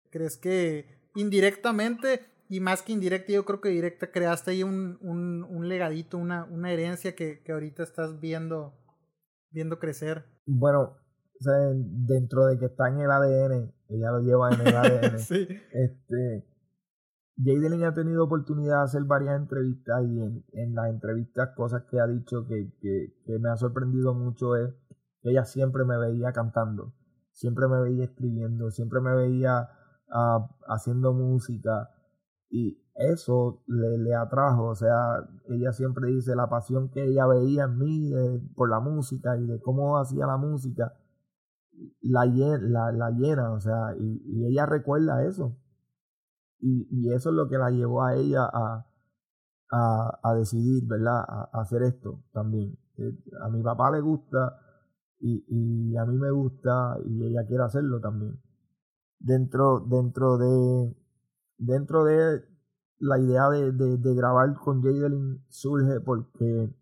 ¿Crees que indirectamente, y más que indirecta, yo creo que directa, creaste ahí un, un, un legadito, una, una herencia que, que ahorita estás viendo, viendo crecer?
Bueno, o sea, dentro de que está en el ADN, ella lo lleva en el ADN.
sí.
Este, Jaydelin ha tenido oportunidad de hacer varias entrevistas y en, en las entrevistas cosas que ha dicho que, que, me ha sorprendido mucho es que ella siempre me veía cantando, siempre me veía escribiendo, siempre me veía uh, haciendo música y eso le, le, atrajo, o sea, ella siempre dice la pasión que ella veía en mí por la música y de cómo hacía la música, la, la, la llena, o sea, y, ella recuerda eso. Y, y, eso es lo que la llevó a ella a, a, a decidir, ¿verdad?, a, hacer esto también. Eh, a mi papá le gusta y, y a mí me gusta y ella quiere hacerlo también. Dentro, dentro de, dentro de la idea de, de, grabar con Jadelin surge porque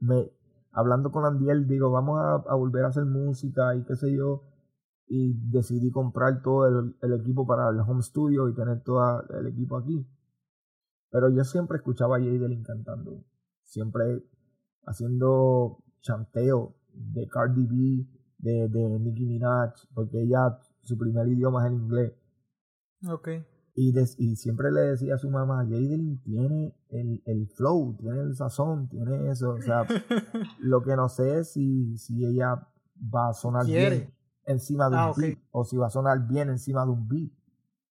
me, hablando con Andiel, digo, vamos a, volver a hacer música y qué sé yo, y decidí comprar todo el, equipo para el home studio y tener todo el equipo aquí. Pero yo siempre escuchaba a Jadelin cantando, siempre haciendo chanteo de Cardi B, de, de Nicki Minaj, porque ella, su primer idioma es el inglés.
Okay.
Y, y siempre le decía a su mamá, Jaden tiene el, el, flow, tiene el sazón, tiene eso. O sea, lo que no sé es si, si ella va a sonar bien encima de ah, un beat o si va a sonar bien encima de un beat.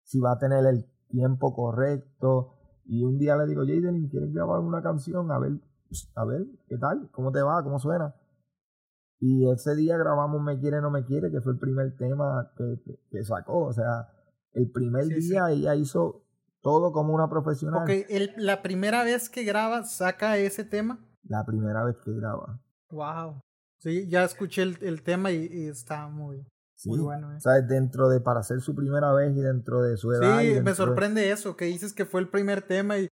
Si va a tener el tiempo correcto. Y un día le digo, Jaden, ¿quieres grabar una canción? A ver, a ver, ¿qué tal? ¿Cómo te va? ¿Cómo suena? Y ese día grabamos Me Quiere, No Me Quiere, que fue el primer tema que, que sacó. O sea, el primer día ella hizo todo como una profesional.
Ok, el, la primera vez que graba, saca ese tema.
La primera vez que graba.
Wow. Sí, ya escuché el, el tema y, está muy, muy bueno.
Eh. ¿Sabes? Dentro de, para ser su primera vez y dentro de su edad.
Sí, me sorprende eso, que dices que fue el primer tema y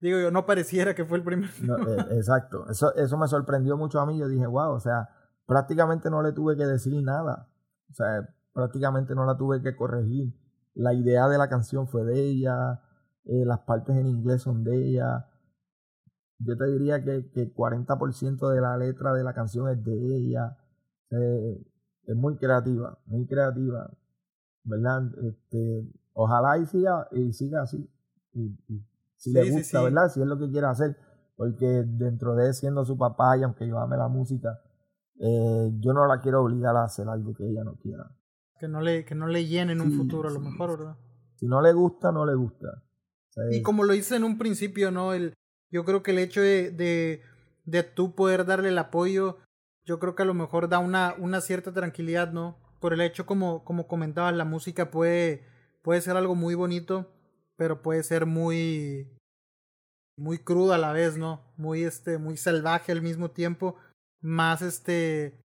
digo yo, no pareciera que fue el primer
eh, exacto, eso, eso me sorprendió mucho a mí. Yo dije, wow, o sea, prácticamente no le tuve que decir nada. O sea, prácticamente no la tuve que corregir la idea de la canción fue de ella, eh, las partes en inglés son de ella. Yo te diría que, que 40% de la letra de la canción es de ella. Eh, es muy creativa, muy creativa, ¿verdad? Este, ojalá y siga, y siga así. Y, si le gusta, ¿verdad? Si es lo que quiere hacer. Porque dentro de siendo su papá y aunque yo ame la música, eh, yo no la quiero obligar a hacer algo que ella no quiera.
Que no le, que no le llene en un futuro a lo mejor, ¿verdad?
Si no le gusta, no le gusta.
y como lo hice en un principio, ¿no? El, yo creo que el hecho de, de, de tú poder darle el apoyo, yo creo que a lo mejor da una, una cierta tranquilidad, ¿no? Por el hecho, como, como comentaba, la música puede, puede ser algo muy bonito, pero puede ser muy, muy cruda a la vez, ¿no? Muy, este, muy salvaje al mismo tiempo, más, este,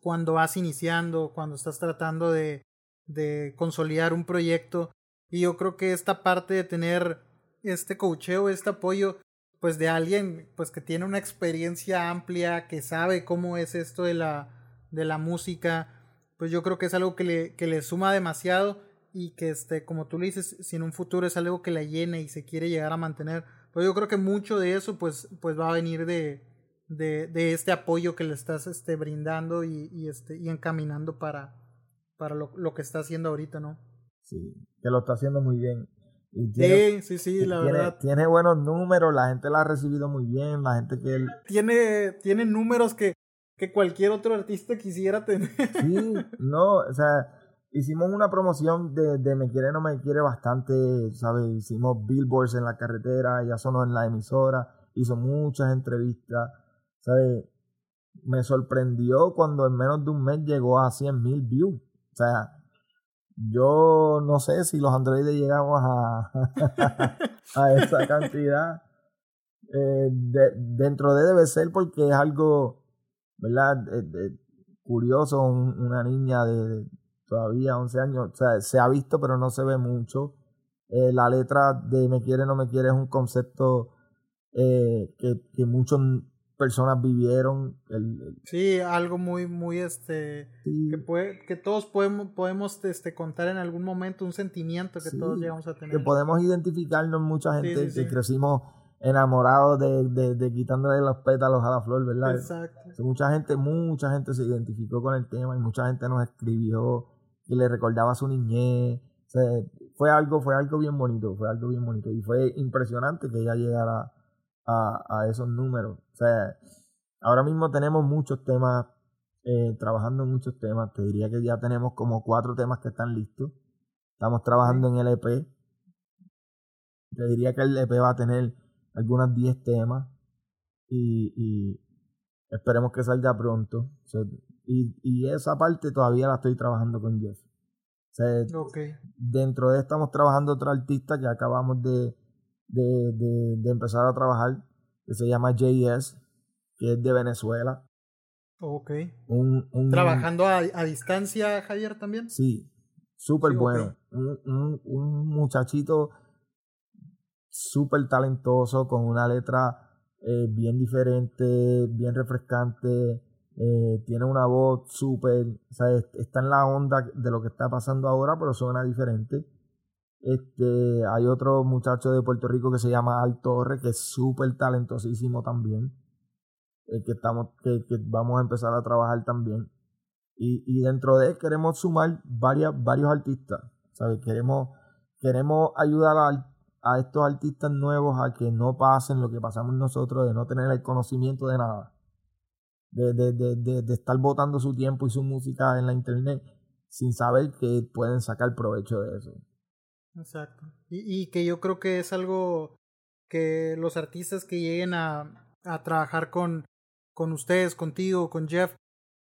cuando vas iniciando, cuando estás tratando de, de consolidar un proyecto. Y yo creo que esta parte de tener este cocheo, este apoyo, pues de alguien pues que tiene una experiencia amplia, que sabe cómo es esto de la, de la música, pues yo creo que es algo que le, que le suma demasiado y que este, como tú le dices, si en un futuro es algo que la llena y se quiere llegar a mantener, pues yo creo que mucho de eso pues, pues va a venir de, de, de este apoyo que le estás este, brindando y, y, este, y encaminando para, para lo, lo, que está haciendo ahorita, ¿no?
Sí, que lo está haciendo muy bien.
Tiene, sí, sí, sí, la verdad.
Tiene buenos números, la gente la ha recibido muy bien, la gente que... Él...
Tiene, tiene números que, que cualquier otro artista quisiera tener.
Sí, no, o sea, hicimos una promoción de, de Me Quiere No Me Quiere bastante, ¿sabes? Hicimos billboards en la carretera, ya sonó en la emisora, hizo muchas entrevistas ¿sabes? Me sorprendió cuando en menos de un mes llegó a 100 mil views. O sea, yo no sé si los androides llegamos a, a esa cantidad. Eh, dentro de debe ser porque es algo, ¿verdad? curioso, una niña de todavía 11 años, o sea, se ha visto pero no se ve mucho. Eh, la letra de Me quiere, no me quiere es un concepto eh, que, que muchos personas vivieron. El,
sí, algo muy, muy, este, que, puede, que todos podemos, podemos este, contar en algún momento, un sentimiento que todos llegamos a tener.
Que podemos identificarnos mucha gente que crecimos enamorados de, de, de, quitándole los pétalos a la flor, ¿verdad?
Exacto.
Mucha gente, mucha gente se identificó con el tema y mucha gente nos escribió y le recordaba su niñez. fue algo, fue algo bien bonito, fue algo bien bonito. Y fue impresionante que ella llegara a, esos números. O sea, ahora mismo tenemos muchos temas, eh, trabajando en muchos temas. Te diría que ya tenemos como cuatro temas que están listos. Estamos trabajando en el EP. Te diría que el EP va a tener algunas 10 temas y, esperemos que salga pronto. y, esa parte todavía la estoy trabajando con Jeff. Dentro de estamos trabajando otro artista que acabamos de, de, empezar a trabajar, que se llama JS, que es de Venezuela.
Ok. ¿Trabajando a, distancia, Javier, también?
Sí, súper bueno. Un, un, muchachito súper talentoso, con una letra eh, bien diferente, bien refrescante. Eh, tiene una voz súper, o sea, está en la onda de lo que está pasando ahora, pero suena diferente. Este, hay otro muchacho de Puerto Rico que se llama Al Torre, que es súper talentosísimo también. Eh, que, estamos, que, vamos a empezar a trabajar también. Y, y dentro de él queremos sumar varias, varios artistas. ¿sabes? Queremos, queremos ayudar a, a estos artistas nuevos a que no pasen lo que pasamos nosotros, de no tener el conocimiento de nada. De, de, de, de estar botando su tiempo y su música en la internet sin saber que pueden sacar provecho de eso.
Exacto. Y, y, que yo creo que es algo que los artistas que lleguen a, a trabajar con, con ustedes, contigo, con Jeff,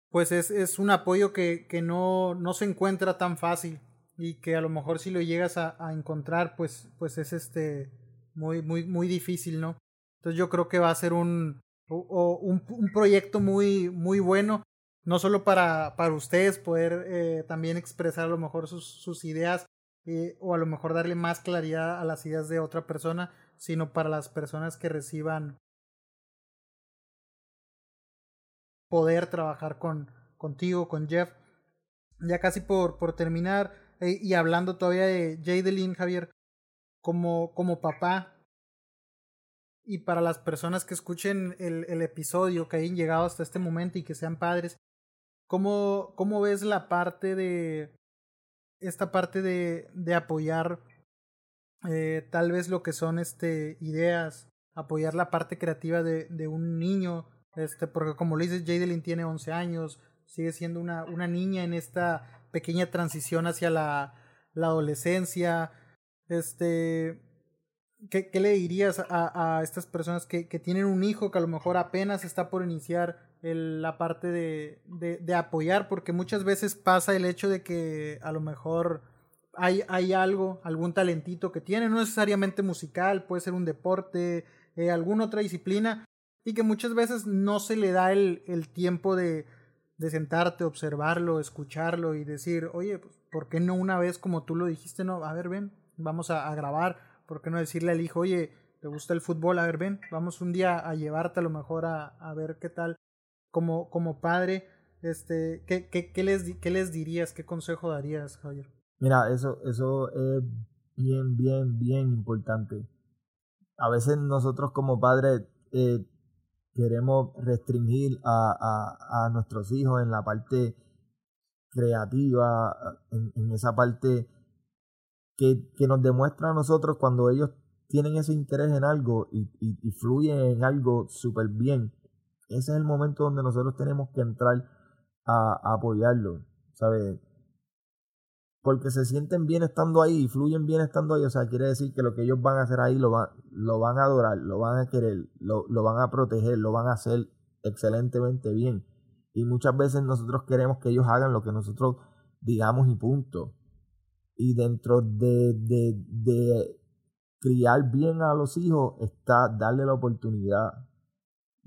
pues es, es un apoyo que, que no, no se encuentra tan fácil y que a lo mejor si lo llegas a, a encontrar, pues, pues es este muy, muy, muy difícil, ¿no? Entonces yo creo que va a ser un, o, un, un, proyecto muy, muy bueno, no solo para, para ustedes poder eh, también expresar a lo mejor sus, sus ideas eh, o a lo mejor darle más claridad a las ideas de otra persona, sino para las personas que reciban poder trabajar con contigo, con Jeff. Ya casi por, por terminar, eh, y hablando todavía de Jadelin, Javier, como, como papá, y para las personas que escuchen el, el, episodio, que hayan llegado hasta este momento y que sean padres, ¿cómo, cómo ves la parte de, esta parte de, de apoyar eh, tal vez lo que son este, ideas, apoyar la parte creativa de, de un niño, este, porque como lo dices, Jadelin tiene 11 años, sigue siendo una, una niña en esta pequeña transición hacia la, la adolescencia. Este, ¿qué, ¿qué, le dirías a, a estas personas que, que, tienen un hijo que a lo mejor apenas está por iniciar el, la parte de, de, de, apoyar? Porque muchas veces pasa el hecho de que a lo mejor hay, hay algo, algún talentito que tiene, no necesariamente musical, puede ser un deporte, eh, alguna otra disciplina, y que muchas veces no se le da el, el tiempo de, de sentarte, observarlo, escucharlo y decir, oye, pues, ¿por qué no una vez como tú lo dijiste? No, a ver, ven, vamos a, a grabar, ¿por qué no decirle al hijo, oye, ¿te gusta el fútbol? A ver, ven, vamos un día a llevarte a lo mejor a, a ver qué tal. Como, como padre, este, ¿qué, qué, qué, les, ¿qué les dirías? ¿Qué consejo darías, Javier?
Mira, eso, eso es bien, bien, bien importante. A veces nosotros como padres eh, queremos restringir a, a, a, nuestros hijos en la parte creativa, en, en esa parte que, que, nos demuestra a nosotros cuando ellos tienen ese interés en algo y, y, y fluyen en algo súper bien. Ese es el momento donde nosotros tenemos que entrar a, apoyarlo, ¿sabes? porque se sienten bien estando ahí fluyen bien estando ahí, o sea, quiere decir que lo que ellos van a hacer ahí lo van, lo van a adorar, lo van a querer, lo, lo van a proteger, lo van a hacer excelentemente bien. Y muchas veces nosotros queremos que ellos hagan lo que nosotros digamos y punto. Y dentro de, de, de criar bien a los hijos está darle la oportunidad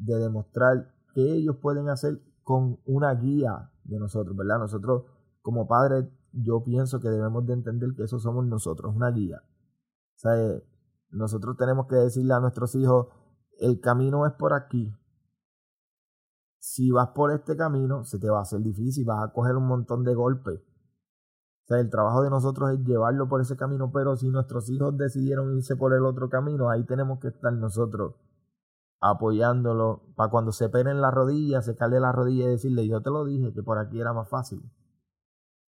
de demostrar que ellos pueden hacer con una guía de nosotros, ¿verdad? Nosotros como padres yo pienso que debemos de entender que eso somos nosotros, una guía. O sea, eh, nosotros tenemos que decirle a nuestros hijos, el camino es por aquí. Si vas por este camino, se te va a hacer difícil, vas a coger un montón de golpes. O sea, el trabajo de nosotros es llevarlo por ese camino, pero si nuestros hijos decidieron irse por el otro camino, ahí tenemos que estar nosotros apoyándolo para cuando se penen la rodilla, se cae la rodilla y decirle, yo te lo dije que por aquí era más fácil.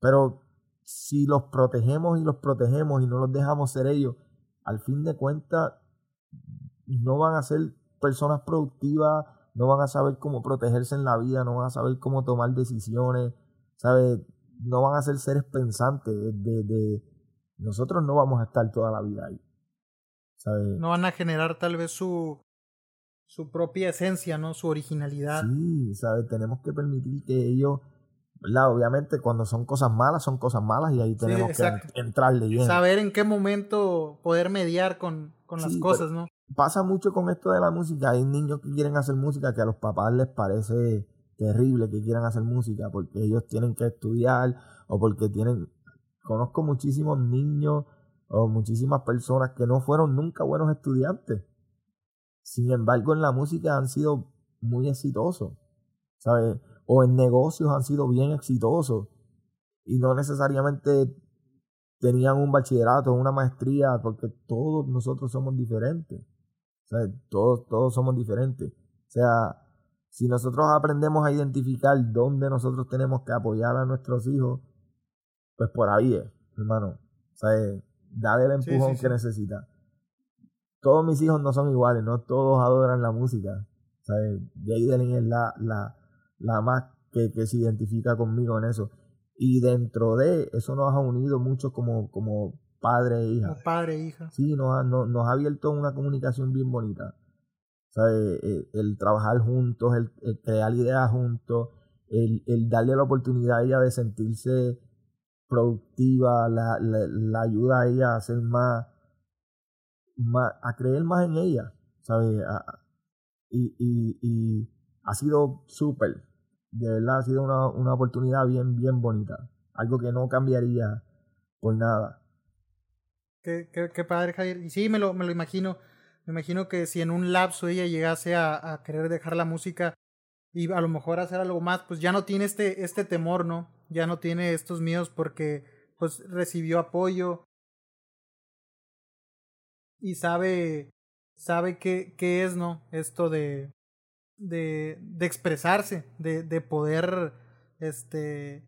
Pero si los protegemos y los protegemos y no los dejamos ser ellos, al fin de cuentas no van a ser personas productivas, no van a saber cómo protegerse en la vida, no van a saber cómo tomar decisiones, ¿sabes? No van a ser seres pensantes. De, de, nosotros no vamos a estar toda la vida ahí.
No van a generar tal vez su, su propia esencia, ¿no? Su originalidad.
Sí, ¿sabes? Tenemos que permitir que ellos, ¿verdad? Obviamente cuando son cosas malas, son cosas malas y ahí tenemos que entrarle bien.
Saber en qué momento poder mediar con, con las cosas, ¿no?
Pasa mucho con esto de la música. Hay niños que quieren hacer música que a los papás les parece terrible que quieran hacer música porque ellos tienen que estudiar o porque tienen... Conozco muchísimos niños o muchísimas personas que no fueron nunca buenos estudiantes. Sin embargo, en la música han sido muy exitosos, ¿sabes? O en negocios han sido bien exitosos y no necesariamente tenían un bachillerato una maestría, porque todos nosotros somos diferentes. ¿sabes? Todos, todos somos diferentes. O sea, si nosotros aprendemos a identificar dónde nosotros tenemos que apoyar a nuestros hijos, pues por ahí es, hermano. ¿Sabes? dale el empujón que necesita. Todos mis hijos no son iguales, no todos adoran la música. ¿sabes? Jaden es la, la, la más que, que, se identifica conmigo en eso. Y dentro de eso nos ha unido mucho como, como padre e hija. Como
padre e hija.
Sí, nos ha, nos, ha abierto una comunicación bien bonita. ¿sabes? El, el, trabajar juntos, el, el, crear ideas juntos, el, el darle la oportunidad a ella de sentirse productiva, la, la, ayuda a ella a ser más, a creer más en ella, ¿sabes? y, y, y, ha sido súper, de verdad ha sido una, una oportunidad bien, bien bonita, algo que no cambiaría por nada.
Qué, qué padre, Javier. Y sí, me lo, me lo imagino. Me imagino que si en un lapso ella llegase a, a querer dejar la música, y a lo mejor hacer algo más, pues ya no tiene este, este temor, ¿no? Ya no tiene estos miedos porque pues recibió apoyo y sabe, sabe qué, qué es, ¿no? Esto de, de, de expresarse, de, de poder, este,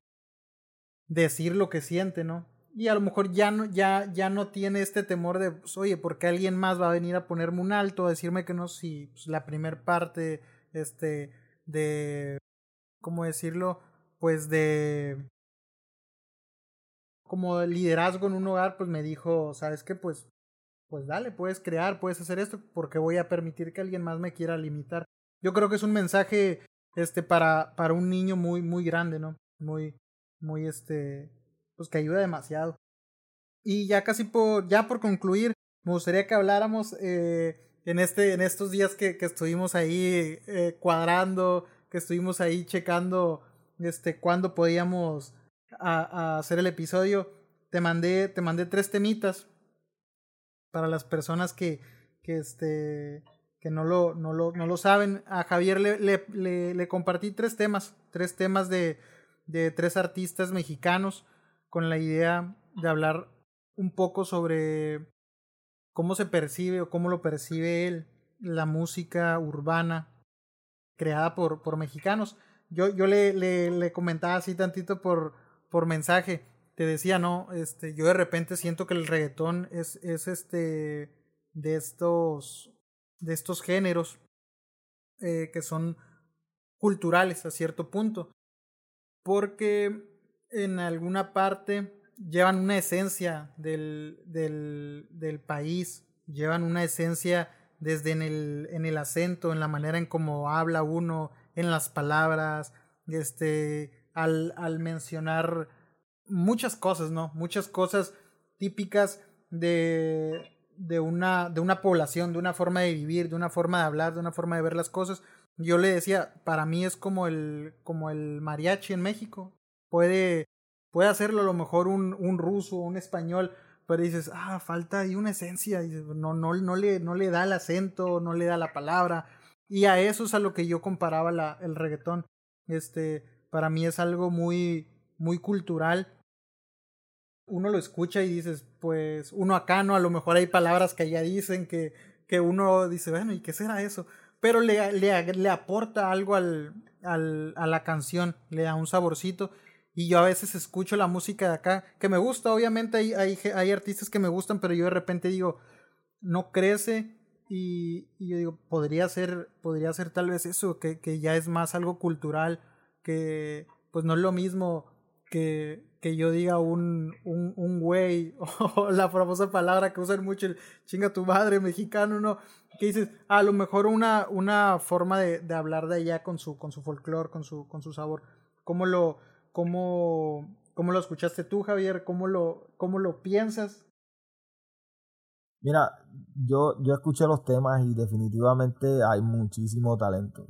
decir lo que siente, ¿no? Y a lo mejor ya no, ya, ya no tiene este temor de, pues, oye, porque alguien más va a venir a ponerme un alto, a decirme que no, si pues, la primer parte, este, de, ¿cómo decirlo? Pues de, como liderazgo en un hogar, pues me dijo, ¿sabes qué? Pues, pues dale, puedes crear, puedes hacer esto, porque voy a permitir que alguien más me quiera limitar. Yo creo que es un mensaje, este, para, para un niño muy, muy grande, ¿no? Muy, muy, este, pues que ayuda demasiado. Y ya casi por, ya por concluir, me gustaría que habláramos eh, en, este, en estos días que, que estuvimos ahí eh, cuadrando, que estuvimos ahí checando este, cuándo podíamos a, hacer el episodio, te mandé, te mandé tres temitas para las personas que, que, este, que no, lo, no, lo, no lo saben. A Javier le, le, le, compartí tres temas, tres temas de, de tres artistas mexicanos con la idea de hablar un poco sobre cómo se percibe o cómo lo percibe él la música urbana creada por, por mexicanos. Yo, yo le, le, le comentaba así tantito por, por mensaje. Te decía, no, este, yo de repente siento que el reggaetón es, es este de estos, de estos géneros eh, que son culturales a cierto punto. Porque en alguna parte llevan una esencia del, del, del país, llevan una esencia desde en el, en el acento, en la manera en cómo habla uno, en las palabras, este, al, al mencionar muchas cosas, ¿no? Muchas cosas típicas de, de, una, de una población, de una forma de vivir, de una forma de hablar, de una forma de ver las cosas. Yo le decía, para mí es como el, como el mariachi en México. Puede Puede hacerlo a lo mejor un, un ruso, un español, pero dices, ah, falta ahí una esencia, no, no, no, le, no le da el acento, no le da la palabra. Y a eso es a lo que yo comparaba la, el reggaetón. Este, para mí es algo muy, muy cultural. Uno lo escucha y dices, pues, uno acá no, a lo mejor hay palabras que ya dicen que, que uno dice, bueno, ¿y qué será eso? Pero le, le, le aporta algo al, al, a la canción, le da un saborcito y yo a veces escucho la música de acá, que me gusta, obviamente hay, hay, hay artistas que me gustan, pero yo de repente digo, no crece y, y yo digo, podría ser, podría ser tal vez eso, que, que ya es más algo cultural, que pues no es lo mismo que, que yo diga un, un, un güey, o la famosa palabra que usan mucho, el chinga tu madre mexicano, ¿no? Que dices, a lo mejor una, una forma de, de hablar de allá con su, con su folclore, con su, con su sabor. ¿Cómo lo, cómo, cómo lo escuchaste tú, Javier? ¿Cómo lo, cómo lo piensas?
Mira, yo, yo escuché los temas y definitivamente hay muchísimo talento.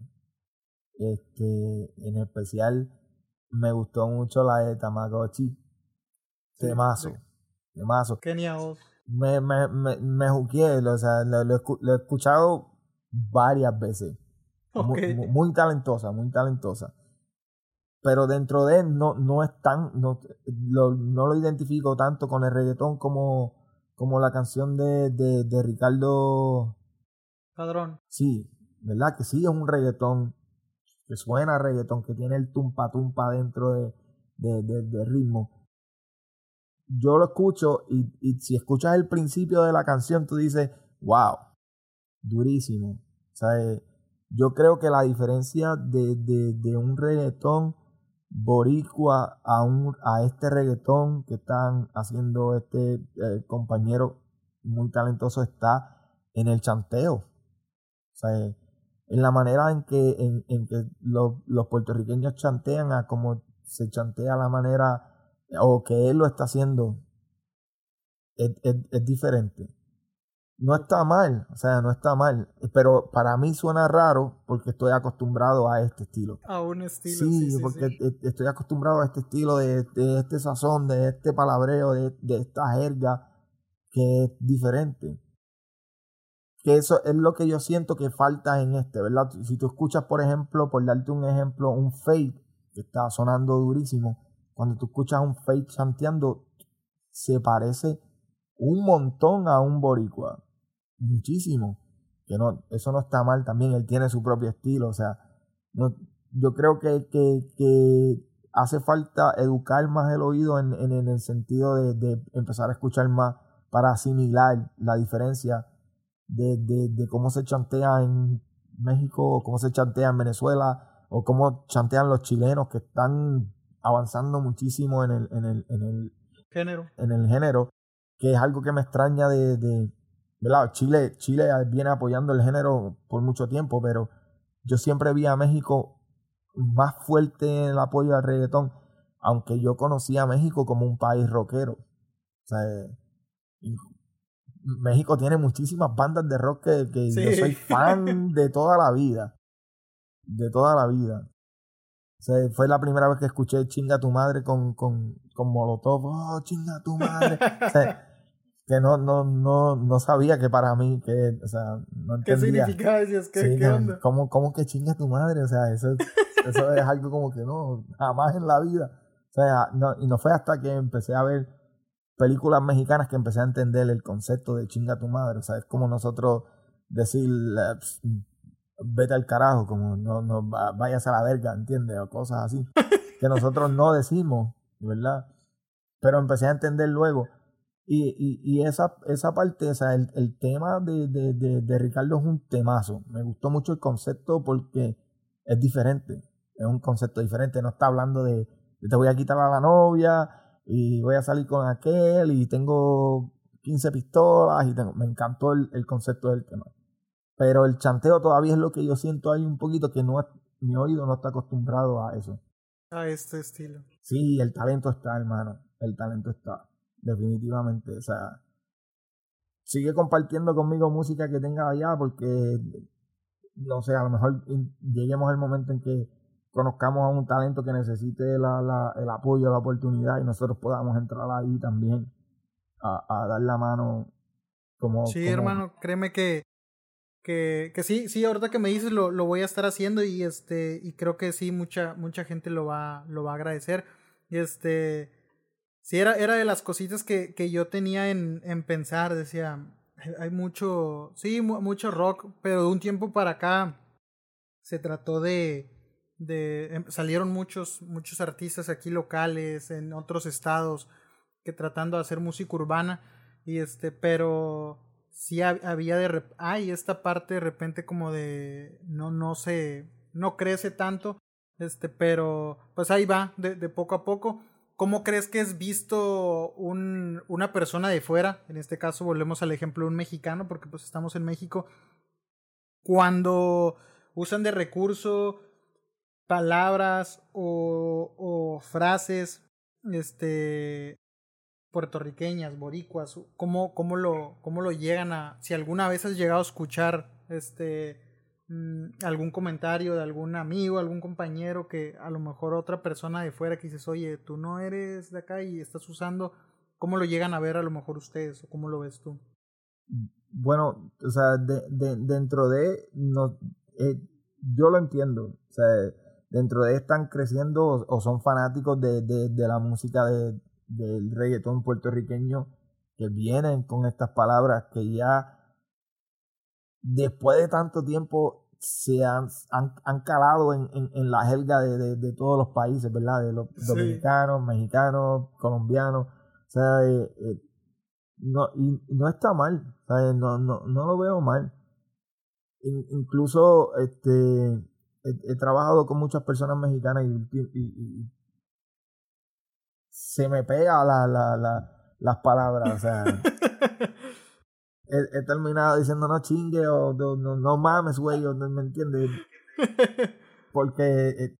Este, en especial me gustó mucho la de Tamagotchi. Temazo. Temazo.
Kenia.
Me, me, me, me juqué, o sea, lo, lo, he escuchado varias veces.
Okay.
Muy, muy, talentosa, muy talentosa. Pero dentro de él no, no es tan, no lo, no lo identifico tanto con el reggaetón como, como la canción de, de, de Ricardo
Padrón.
Sí, ¿verdad? Que sí es un reggaetón, que suena a reggaetón, que tiene el tumpa tumpa dentro de, de, de, ritmo. Yo lo escucho y, y, si escuchas el principio de la canción, tú dices, wow, durísimo. O sea, yo creo que la diferencia de, de, un reggaetón boricua a, un, a este reggaetón que están haciendo este eh, compañero muy talentoso está en el chanteo. O sea, en la manera en que, en, en que los, los, puertorriqueños chantean a como se chantea la manera o que él lo está haciendo es, es, es diferente no está mal, o sea, no está mal, pero para mí suena raro porque estoy acostumbrado a este estilo.
A un estilo.
Sí, porque
sí.
estoy acostumbrado a este estilo de, de, este sazón, de este palabreo, de, de esta jerga que es diferente. Que eso es lo que yo siento que falta en este, ¿verdad? Si tú escuchas, por ejemplo, por darte un ejemplo, un fade que está sonando durísimo, cuando tú escuchas un fade chanteando, se parece un montón a un boricua muchísimo. Que no, eso no está mal también, él tiene su propio estilo, o sea, no, yo creo que, que, que, hace falta educar más el oído en, en, en el sentido de, de, empezar a escuchar más para asimilar la diferencia de, de, de, cómo se chantea en México, o cómo se chantea en Venezuela, o cómo chantean los chilenos que están avanzando muchísimo en el, en el, en el
género.
En el género, que es algo que me extraña de, de ¿verdad? Chile, Chile viene apoyando el género por mucho tiempo, pero yo siempre vi a México más fuerte en el apoyo al reggaetón, aunque yo conocía a México como un país rockero. O sea, México tiene muchísimas bandas de rock que, que
sí.
yo soy fan de toda la vida. De toda la vida. O sea, fue la primera vez que escuché Chinga tu madre con, con, con Molotov. Oh, chinga tu madre. o sea, que no, no, no, no sabía que para mí, que, o sea, no entendía.
¿Qué significaba? Decías, ¿qué,
sí,
¿qué onda?
¿cómo, ¿Cómo que chinga tu madre? O sea, eso, eso es algo como que no, jamás en la vida. O sea, no, y no fue hasta que empecé a ver películas mexicanas que empecé a entender el concepto de chinga tu madre. O sea, es como nosotros decir, vete al carajo, como no, no vayas a la verga, ¿entiendes? O cosas así. que nosotros no decimos, ¿verdad? Pero empecé a entender luego. Y, y, y esa, esa parte, o sea, el, el tema de, de, de, de, Ricardo es un temazo. Me gustó mucho el concepto porque es diferente. Es un concepto diferente. No está hablando de, de te voy a quitar a la novia y voy a salir con aquel y tengo 15 pistolas y tengo, me encantó el, el concepto del tema. Pero el chanteo todavía es lo que yo siento ahí un poquito que no mi oído no está acostumbrado a eso.
A este estilo.
Sí, el talento está, hermano. El talento está definitivamente. O sea, sigue compartiendo conmigo música que tenga allá porque, no sé, a lo mejor lleguemos al momento en que conozcamos a un talento que necesite la, la, el apoyo, la oportunidad y nosotros podamos entrar ahí también a, a dar la mano como...
Sí,
como...
hermano, créeme que, que, que sí, sí, ahorita que me dices lo, lo voy a estar haciendo y este, y creo que sí, mucha, mucha gente lo va, lo va a agradecer. Y este Sí, era, era de las cositas que, que yo tenía en, en pensar, decía, hay mucho, sí, mucho rock, pero de un tiempo para acá se trató de, de, salieron muchos, muchos artistas aquí locales, en otros estados, que tratando de hacer música urbana, y este, pero sí había de, hay esta parte de repente como de, no, no se, no crece tanto, este, pero pues ahí va, de, de poco a poco ¿cómo crees que es visto un, una persona de fuera? En este caso volvemos al ejemplo de un mexicano, porque pues estamos en México. Cuando usan de recurso palabras o, o frases este puertorriqueñas, boricuas, ¿cómo, cómo, lo, cómo lo llegan a, si alguna vez has llegado a escuchar este mm, algún comentario de algún amigo, algún compañero que a lo mejor otra persona de fuera que dices, oye, tú no eres de acá y estás usando, ¿cómo lo llegan a ver a lo mejor ustedes o cómo lo ves tú?
Bueno, o sea, de, de, dentro de, no, eh, yo lo entiendo, o sea, dentro de están creciendo o, o son fanáticos de, de, de la música de, del reggaetón puertorriqueño que vienen con estas palabras que ya después de tanto tiempo se han, han, calado en, en, la jerga de, de, todos los países, ¿verdad? De los dominicanos, mexicanos, colombianos. O sea, eh, eh, no, y no está mal, No, no, no lo veo mal. incluso este, he, trabajado con muchas personas mexicanas y se me pega la, la, la, las palabras. O sea, he, terminado diciendo no chingue o no, no, mames, güey, ¿me entiendes? Porque eh,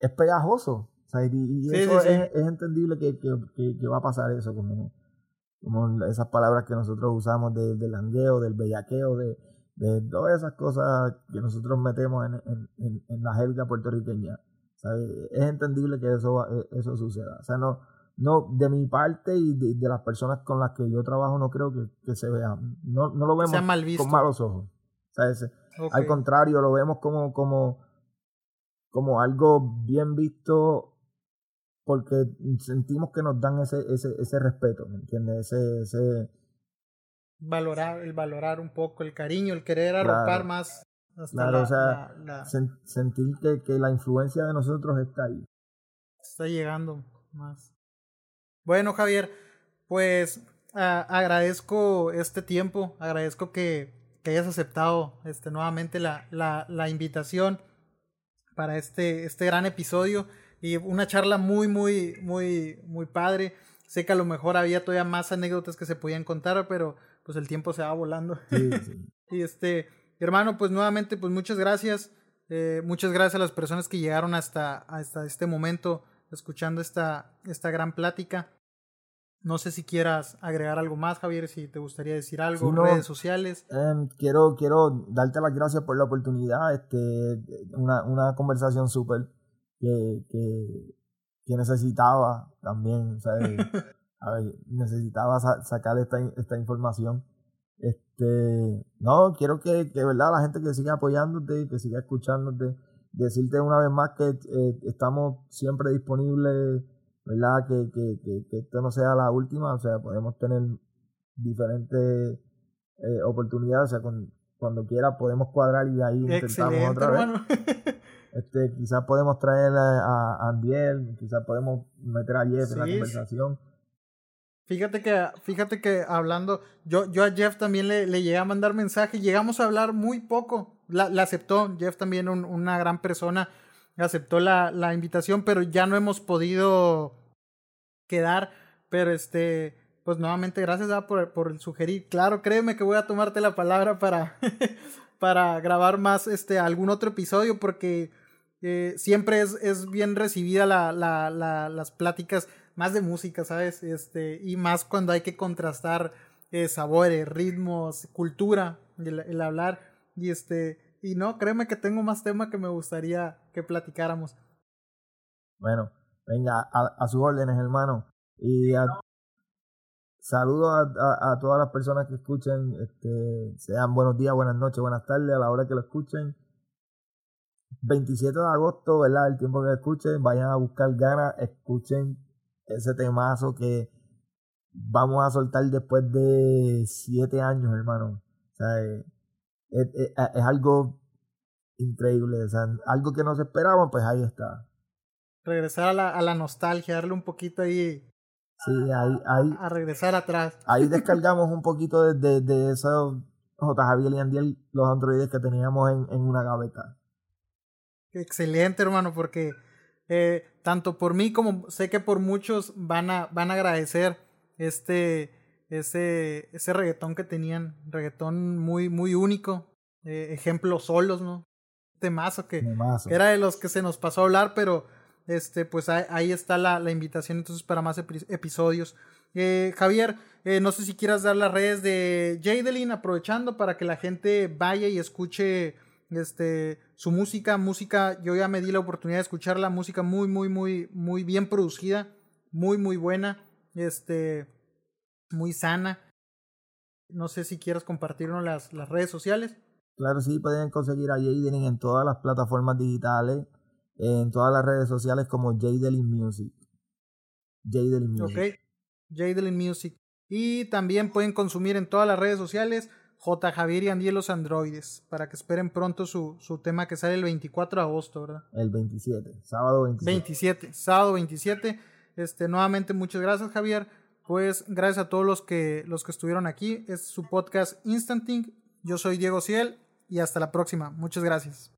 es pegajoso. O sea, y, eso Es, es, entendible que, que, que, va a pasar eso, como, como esas palabras que nosotros usamos de, del langueo, del bellaqueo, de, de todas esas cosas que nosotros metemos en, en, en la jerga puertorriqueña. Es entendible que eso, eh, eso suceda. O sea, no, no, de mi parte y de, las personas con las que yo trabajo, no creo que, se vea. No, no lo vemos con malos ojos. Al contrario, lo vemos como, como, como algo bien visto porque sentimos que nos dan ese, ese, ese respeto, ¿me entiendes? Ese, ese
valorar, el valorar un poco el cariño, el querer arropar más
claro, o sea, sentir que, que, la influencia de nosotros está ahí.
Está llegando más. Bueno, Javier, pues agradezco este tiempo, agradezco que, que hayas aceptado este, nuevamente la, la, la, invitación para este, este gran episodio y una charla muy, muy, muy, muy padre. Sé que a lo mejor había todavía más anécdotas que se podían contar, pero pues el tiempo se va volando. Sí, sí. y este, hermano, pues nuevamente, pues muchas gracias. Eh, muchas gracias a las personas que llegaron hasta, hasta este momento escuchando esta, esta gran plática. No sé si quieras agregar algo más, Javier, si te gustaría decir algo, redes sociales.
Em, quiero, quiero darte las gracias por la oportunidad. Este, una, una conversación súper que, que, que, necesitaba también. a ver, necesitaba sacar esta, esta información. Este, no, quiero que, que verdad la gente que siga apoyándote, que siga escuchándote, decirte una vez más que eh, estamos siempre disponibles, verdad, que, que, que, esto no sea la última, o sea, podemos tener diferentes eh, oportunidades, o sea, cuando quiera podemos cuadrar y ahí intentamos otra vez. Este, quizás podemos traer a, a Andiel, quizás podemos meter a Jeff en la conversación.
Fíjate que, fíjate que hablando, yo, yo a Jeff también le, le llegué a mandar mensaje, llegamos a hablar muy poco, la, aceptó, Jeff también una gran persona, aceptó la, la invitación, pero ya no hemos podido quedar, pero este, pues nuevamente gracias por, por el sugerir, claro, créeme que voy a tomarte la palabra para, para grabar más este, algún otro episodio, porque eh, siempre es, es bien recibida la, la, las pláticas más de música, ¿sabes? Este, y más cuando hay que contrastar eh, sabores, ritmos, cultura, el, hablar. Y este, y no, créeme que tengo más tema que me gustaría que platicáramos.
Bueno, venga, a, sus órdenes, hermano. Y saludo a, a, todas las personas que escuchen, este, sean buenos días, buenas noches, buenas tardes, a la hora que lo escuchen. 27 de agosto, ¿verdad? El tiempo que escuchen, vayan a buscar ganas, escuchen ese temazo que vamos a soltar después de siete años, hermano. O sea, eh, es, algo increíble, o sea, algo que no se esperaba, pues ahí está.
Regresar a la, a la nostalgia, darle un poquito ahí.
Sí, ahí, ahí.
A, regresar atrás.
Ahí descargamos un poquito de, de, esos J. Javier y Andiel, los androides que teníamos en, en una gaveta.
Excelente, hermano, porque eh, tanto por mí como sé que por muchos van a, van a agradecer este, ese, ese reggaetón que tenían, reggaetón muy, muy único, eh, ejemplos solos, ¿no? Temazo que era de los que se nos pasó a hablar, pero este, pues ahí, está la, la, invitación entonces para más episodios. Eh, Javier, eh, no sé si quieras dar las redes de Jadelin, aprovechando para que la gente vaya y escuche este, su música. Música, yo ya me di la oportunidad de escuchar la música muy, muy, muy, muy bien producida, muy, muy buena, este, muy sana. No sé si quieras compartirnos las, las redes sociales.
Claro, sí, pueden conseguir a Jadelin en todas las plataformas digitales, en todas las redes sociales como Jadelin Music.
Jadelin Music. Ok, Jadelin Music. Y también pueden consumir en todas las redes sociales J. Javier y Andy los androides, para que esperen pronto su, su tema que sale el 24 de agosto, ¿verdad?
El 27, sábado 27.
27, sábado 27. Este, nuevamente muchas gracias, Javier. Pues gracias a todos los que, los que estuvieron aquí. Es su podcast Instanting. Yo soy Diego Ciel y hasta la próxima. Muchas gracias.